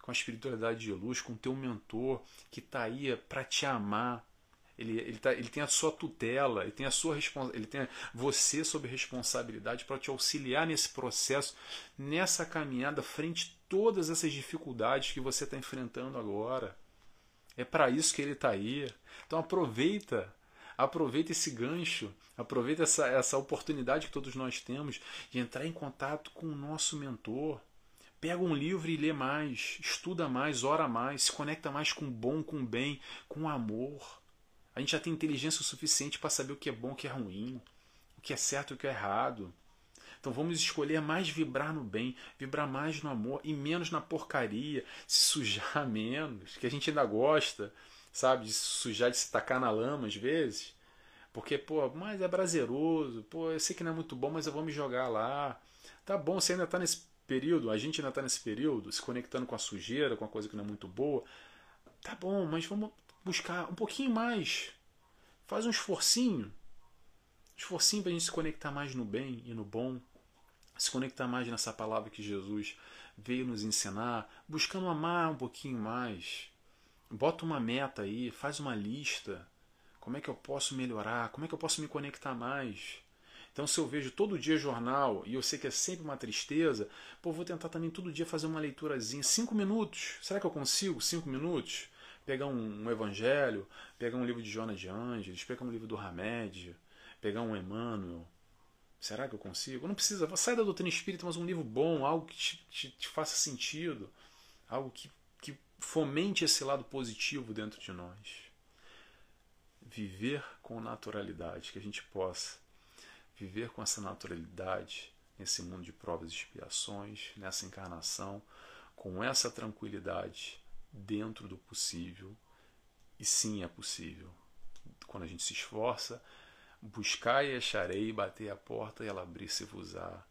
com a espiritualidade de luz, com o teu mentor que está aí para te amar, ele, ele, tá, ele tem a sua tutela, ele tem a sua ele tem você sob responsabilidade para te auxiliar nesse processo, nessa caminhada frente a todas essas dificuldades que você está enfrentando agora. É para isso que ele está aí. Então aproveita, aproveita esse gancho, aproveita essa, essa oportunidade que todos nós temos de entrar em contato com o nosso mentor. Pega um livro e lê mais, estuda mais, ora mais, se conecta mais com o bom, com o bem, com o amor. A gente já tem inteligência o suficiente para saber o que é bom, o que é ruim, o que é certo e o que é errado. Então vamos escolher mais vibrar no bem, vibrar mais no amor e menos na porcaria, se sujar menos, que a gente ainda gosta, sabe, de se sujar, de se tacar na lama às vezes. Porque, pô, mas é prazeroso, pô, eu sei que não é muito bom, mas eu vou me jogar lá. Tá bom, você ainda está nesse período, a gente ainda está nesse período, se conectando com a sujeira, com a coisa que não é muito boa. Tá bom, mas vamos buscar um pouquinho mais. Faz um esforcinho. Esforcinho para a gente se conectar mais no bem e no bom. Se conectar mais nessa palavra que Jesus veio nos ensinar. Buscando amar um pouquinho mais. Bota uma meta aí, faz uma lista. Como é que eu posso melhorar? Como é que eu posso me conectar mais? Então, se eu vejo todo dia jornal e eu sei que é sempre uma tristeza, pô, vou tentar também todo dia fazer uma leiturazinha. Cinco minutos. Será que eu consigo? Cinco minutos? pegar um, um, evangelho, pegar um livro de Jonas de Ângeles, pegar um livro do Hamed, pegar um Emmanuel. Será que eu consigo? Não precisa, sai da doutrina espírita, mas um livro bom, algo que te, te, te faça sentido, algo que, que fomente esse lado positivo dentro de nós. Viver com naturalidade, que a gente possa viver com essa naturalidade nesse mundo de provas e expiações, nessa encarnação, com essa tranquilidade dentro do possível. E sim, é possível. Quando a gente se esforça, buscar e acharei, bater a porta e ela abrir-se-vos-á.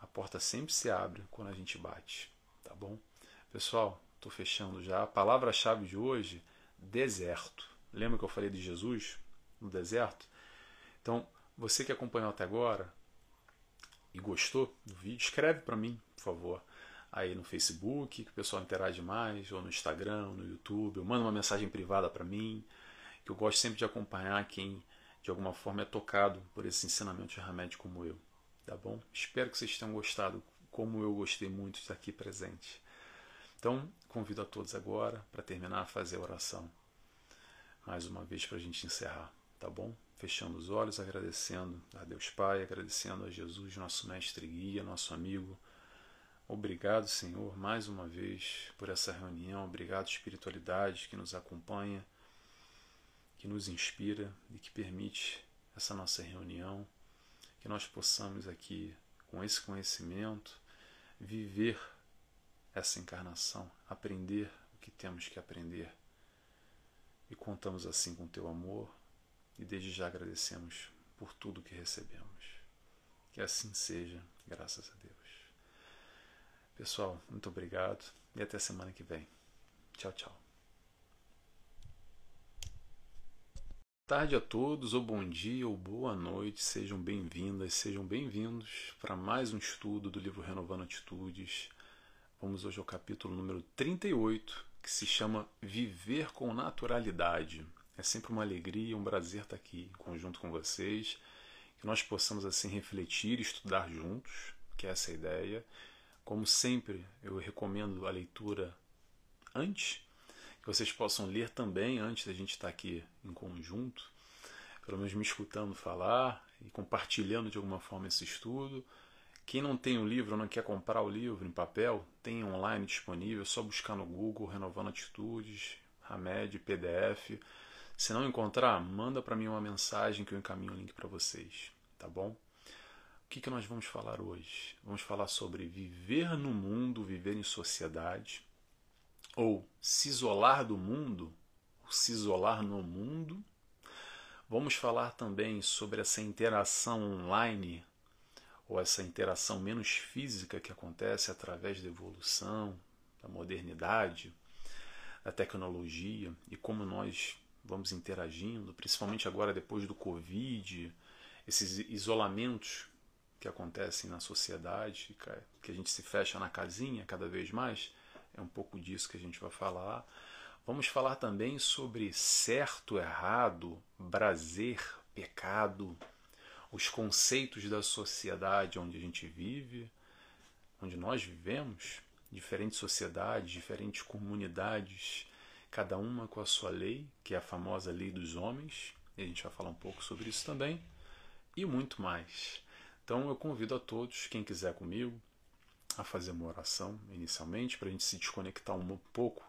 A porta sempre se abre quando a gente bate, tá bom? Pessoal, estou fechando já. A palavra-chave de hoje, deserto. Lembra que eu falei de Jesus no deserto? Então, você que acompanhou até agora e gostou do vídeo, escreve para mim, por favor aí no Facebook, que o pessoal interage mais, ou no Instagram, ou no YouTube, ou manda uma mensagem privada para mim, que eu gosto sempre de acompanhar quem de alguma forma é tocado por esse ensinamento de remédio como eu, tá bom? Espero que vocês tenham gostado, como eu gostei muito de estar aqui presente. Então, convido a todos agora para terminar a fazer a oração. Mais uma vez para a gente encerrar, tá bom? Fechando os olhos, agradecendo a Deus Pai, agradecendo a Jesus, nosso mestre guia, nosso amigo, Obrigado, Senhor, mais uma vez por essa reunião. Obrigado, espiritualidade que nos acompanha, que nos inspira e que permite essa nossa reunião. Que nós possamos aqui, com esse conhecimento, viver essa encarnação, aprender o que temos que aprender. E contamos assim com teu amor e desde já agradecemos por tudo que recebemos. Que assim seja, graças a Deus. Pessoal, muito obrigado e até semana que vem. Tchau, tchau. Tarde a todos, ou bom dia, ou boa noite, sejam bem-vindas, sejam bem-vindos para mais um estudo do livro Renovando Atitudes. Vamos hoje ao capítulo número 38, que se chama Viver com Naturalidade. É sempre uma alegria, um prazer estar aqui em conjunto com vocês, que nós possamos assim refletir e estudar juntos, que é essa ideia. Como sempre, eu recomendo a leitura antes que vocês possam ler também antes da gente estar aqui em conjunto, pelo menos me escutando falar e compartilhando de alguma forma esse estudo. Quem não tem o livro ou não quer comprar o livro em papel, tem online disponível, é só buscar no Google Renovando Atitudes, Hamed, PDF. Se não encontrar, manda para mim uma mensagem que eu encaminho o link para vocês, tá bom? O que, que nós vamos falar hoje? Vamos falar sobre viver no mundo, viver em sociedade ou se isolar do mundo, se isolar no mundo. Vamos falar também sobre essa interação online ou essa interação menos física que acontece através da evolução, da modernidade, da tecnologia e como nós vamos interagindo, principalmente agora depois do Covid, esses isolamentos que acontecem na sociedade, que a gente se fecha na casinha cada vez mais é um pouco disso que a gente vai falar. Vamos falar também sobre certo, errado, prazer, pecado, os conceitos da sociedade onde a gente vive, onde nós vivemos, diferentes sociedades, diferentes comunidades, cada uma com a sua lei, que é a famosa lei dos homens, e a gente vai falar um pouco sobre isso também, e muito mais. Então eu convido a todos, quem quiser comigo, a fazer uma oração inicialmente, para a gente se desconectar um pouco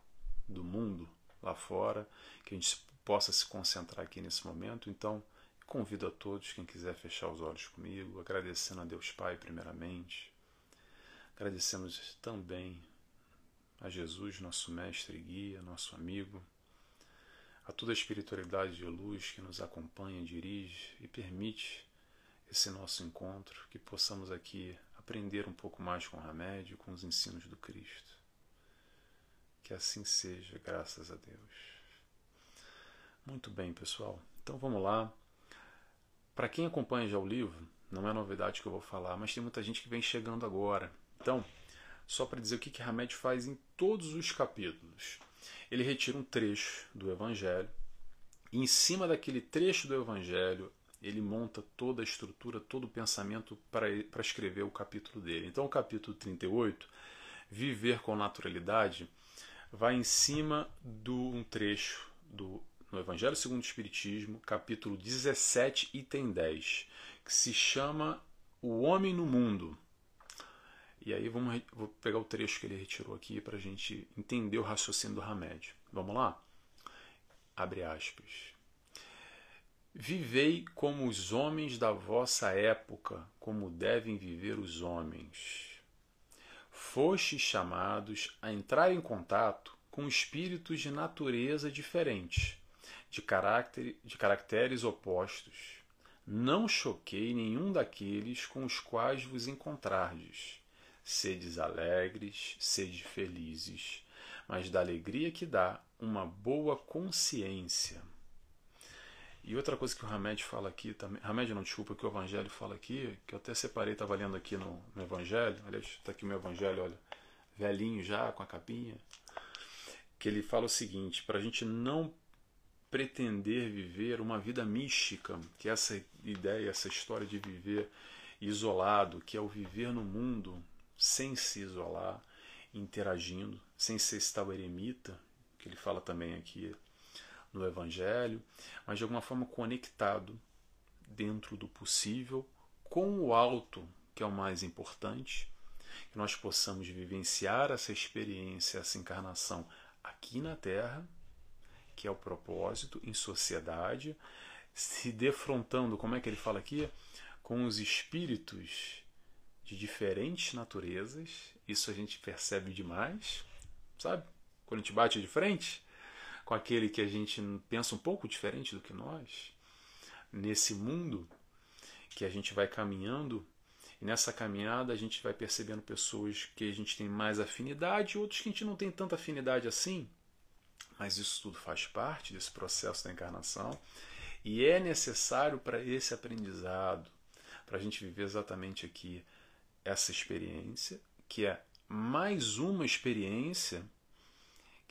do mundo lá fora, que a gente possa se concentrar aqui nesse momento. Então, convido a todos, quem quiser fechar os olhos comigo, agradecendo a Deus Pai, primeiramente. Agradecemos também a Jesus, nosso mestre e guia, nosso amigo, a toda a espiritualidade de luz que nos acompanha, dirige e permite esse nosso encontro, que possamos aqui aprender um pouco mais com o remédio, com os ensinos do Cristo. Que assim seja, graças a Deus. Muito bem, pessoal. Então vamos lá. Para quem acompanha já o livro, não é novidade que eu vou falar, mas tem muita gente que vem chegando agora. Então, só para dizer o que, que Hamed faz em todos os capítulos. Ele retira um trecho do Evangelho, e em cima daquele trecho do Evangelho, ele monta toda a estrutura, todo o pensamento para escrever o capítulo dele. Então, o capítulo 38, Viver com Naturalidade, vai em cima de um trecho do, no Evangelho segundo o Espiritismo, capítulo 17, item 10, que se chama O Homem no Mundo. E aí vamos, vou pegar o trecho que ele retirou aqui para a gente entender o raciocínio do Hamed. Vamos lá? Abre aspas. Vivei como os homens da vossa época, como devem viver os homens. Fostes chamados a entrar em contato com espíritos de natureza diferente, de, caráter, de caracteres opostos. Não choquei nenhum daqueles com os quais vos encontrardes. Sedes alegres, sede felizes, mas da alegria que dá uma boa consciência e outra coisa que o Hamed fala aqui também, Hamed não, desculpa, que o Evangelho fala aqui, que eu até separei, estava lendo aqui no, no Evangelho, aliás, está aqui o meu Evangelho, olha, velhinho já, com a capinha, que ele fala o seguinte, para a gente não pretender viver uma vida mística, que é essa ideia, essa história de viver isolado, que é o viver no mundo sem se isolar, interagindo, sem ser esse tal eremita, que ele fala também aqui no Evangelho, mas de alguma forma conectado dentro do possível com o alto, que é o mais importante, que nós possamos vivenciar essa experiência, essa encarnação aqui na Terra, que é o propósito, em sociedade, se defrontando, como é que ele fala aqui? Com os espíritos de diferentes naturezas, isso a gente percebe demais, sabe? Quando a gente bate de frente, com aquele que a gente pensa um pouco diferente do que nós, nesse mundo que a gente vai caminhando, e nessa caminhada a gente vai percebendo pessoas que a gente tem mais afinidade outros que a gente não tem tanta afinidade assim, mas isso tudo faz parte desse processo da encarnação. E é necessário para esse aprendizado, para a gente viver exatamente aqui essa experiência, que é mais uma experiência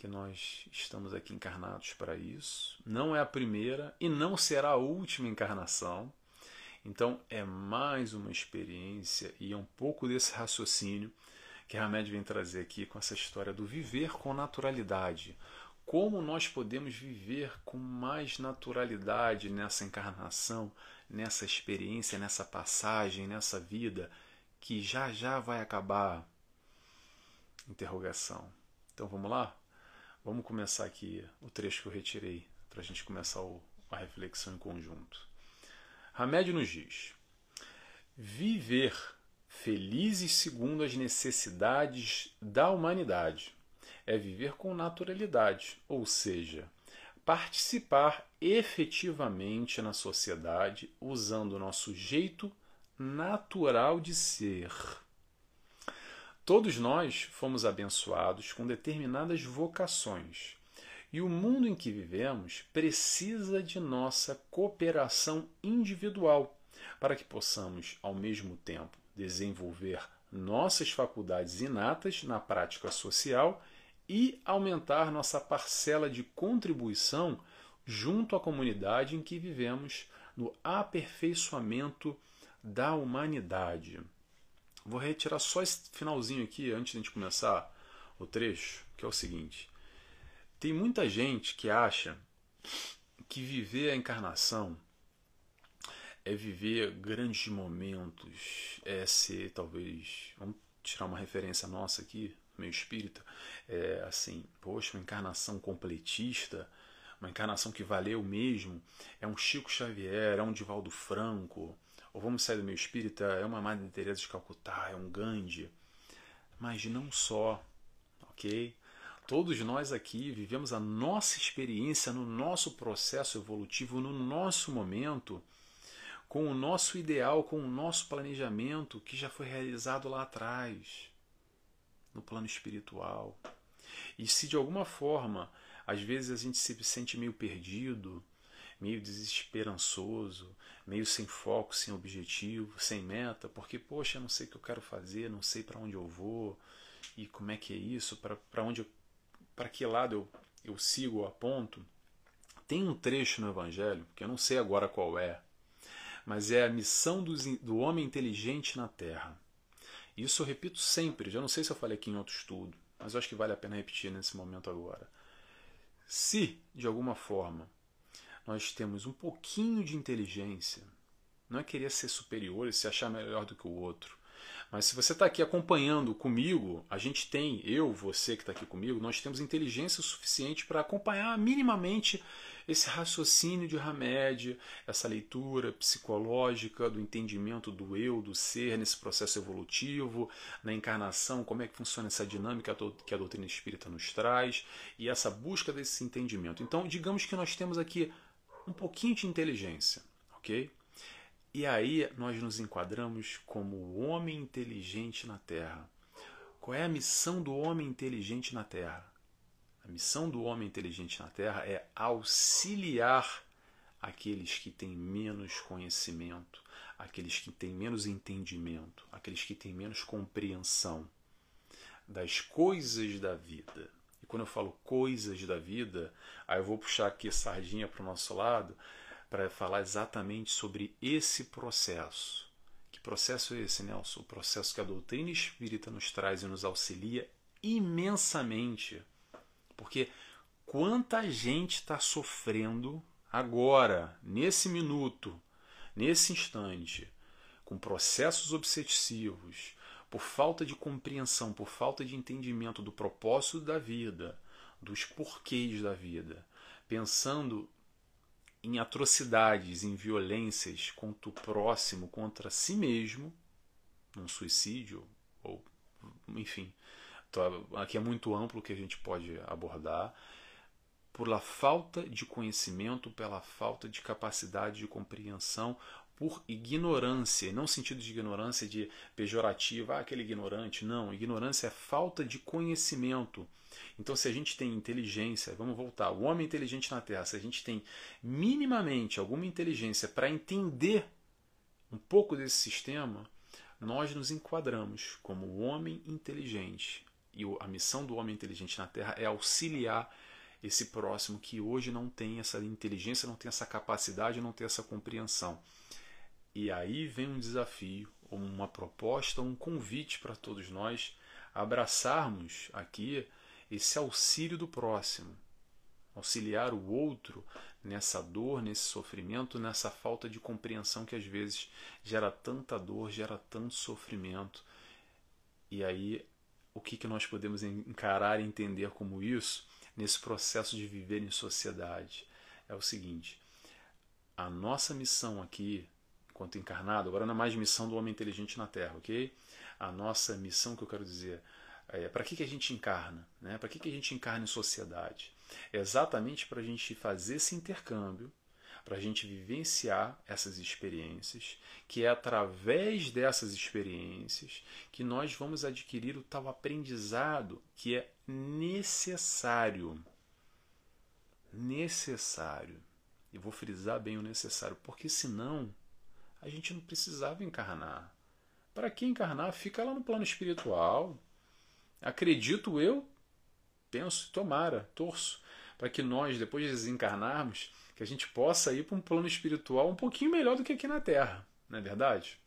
que nós estamos aqui encarnados para isso. Não é a primeira e não será a última encarnação. Então é mais uma experiência e é um pouco desse raciocínio que Hamed vem trazer aqui com essa história do viver com naturalidade. Como nós podemos viver com mais naturalidade nessa encarnação, nessa experiência, nessa passagem, nessa vida que já já vai acabar? Interrogação. Então vamos lá? Vamos começar aqui o trecho que eu retirei para a gente começar o, a reflexão em conjunto. Hamed nos diz: viver felizes segundo as necessidades da humanidade é viver com naturalidade, ou seja, participar efetivamente na sociedade usando o nosso jeito natural de ser. Todos nós fomos abençoados com determinadas vocações e o mundo em que vivemos precisa de nossa cooperação individual para que possamos, ao mesmo tempo, desenvolver nossas faculdades inatas na prática social e aumentar nossa parcela de contribuição junto à comunidade em que vivemos no aperfeiçoamento da humanidade. Vou retirar só esse finalzinho aqui antes de a gente começar o trecho, que é o seguinte: tem muita gente que acha que viver a encarnação é viver grandes momentos, é ser talvez, vamos tirar uma referência nossa aqui, meio espírita, é assim, poxa, uma encarnação completista, uma encarnação que valeu mesmo, é um Chico Xavier, é um Divaldo Franco, ou vamos sair do meio espírita, é uma Madre Teresa de Calcutá, é um Gandhi, mas não só, ok? Todos nós aqui vivemos a nossa experiência no nosso processo evolutivo, no nosso momento, com o nosso ideal, com o nosso planejamento que já foi realizado lá atrás, no plano espiritual. E se de alguma forma, às vezes a gente se sente meio perdido, meio desesperançoso, meio sem foco, sem objetivo, sem meta, porque, poxa, eu não sei o que eu quero fazer, não sei para onde eu vou e como é que é isso, para onde para que lado eu, eu sigo ou aponto, tem um trecho no Evangelho, que eu não sei agora qual é, mas é a missão do, do homem inteligente na Terra. Isso eu repito sempre, já não sei se eu falei aqui em outro estudo, mas eu acho que vale a pena repetir nesse momento agora. Se, de alguma forma, nós temos um pouquinho de inteligência, não é querer ser superior e se achar melhor do que o outro, mas se você está aqui acompanhando comigo, a gente tem, eu, você que está aqui comigo, nós temos inteligência suficiente para acompanhar minimamente esse raciocínio de Hamed, essa leitura psicológica do entendimento do eu, do ser nesse processo evolutivo, na encarnação, como é que funciona essa dinâmica que a doutrina espírita nos traz e essa busca desse entendimento. Então, digamos que nós temos aqui um pouquinho de inteligência, ok? E aí nós nos enquadramos como o homem inteligente na Terra. Qual é a missão do homem inteligente na Terra? A missão do homem inteligente na Terra é auxiliar aqueles que têm menos conhecimento, aqueles que têm menos entendimento, aqueles que têm menos compreensão das coisas da vida. Quando eu falo coisas da vida, aí eu vou puxar aqui a sardinha para o nosso lado para falar exatamente sobre esse processo. Que processo é esse, Nelson? O processo que a doutrina espírita nos traz e nos auxilia imensamente. Porque quanta gente está sofrendo agora, nesse minuto, nesse instante, com processos obsessivos, por falta de compreensão, por falta de entendimento do propósito da vida, dos porquês da vida, pensando em atrocidades, em violências contra o próximo, contra si mesmo, num suicídio, ou enfim, aqui é muito amplo que a gente pode abordar, pela falta de conhecimento, pela falta de capacidade de compreensão, por ignorância, e não sentido de ignorância de pejorativa, ah, aquele ignorante. Não, ignorância é falta de conhecimento. Então, se a gente tem inteligência, vamos voltar, o homem inteligente na Terra, se a gente tem minimamente alguma inteligência para entender um pouco desse sistema, nós nos enquadramos como homem inteligente. E a missão do homem inteligente na Terra é auxiliar esse próximo que hoje não tem essa inteligência, não tem essa capacidade, não tem essa compreensão. E aí vem um desafio, uma proposta, um convite para todos nós abraçarmos aqui esse auxílio do próximo, auxiliar o outro nessa dor, nesse sofrimento, nessa falta de compreensão que às vezes gera tanta dor, gera tanto sofrimento. E aí, o que, que nós podemos encarar e entender como isso nesse processo de viver em sociedade? É o seguinte: a nossa missão aqui enquanto encarnado, agora não é mais missão do homem inteligente na Terra, ok? A nossa missão que eu quero dizer é para que, que a gente encarna? Né? Para que, que a gente encarna em sociedade? É exatamente para a gente fazer esse intercâmbio, para a gente vivenciar essas experiências, que é através dessas experiências que nós vamos adquirir o tal aprendizado que é necessário. Necessário. E vou frisar bem o necessário, porque senão a gente não precisava encarnar. Para que encarnar? Fica lá no plano espiritual. Acredito eu, penso, tomara, torço, para que nós, depois de desencarnarmos, que a gente possa ir para um plano espiritual um pouquinho melhor do que aqui na Terra, não é verdade?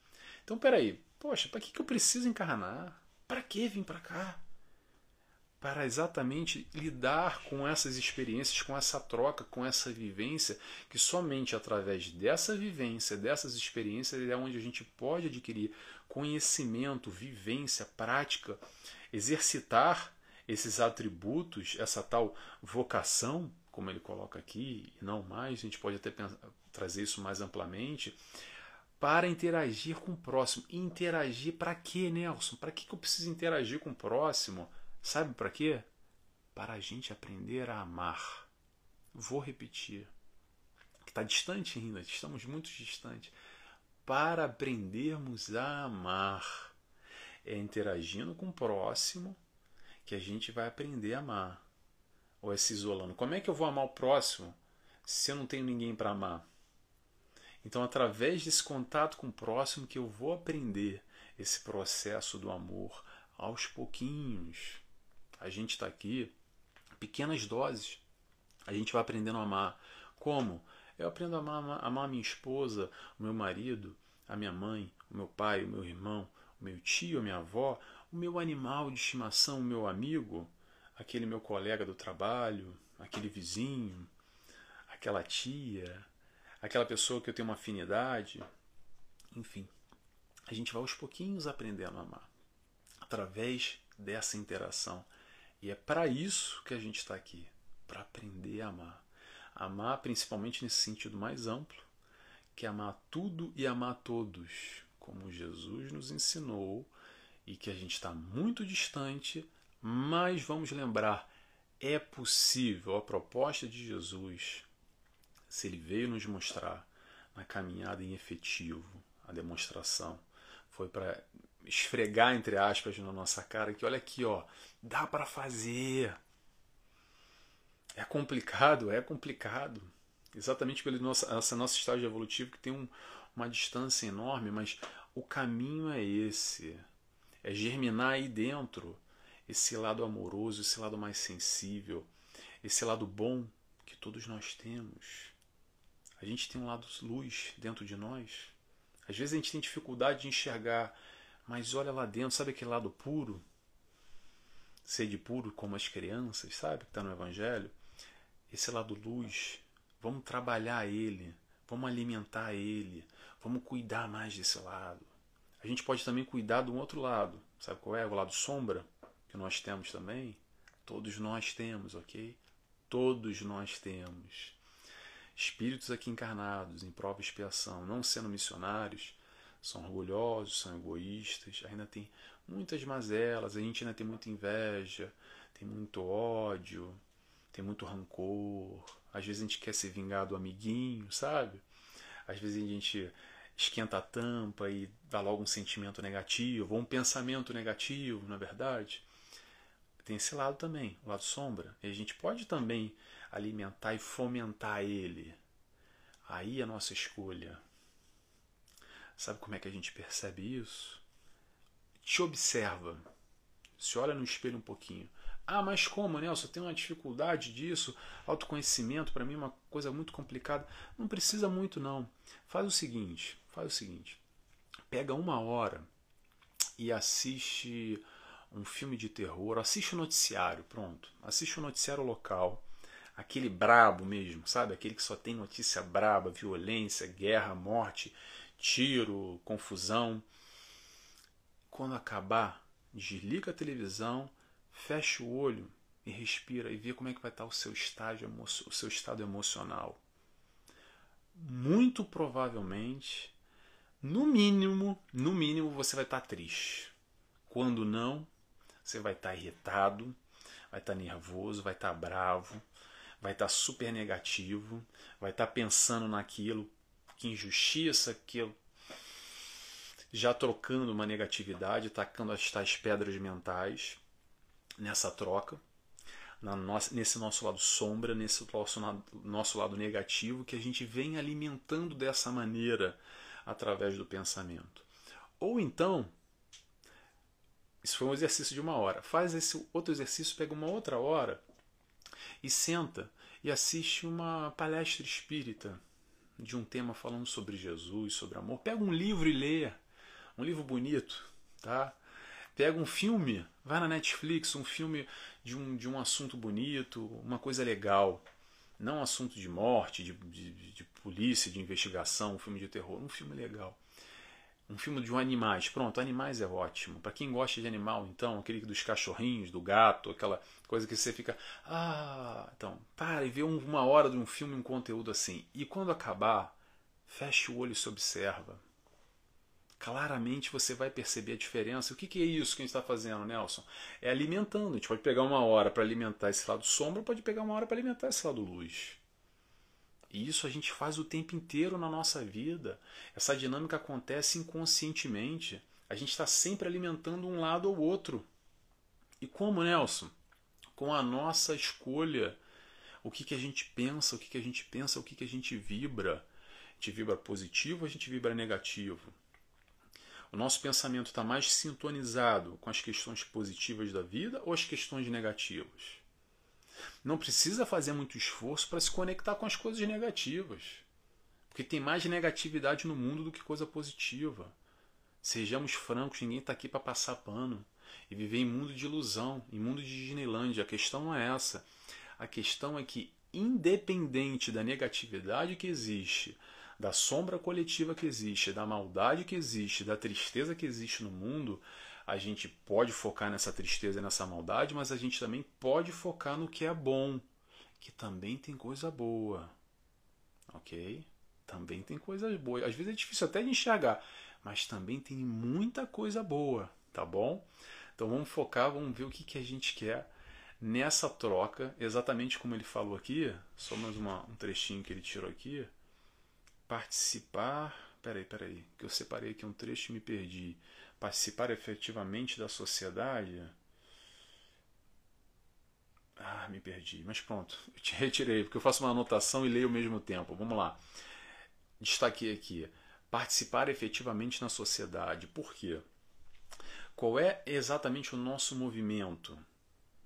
Então, peraí, poxa, para que, que eu preciso encarnar? Para que vir para cá? Para exatamente lidar com essas experiências, com essa troca, com essa vivência, que somente através dessa vivência, dessas experiências, é onde a gente pode adquirir conhecimento, vivência, prática, exercitar esses atributos, essa tal vocação, como ele coloca aqui, e não mais, a gente pode até pensar, trazer isso mais amplamente, para interagir com o próximo. Interagir para quê, Nelson? Para que eu preciso interagir com o próximo? Sabe para quê? Para a gente aprender a amar. Vou repetir. Está distante ainda, estamos muito distantes. Para aprendermos a amar. É interagindo com o próximo que a gente vai aprender a amar. Ou é se isolando. Como é que eu vou amar o próximo se eu não tenho ninguém para amar? Então, através desse contato com o próximo, que eu vou aprender esse processo do amor aos pouquinhos a gente está aqui, pequenas doses, a gente vai aprendendo a amar. Como? Eu aprendo a amar, a minha esposa, o meu marido, a minha mãe, o meu pai, o meu irmão, o meu tio, a minha avó, o meu animal de estimação, o meu amigo, aquele meu colega do trabalho, aquele vizinho, aquela tia, aquela pessoa que eu tenho uma afinidade. Enfim, a gente vai aos pouquinhos aprendendo a amar através dessa interação. E é para isso que a gente está aqui para aprender a amar. Amar principalmente nesse sentido mais amplo, que é amar tudo e amar todos, como Jesus nos ensinou e que a gente está muito distante, mas vamos lembrar, é possível a proposta de Jesus, se ele veio nos mostrar na caminhada em efetivo, a demonstração, foi para esfregar entre aspas na nossa cara que olha aqui, ó, dá para fazer. É complicado, é complicado. Exatamente pelo nosso, essa nosso estágio evolutivo que tem um, uma distância enorme, mas o caminho é esse. É germinar aí dentro esse lado amoroso, esse lado mais sensível, esse lado bom que todos nós temos. A gente tem um lado luz dentro de nós. Às vezes a gente tem dificuldade de enxergar mas olha lá dentro, sabe aquele lado puro? Sede puro como as crianças, sabe? Que está no Evangelho. Esse lado luz. Vamos trabalhar ele. Vamos alimentar ele. Vamos cuidar mais desse lado. A gente pode também cuidar do outro lado. Sabe qual é? O lado sombra, que nós temos também. Todos nós temos, ok? Todos nós temos. Espíritos aqui encarnados em prova e expiação, não sendo missionários, são orgulhosos, são egoístas, ainda tem muitas mazelas, a gente ainda tem muita inveja, tem muito ódio, tem muito rancor. Às vezes a gente quer se vingar do amiguinho, sabe? Às vezes a gente esquenta a tampa e dá logo um sentimento negativo, ou um pensamento negativo, na é verdade. Tem esse lado também, o lado sombra. E a gente pode também alimentar e fomentar ele. Aí a nossa escolha. Sabe como é que a gente percebe isso? Te observa. Se olha no espelho um pouquinho. Ah, mas como, Nelson? Eu tenho uma dificuldade disso. Autoconhecimento, para mim, é uma coisa muito complicada. Não precisa muito, não. Faz o seguinte: faz o seguinte. Pega uma hora e assiste um filme de terror, assiste o noticiário, pronto. Assiste o noticiário local, aquele brabo mesmo, sabe? Aquele que só tem notícia braba, violência, guerra, morte, tiro, confusão. Quando acabar, desliga a televisão Feche o olho e respira e vê como é que vai estar o seu estágio, o seu estado emocional. Muito provavelmente, no mínimo, no mínimo você vai estar triste. Quando não, você vai estar irritado, vai estar nervoso, vai estar bravo, vai estar super negativo, vai estar pensando naquilo, que injustiça, que já trocando uma negatividade, tacando as tais pedras mentais nessa troca, na nossa, nesse nosso lado sombra, nesse nosso, nosso lado negativo, que a gente vem alimentando dessa maneira através do pensamento. Ou então, isso foi um exercício de uma hora, faz esse outro exercício, pega uma outra hora e senta e assiste uma palestra espírita de um tema falando sobre Jesus, sobre amor. Pega um livro e lê, um livro bonito, tá? Pega um filme, vai na Netflix, um filme de um, de um assunto bonito, uma coisa legal. Não assunto de morte, de, de, de polícia, de investigação, um filme de terror. Um filme legal. Um filme de um animais. Pronto, animais é ótimo. Para quem gosta de animal, então, aquele dos cachorrinhos, do gato, aquela coisa que você fica. Ah, então, para e vê uma hora de um filme, um conteúdo assim. E quando acabar, feche o olho e se observa claramente você vai perceber a diferença. O que, que é isso que a gente está fazendo, Nelson? É alimentando. A gente pode pegar uma hora para alimentar esse lado sombra, pode pegar uma hora para alimentar esse lado luz. E isso a gente faz o tempo inteiro na nossa vida. Essa dinâmica acontece inconscientemente. A gente está sempre alimentando um lado ou outro. E como, Nelson? Com a nossa escolha. O que, que a gente pensa, o que, que a gente pensa, o que, que a gente vibra. A gente vibra positivo, a gente vibra negativo. O nosso pensamento está mais sintonizado com as questões positivas da vida ou as questões negativas? Não precisa fazer muito esforço para se conectar com as coisas negativas. Porque tem mais negatividade no mundo do que coisa positiva. Sejamos francos, ninguém está aqui para passar pano e viver em mundo de ilusão, em mundo de Disneylandia. A questão não é essa. A questão é que, independente da negatividade que existe, da sombra coletiva que existe, da maldade que existe, da tristeza que existe no mundo, a gente pode focar nessa tristeza e nessa maldade, mas a gente também pode focar no que é bom, que também tem coisa boa. Ok? Também tem coisas boas. Às vezes é difícil até de enxergar, mas também tem muita coisa boa, tá bom? Então vamos focar, vamos ver o que, que a gente quer nessa troca, exatamente como ele falou aqui, só mais uma, um trechinho que ele tirou aqui participar. Peraí, peraí, que eu separei aqui um trecho e me perdi. Participar efetivamente da sociedade. Ah, me perdi. Mas pronto, eu te retirei, porque eu faço uma anotação e leio ao mesmo tempo. Vamos lá. Destaquei aqui. Participar efetivamente na sociedade. Por quê? Qual é exatamente o nosso movimento?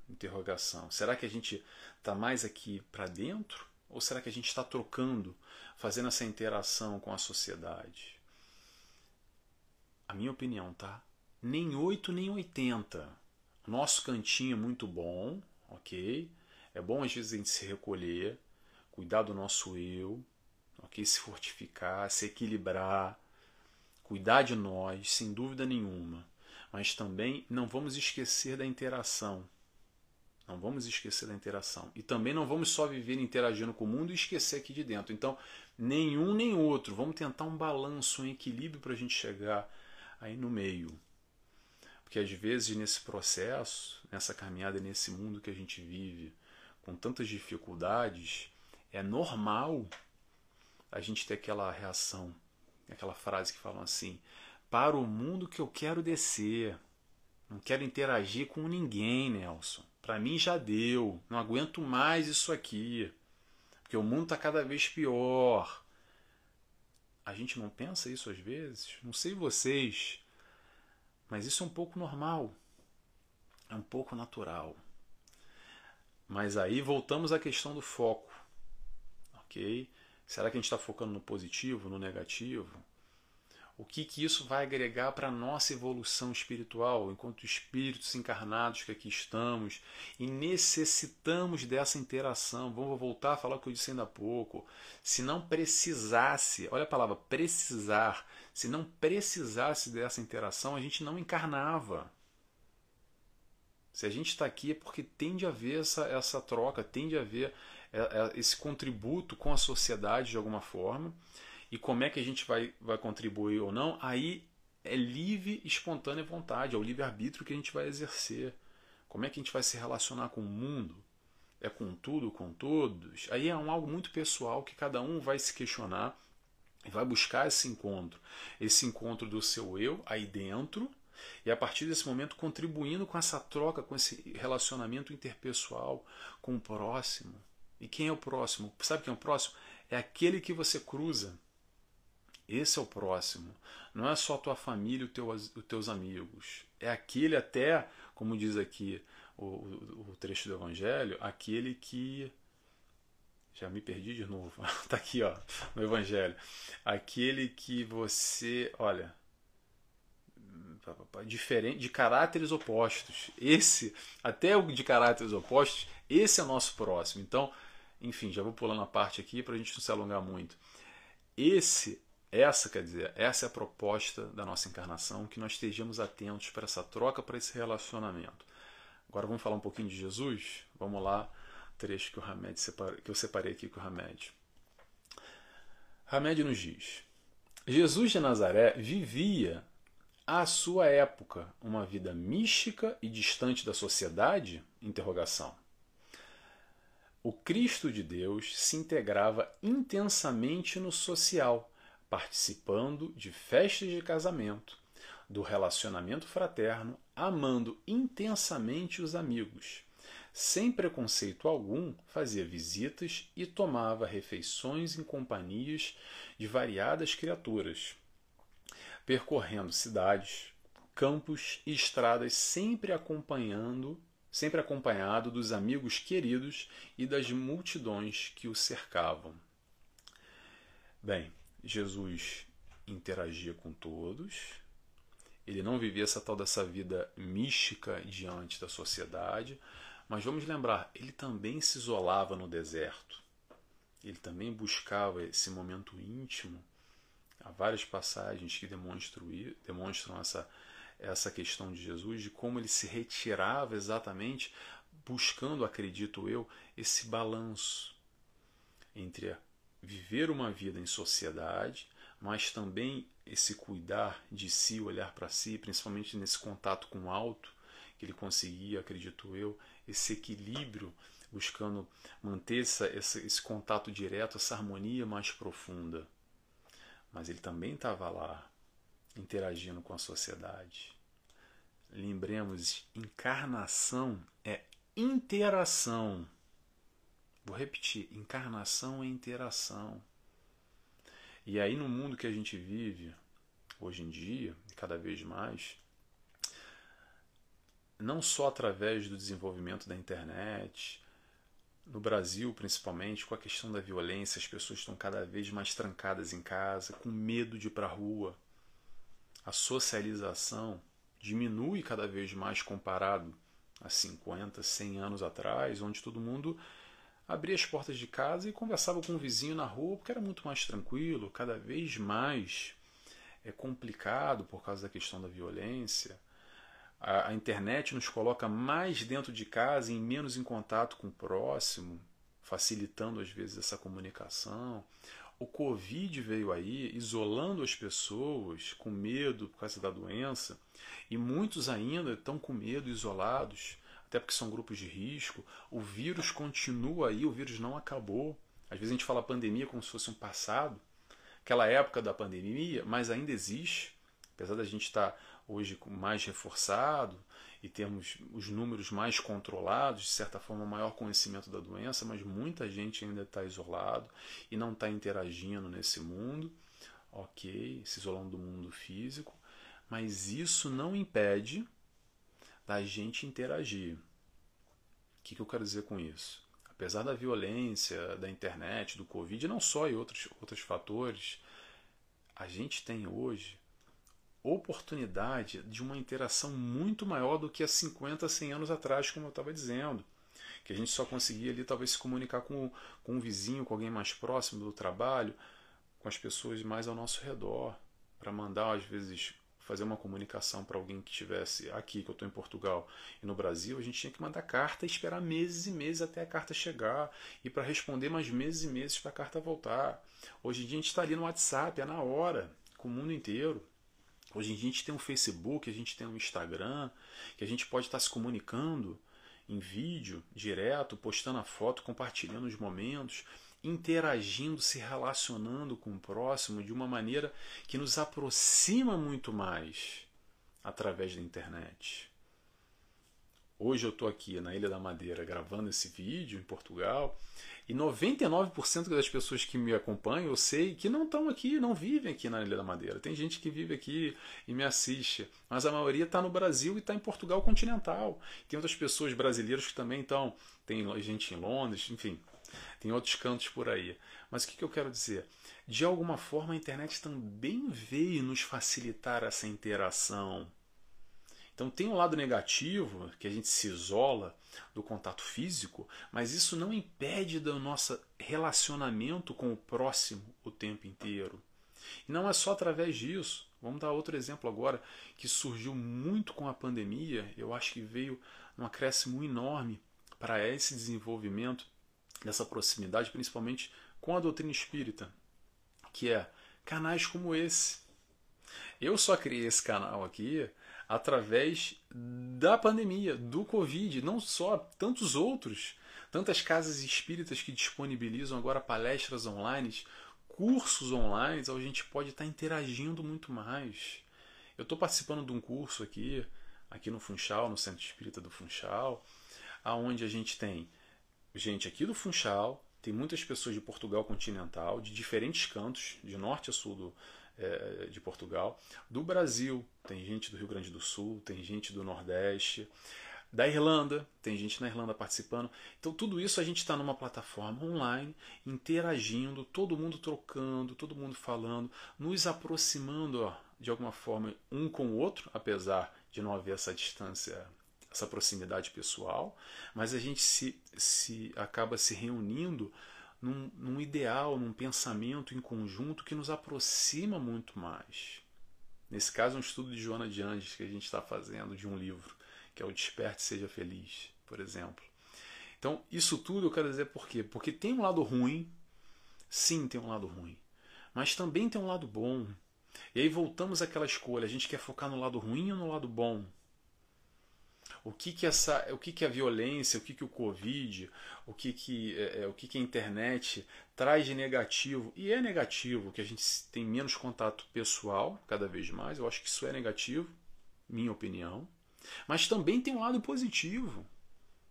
Interrogação. Será que a gente está mais aqui para dentro? Ou será que a gente está trocando fazendo essa interação com a sociedade? A minha opinião, tá? Nem 8 nem 80. Nosso cantinho é muito bom, ok? É bom às vezes a gente se recolher, cuidar do nosso eu, ok? Se fortificar, se equilibrar, cuidar de nós, sem dúvida nenhuma. Mas também não vamos esquecer da interação não vamos esquecer da interação. E também não vamos só viver interagindo com o mundo e esquecer aqui de dentro. Então, nenhum nem outro. Vamos tentar um balanço, um equilíbrio para a gente chegar aí no meio. Porque às vezes nesse processo, nessa caminhada, nesse mundo que a gente vive, com tantas dificuldades, é normal a gente ter aquela reação aquela frase que falam assim: para o mundo que eu quero descer. Não quero interagir com ninguém, Nelson. Para mim já deu. Não aguento mais isso aqui. Porque o mundo está cada vez pior. A gente não pensa isso às vezes? Não sei vocês, mas isso é um pouco normal. É um pouco natural. Mas aí voltamos à questão do foco. Ok? Será que a gente está focando no positivo, no negativo? O que, que isso vai agregar para a nossa evolução espiritual, enquanto espíritos encarnados que aqui estamos e necessitamos dessa interação. Vamos voltar a falar o que eu disse ainda há pouco. Se não precisasse, olha a palavra precisar, se não precisasse dessa interação, a gente não encarnava. Se a gente está aqui é porque tende a haver essa, essa troca, tende a haver é, é, esse contributo com a sociedade de alguma forma e como é que a gente vai, vai contribuir ou não, aí é livre, espontânea vontade, é o livre-arbítrio que a gente vai exercer. Como é que a gente vai se relacionar com o mundo? É com tudo, com todos? Aí é um algo muito pessoal que cada um vai se questionar e vai buscar esse encontro. Esse encontro do seu eu aí dentro e a partir desse momento contribuindo com essa troca, com esse relacionamento interpessoal com o próximo. E quem é o próximo? Sabe quem é o próximo? É aquele que você cruza esse é o próximo. Não é só tua família e os teus amigos. É aquele até, como diz aqui o, o, o trecho do Evangelho, aquele que. Já me perdi de novo. Está aqui, ó, no Evangelho. Aquele que você. Olha. Diferente, de caráteres opostos. Esse, até o de caráteres opostos, esse é o nosso próximo. Então, enfim, já vou pulando a parte aqui para a gente não se alongar muito. Esse essa, quer dizer, essa é a proposta da nossa encarnação, que nós estejamos atentos para essa troca, para esse relacionamento. Agora vamos falar um pouquinho de Jesus? Vamos lá, trecho que, o Hamed separa, que eu separei aqui com o Hamed. Hamed nos diz: Jesus de Nazaré vivia à sua época uma vida mística e distante da sociedade? Interrogação. O Cristo de Deus se integrava intensamente no social participando de festas de casamento, do relacionamento fraterno, amando intensamente os amigos. Sem preconceito algum, fazia visitas e tomava refeições em companhias de variadas criaturas, percorrendo cidades, campos e estradas sempre acompanhando, sempre acompanhado dos amigos queridos e das multidões que o cercavam. Bem, Jesus interagia com todos, ele não vivia essa tal dessa vida mística diante da sociedade, mas vamos lembrar, ele também se isolava no deserto. Ele também buscava esse momento íntimo. Há várias passagens que demonstram, essa, essa questão de Jesus, de como ele se retirava exatamente, buscando, acredito eu, esse balanço entre a viver uma vida em sociedade, mas também esse cuidar de si, olhar para si, principalmente nesse contato com o alto, que ele conseguia, acredito eu, esse equilíbrio, buscando manter essa, esse, esse contato direto, essa harmonia mais profunda. Mas ele também estava lá, interagindo com a sociedade. Lembremos, encarnação é interação Vou repetir: encarnação é interação. E aí, no mundo que a gente vive, hoje em dia, cada vez mais, não só através do desenvolvimento da internet, no Brasil principalmente, com a questão da violência, as pessoas estão cada vez mais trancadas em casa, com medo de ir para a rua. A socialização diminui cada vez mais comparado a 50, 100 anos atrás, onde todo mundo abria as portas de casa e conversava com o vizinho na rua, porque era muito mais tranquilo, cada vez mais é complicado por causa da questão da violência. A, a internet nos coloca mais dentro de casa e menos em contato com o próximo, facilitando às vezes essa comunicação. O Covid veio aí isolando as pessoas com medo por causa da doença, e muitos ainda estão com medo, isolados até porque são grupos de risco. O vírus continua aí, o vírus não acabou. Às vezes a gente fala pandemia como se fosse um passado, aquela época da pandemia, mas ainda existe, apesar da gente estar hoje mais reforçado e termos os números mais controlados, de certa forma, maior conhecimento da doença, mas muita gente ainda está isolado e não está interagindo nesse mundo, ok, se isolando do mundo físico, mas isso não impede da gente interagir. O que, que eu quero dizer com isso? Apesar da violência, da internet, do Covid, não só e outros, outros fatores, a gente tem hoje oportunidade de uma interação muito maior do que há 50, 100 anos atrás, como eu estava dizendo. Que a gente só conseguia ali talvez se comunicar com, com um vizinho, com alguém mais próximo do trabalho, com as pessoas mais ao nosso redor, para mandar às vezes fazer uma comunicação para alguém que estivesse aqui, que eu estou em Portugal e no Brasil, a gente tinha que mandar carta e esperar meses e meses até a carta chegar e para responder mais meses e meses para a carta voltar. Hoje em dia a gente está ali no WhatsApp, é na hora, com o mundo inteiro. Hoje em dia a gente tem um Facebook, a gente tem um Instagram, que a gente pode estar se comunicando em vídeo, direto, postando a foto, compartilhando os momentos, interagindo, se relacionando com o próximo de uma maneira que nos aproxima muito mais através da internet. Hoje eu estou aqui na Ilha da Madeira gravando esse vídeo em Portugal e 99% das pessoas que me acompanham eu sei que não estão aqui, não vivem aqui na Ilha da Madeira. Tem gente que vive aqui e me assiste, mas a maioria está no Brasil e está em Portugal continental. Tem outras pessoas brasileiras que também estão, tem gente em Londres, enfim, tem outros cantos por aí. Mas o que, que eu quero dizer? De alguma forma a internet também veio nos facilitar essa interação então tem um lado negativo, que a gente se isola do contato físico, mas isso não impede do nosso relacionamento com o próximo o tempo inteiro. E não é só através disso. Vamos dar outro exemplo agora, que surgiu muito com a pandemia, eu acho que veio um acréscimo enorme para esse desenvolvimento dessa proximidade, principalmente com a doutrina espírita, que é canais como esse. Eu só criei esse canal aqui através da pandemia, do Covid, não só, tantos outros, tantas casas espíritas que disponibilizam agora palestras online, cursos online, onde a gente pode estar interagindo muito mais. Eu estou participando de um curso aqui, aqui no Funchal, no Centro Espírita do Funchal, aonde a gente tem gente aqui do Funchal, tem muitas pessoas de Portugal continental, de diferentes cantos, de norte a sul do, é, de Portugal. Do Brasil, tem gente do Rio Grande do Sul, tem gente do Nordeste. Da Irlanda, tem gente na Irlanda participando. Então, tudo isso a gente está numa plataforma online, interagindo, todo mundo trocando, todo mundo falando, nos aproximando ó, de alguma forma um com o outro, apesar de não haver essa distância, essa proximidade pessoal, mas a gente se, se acaba se reunindo num, num ideal, num pensamento em conjunto que nos aproxima muito mais. Nesse caso, um estudo de Joana de Anjos que a gente está fazendo de um livro, que é o Desperte Seja Feliz, por exemplo. Então, isso tudo eu quero dizer por quê? Porque tem um lado ruim, sim, tem um lado ruim, mas também tem um lado bom. E aí voltamos àquela escolha: a gente quer focar no lado ruim ou no lado bom? O que que essa, o que que a violência, o que que o Covid, o que que, é, é, o que que a internet traz de negativo e é negativo que a gente tem menos contato pessoal cada vez mais. Eu acho que isso é negativo, minha opinião. Mas também tem um lado positivo,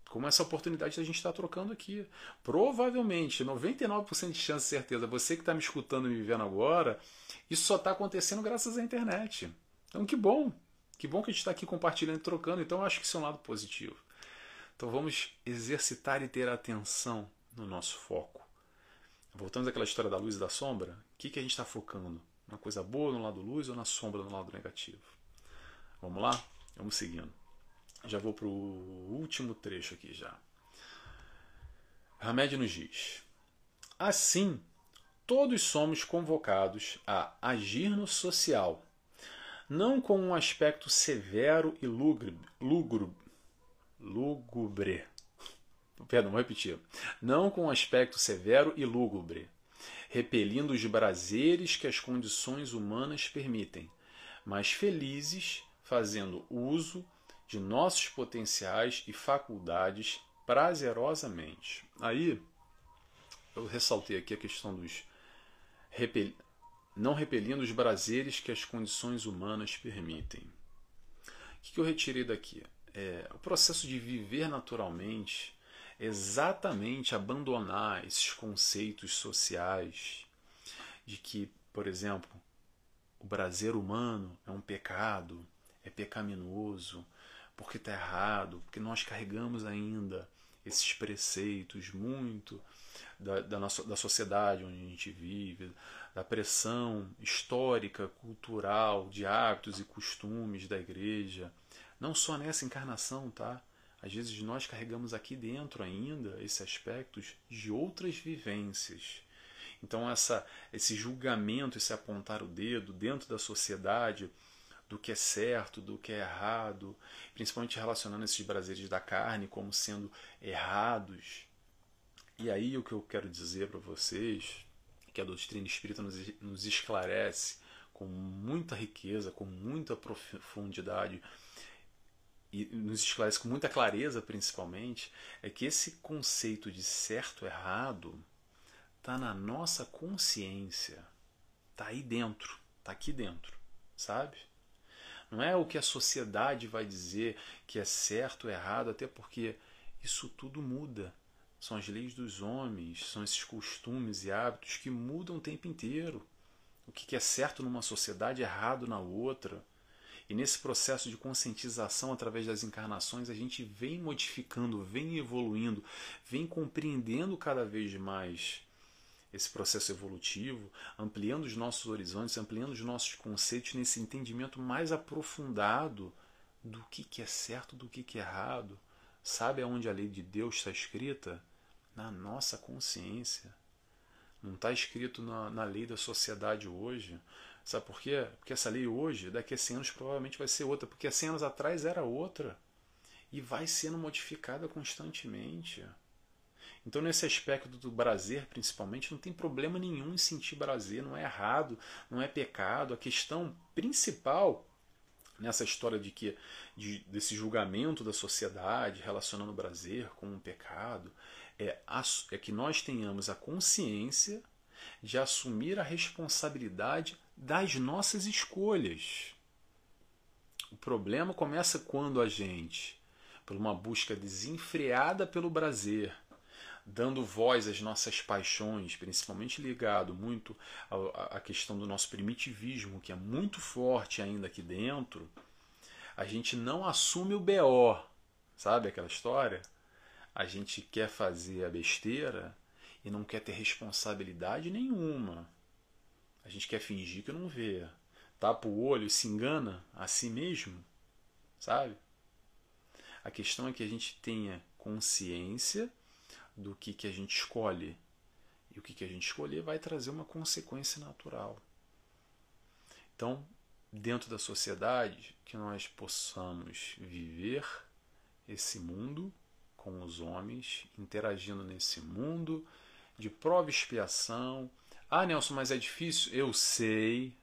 como essa oportunidade que a gente está trocando aqui. Provavelmente, 99% de chance de certeza, você que está me escutando e me vendo agora, isso só está acontecendo graças à internet. Então, que bom! Que bom que a gente está aqui compartilhando trocando, então eu acho que isso é um lado positivo. Então vamos exercitar e ter atenção no nosso foco. Voltamos àquela história da luz e da sombra. O que, que a gente está focando? Na coisa boa no lado luz ou na sombra no lado negativo? Vamos lá? Vamos seguindo. Já vou para o último trecho aqui já. Hamed nos diz: Assim, todos somos convocados a agir no social não com um aspecto severo e lúgubre, perdão, vou repetir, não com um aspecto severo e lúgubre, repelindo os prazeres que as condições humanas permitem, mas felizes fazendo uso de nossos potenciais e faculdades prazerosamente. Aí eu ressaltei aqui a questão dos repel... não repelindo os prazeres que as condições humanas permitem. O que eu retirei daqui? É, o processo de viver naturalmente é exatamente abandonar esses conceitos sociais de que, por exemplo, o prazer humano é um pecado, é pecaminoso, porque está errado, porque nós carregamos ainda esses preceitos muito da, da, nossa, da sociedade onde a gente vive, da pressão histórica, cultural, de hábitos e costumes da igreja, não só nessa encarnação, tá? Às vezes nós carregamos aqui dentro ainda esses aspectos de outras vivências. Então essa, esse julgamento, esse apontar o dedo dentro da sociedade do que é certo, do que é errado, principalmente relacionando esses prazeres da carne como sendo errados. E aí o que eu quero dizer para vocês, que a doutrina espírita nos, nos esclarece com muita riqueza, com muita profundidade, e nos esclarece com muita clareza, principalmente, é que esse conceito de certo errado está na nossa consciência, está aí dentro, está aqui dentro, sabe? Não é o que a sociedade vai dizer que é certo ou errado, até porque isso tudo muda. São as leis dos homens, são esses costumes e hábitos que mudam o tempo inteiro. O que é certo numa sociedade errado na outra. E nesse processo de conscientização através das encarnações, a gente vem modificando, vem evoluindo, vem compreendendo cada vez mais esse processo evolutivo, ampliando os nossos horizontes, ampliando os nossos conceitos nesse entendimento mais aprofundado do que, que é certo, do que, que é errado. Sabe aonde a lei de Deus está escrita? Na nossa consciência. Não está escrito na, na lei da sociedade hoje. Sabe por quê? Porque essa lei hoje, daqui a 100 anos, provavelmente vai ser outra. Porque há 100 anos atrás era outra. E vai sendo modificada constantemente. Então, nesse aspecto do prazer, principalmente, não tem problema nenhum em sentir prazer, não é errado, não é pecado. A questão principal nessa história de que de, desse julgamento da sociedade relacionando o prazer com um pecado é, é que nós tenhamos a consciência de assumir a responsabilidade das nossas escolhas. O problema começa quando a gente, por uma busca desenfreada pelo prazer, dando voz às nossas paixões, principalmente ligado muito à questão do nosso primitivismo, que é muito forte ainda aqui dentro, a gente não assume o BO, sabe aquela história? A gente quer fazer a besteira e não quer ter responsabilidade nenhuma. A gente quer fingir que não vê. Tapa o olho e se engana a si mesmo, sabe? A questão é que a gente tenha consciência do que, que a gente escolhe. E o que, que a gente escolher vai trazer uma consequência natural. Então, dentro da sociedade, que nós possamos viver esse mundo com os homens, interagindo nesse mundo de prova e expiação. Ah, Nelson, mas é difícil? Eu sei,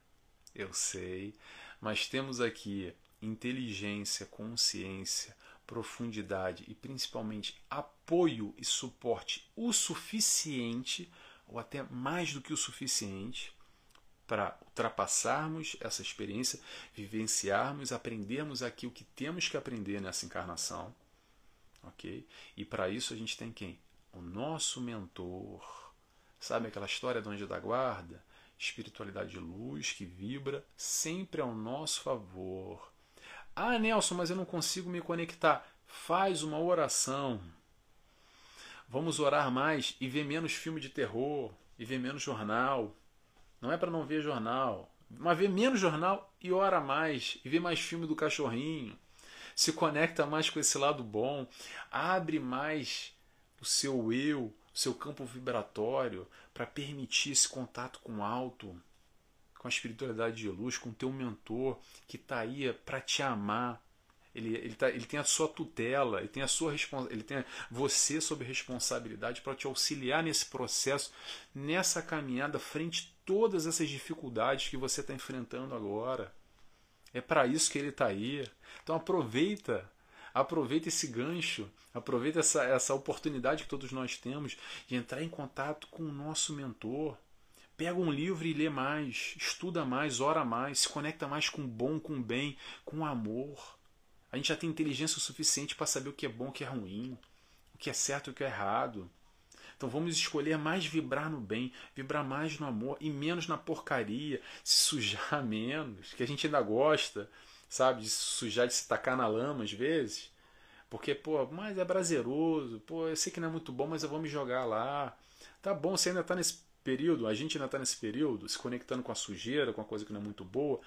eu sei, mas temos aqui inteligência, consciência, profundidade e principalmente apoio e suporte o suficiente, ou até mais do que o suficiente, para ultrapassarmos essa experiência, vivenciarmos, aprendermos aqui o que temos que aprender nessa encarnação. Ok? E para isso a gente tem quem? O nosso mentor. Sabe aquela história do anjo da guarda? Espiritualidade de luz que vibra sempre ao nosso favor ah, Nelson, mas eu não consigo me conectar. Faz uma oração. Vamos orar mais e ver menos filme de terror e ver menos jornal. Não é para não ver jornal, mas ver menos jornal e ora mais e ver mais filme do cachorrinho. Se conecta mais com esse lado bom, abre mais o seu eu, o seu campo vibratório para permitir esse contato com o alto com a espiritualidade de luz, com o teu mentor que está aí para te amar. Ele, ele, tá, ele tem a sua tutela, ele tem a sua ele tem você sob responsabilidade para te auxiliar nesse processo, nessa caminhada frente a todas essas dificuldades que você está enfrentando agora. É para isso que ele está aí. Então aproveita, aproveita esse gancho, aproveita essa, essa oportunidade que todos nós temos de entrar em contato com o nosso mentor Pega um livro e lê mais, estuda mais, ora mais, se conecta mais com o bom, com o bem, com o amor. A gente já tem inteligência o suficiente para saber o que é bom, o que é ruim, o que é certo e o que é errado. Então vamos escolher mais vibrar no bem, vibrar mais no amor e menos na porcaria, se sujar menos, que a gente ainda gosta, sabe, de se sujar, de se tacar na lama às vezes. Porque, pô, mas é prazeroso, pô, eu sei que não é muito bom, mas eu vou me jogar lá. Tá bom, você ainda está nesse período, a gente ainda está nesse período, se conectando com a sujeira, com a coisa que não é muito boa.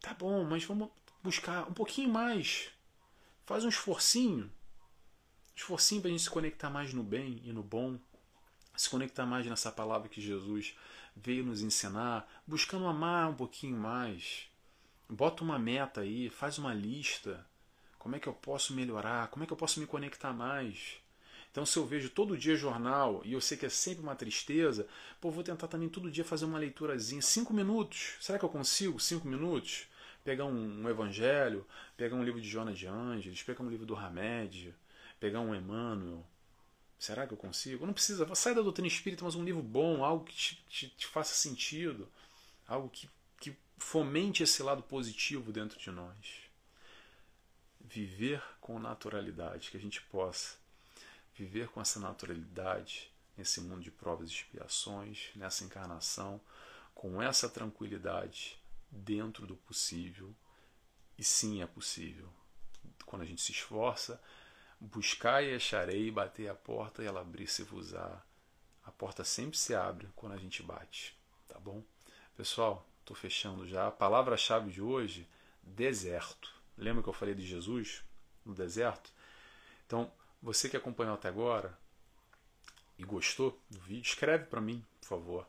Tá bom, mas vamos buscar um pouquinho mais. Faz um esforcinho. Esforcinho para a gente se conectar mais no bem e no bom. Se conectar mais nessa palavra que Jesus veio nos ensinar, buscando amar um pouquinho mais. Bota uma meta aí, faz uma lista. Como é que eu posso melhorar? Como é que eu posso me conectar mais? Então, se eu vejo todo dia jornal e eu sei que é sempre uma tristeza, pô, vou tentar também todo dia fazer uma leiturazinha. Cinco minutos. Será que eu consigo? Cinco minutos? Pegar um, um evangelho, pegar um livro de Jonas de Ângeles, pegar um livro do Hamed, pegar um Emmanuel. Será que eu consigo? Não precisa. Sai da doutrina espírita, mas um livro bom, algo que te, te, te faça sentido, algo que, que fomente esse lado positivo dentro de nós. Viver com naturalidade, que a gente possa viver com essa naturalidade nesse mundo de provas e expiações, nessa encarnação, com essa tranquilidade dentro do possível. E sim é possível. Quando a gente se esforça, buscar e acharei, bater a porta e ela abrir-se-vos-á. A porta sempre se abre quando a gente bate, tá bom? Pessoal, estou fechando já. A palavra-chave de hoje, deserto. Lembra que eu falei de Jesus no deserto? Então, você que acompanhou até agora e gostou do vídeo, escreve para mim, por favor,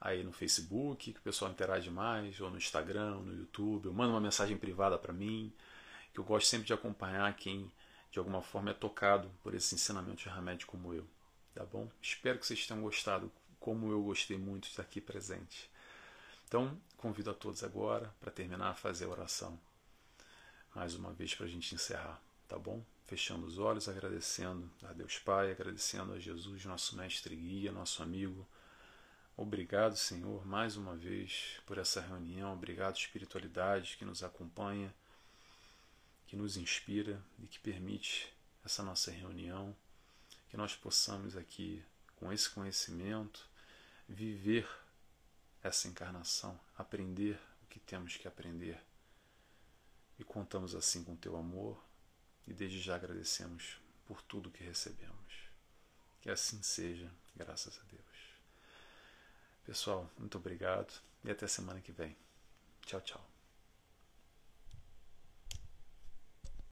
aí no Facebook, que o pessoal interage mais, ou no Instagram, ou no YouTube, ou manda uma mensagem privada para mim, que eu gosto sempre de acompanhar quem de alguma forma é tocado por esse ensinamento de remédio como eu, tá bom? Espero que vocês tenham gostado, como eu gostei muito de estar aqui presente. Então, convido a todos agora para terminar a fazer a oração. Mais uma vez para a gente encerrar, tá bom? Fechando os olhos, agradecendo a Deus Pai, agradecendo a Jesus, nosso mestre guia, nosso amigo. Obrigado, Senhor, mais uma vez por essa reunião. Obrigado, espiritualidade que nos acompanha, que nos inspira e que permite essa nossa reunião, que nós possamos aqui, com esse conhecimento, viver essa encarnação, aprender o que temos que aprender. E contamos assim com teu amor, e desde já agradecemos por tudo que recebemos. Que assim seja, graças a Deus. Pessoal, muito obrigado e até semana que vem. Tchau, tchau.